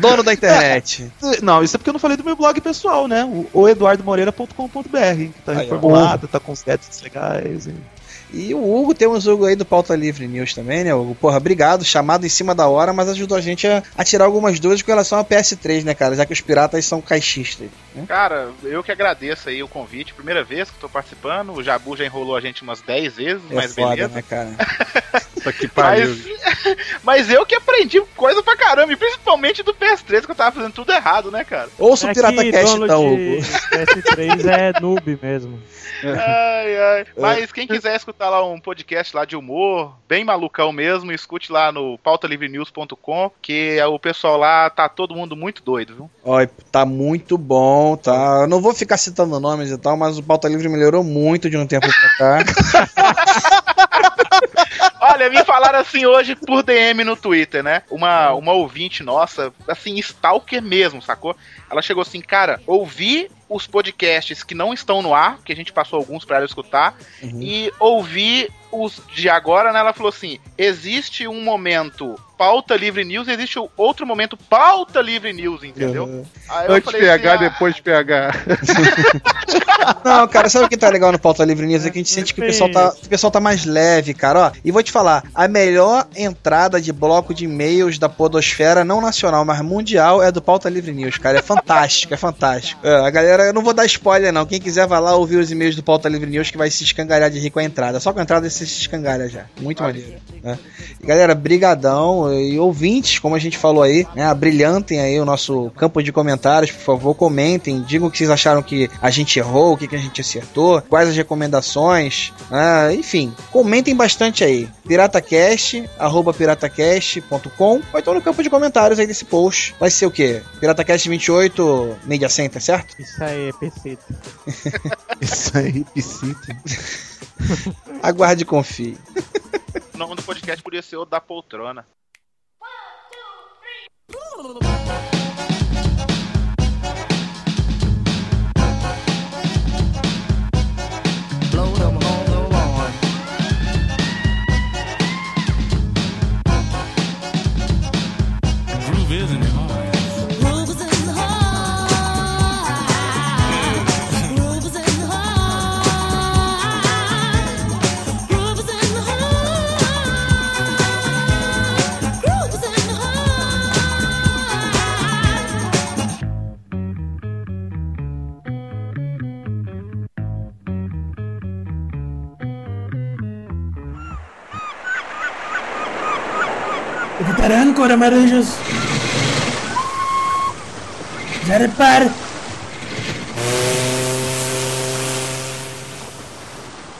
Dono da internet. Não, isso é porque eu não falei do meu blog pessoal, né? O, o eduardomoreira.com.br, que tá Aí, ó. reformulado, tá com os legais. e- E o Hugo, temos o Hugo aí do Pauta Livre News também, né, Hugo? Porra, obrigado, chamado em cima da hora, mas ajudou a gente a, a tirar algumas dúvidas com relação ao PS3, né, cara? Já que os piratas são caixistas. Né? Cara, eu que agradeço aí o convite. Primeira vez que tô participando. O Jabu já enrolou a gente umas 10 vezes, É mas foda, beleza. né, cara? Que pariu. Mas, mas eu que aprendi coisa pra caramba, e principalmente do PS3, que eu tava fazendo tudo errado, né, cara? Ouça o É Pirata que Cast, então, Hugo. PS3 é noob mesmo. Ai, ai. Mas quem quiser escutar lá um podcast lá de humor, bem malucão mesmo, escute lá no pautalivrenews.com, que o pessoal lá tá todo mundo muito doido, viu? Ó, tá muito bom, tá? Eu não vou ficar citando nomes e tal, mas o Pauta Livre melhorou muito de um tempo pra cá. Olha, me falaram assim hoje por DM no Twitter, né? Uma, uma ouvinte nossa, assim, stalker mesmo, sacou? Ela chegou assim, cara, ouvi os podcasts que não estão no ar, que a gente passou alguns pra ela escutar, e ouvi os de agora, né? Ela falou assim: existe um momento pauta livre news, existe outro momento pauta livre news, entendeu? Aí eu Antes falei PH, assim, ah, depois PH. Não, cara, sabe o que tá legal no Pauta Livre News? É que a gente sente que o pessoal tá, o pessoal tá mais leve, cara. Ó, e vou te falar, a melhor entrada de bloco de e-mails da podosfera, não nacional, mas mundial, é do Pauta Livre News, cara. É fantástico, é fantástico. É, a galera, eu não vou dar spoiler, não. Quem quiser vai lá ouvir os e-mails do Pauta Livre News que vai se escangalhar de rir com a entrada. Só com a entrada você se escangalha já. Muito maneiro. né? E, galera, brigadão. E ouvintes, como a gente falou aí, né? Brilhantem aí o nosso campo de comentários, por favor, comentem. Digam o que vocês acharam que a gente errou, o que, que a gente acertou, quais as recomendações. né? enfim, comentem bastante aí. Piratacast, arroba piratacast.com ou então no campo de comentários aí desse post. Vai ser o quê? Piratacast 28 Media Center, certo? Isso aí é PC. Isso aí, piscita. Aguarde e confie. O nome do podcast podia ser o da poltrona. The lawn. parando, Marujos? Já repare.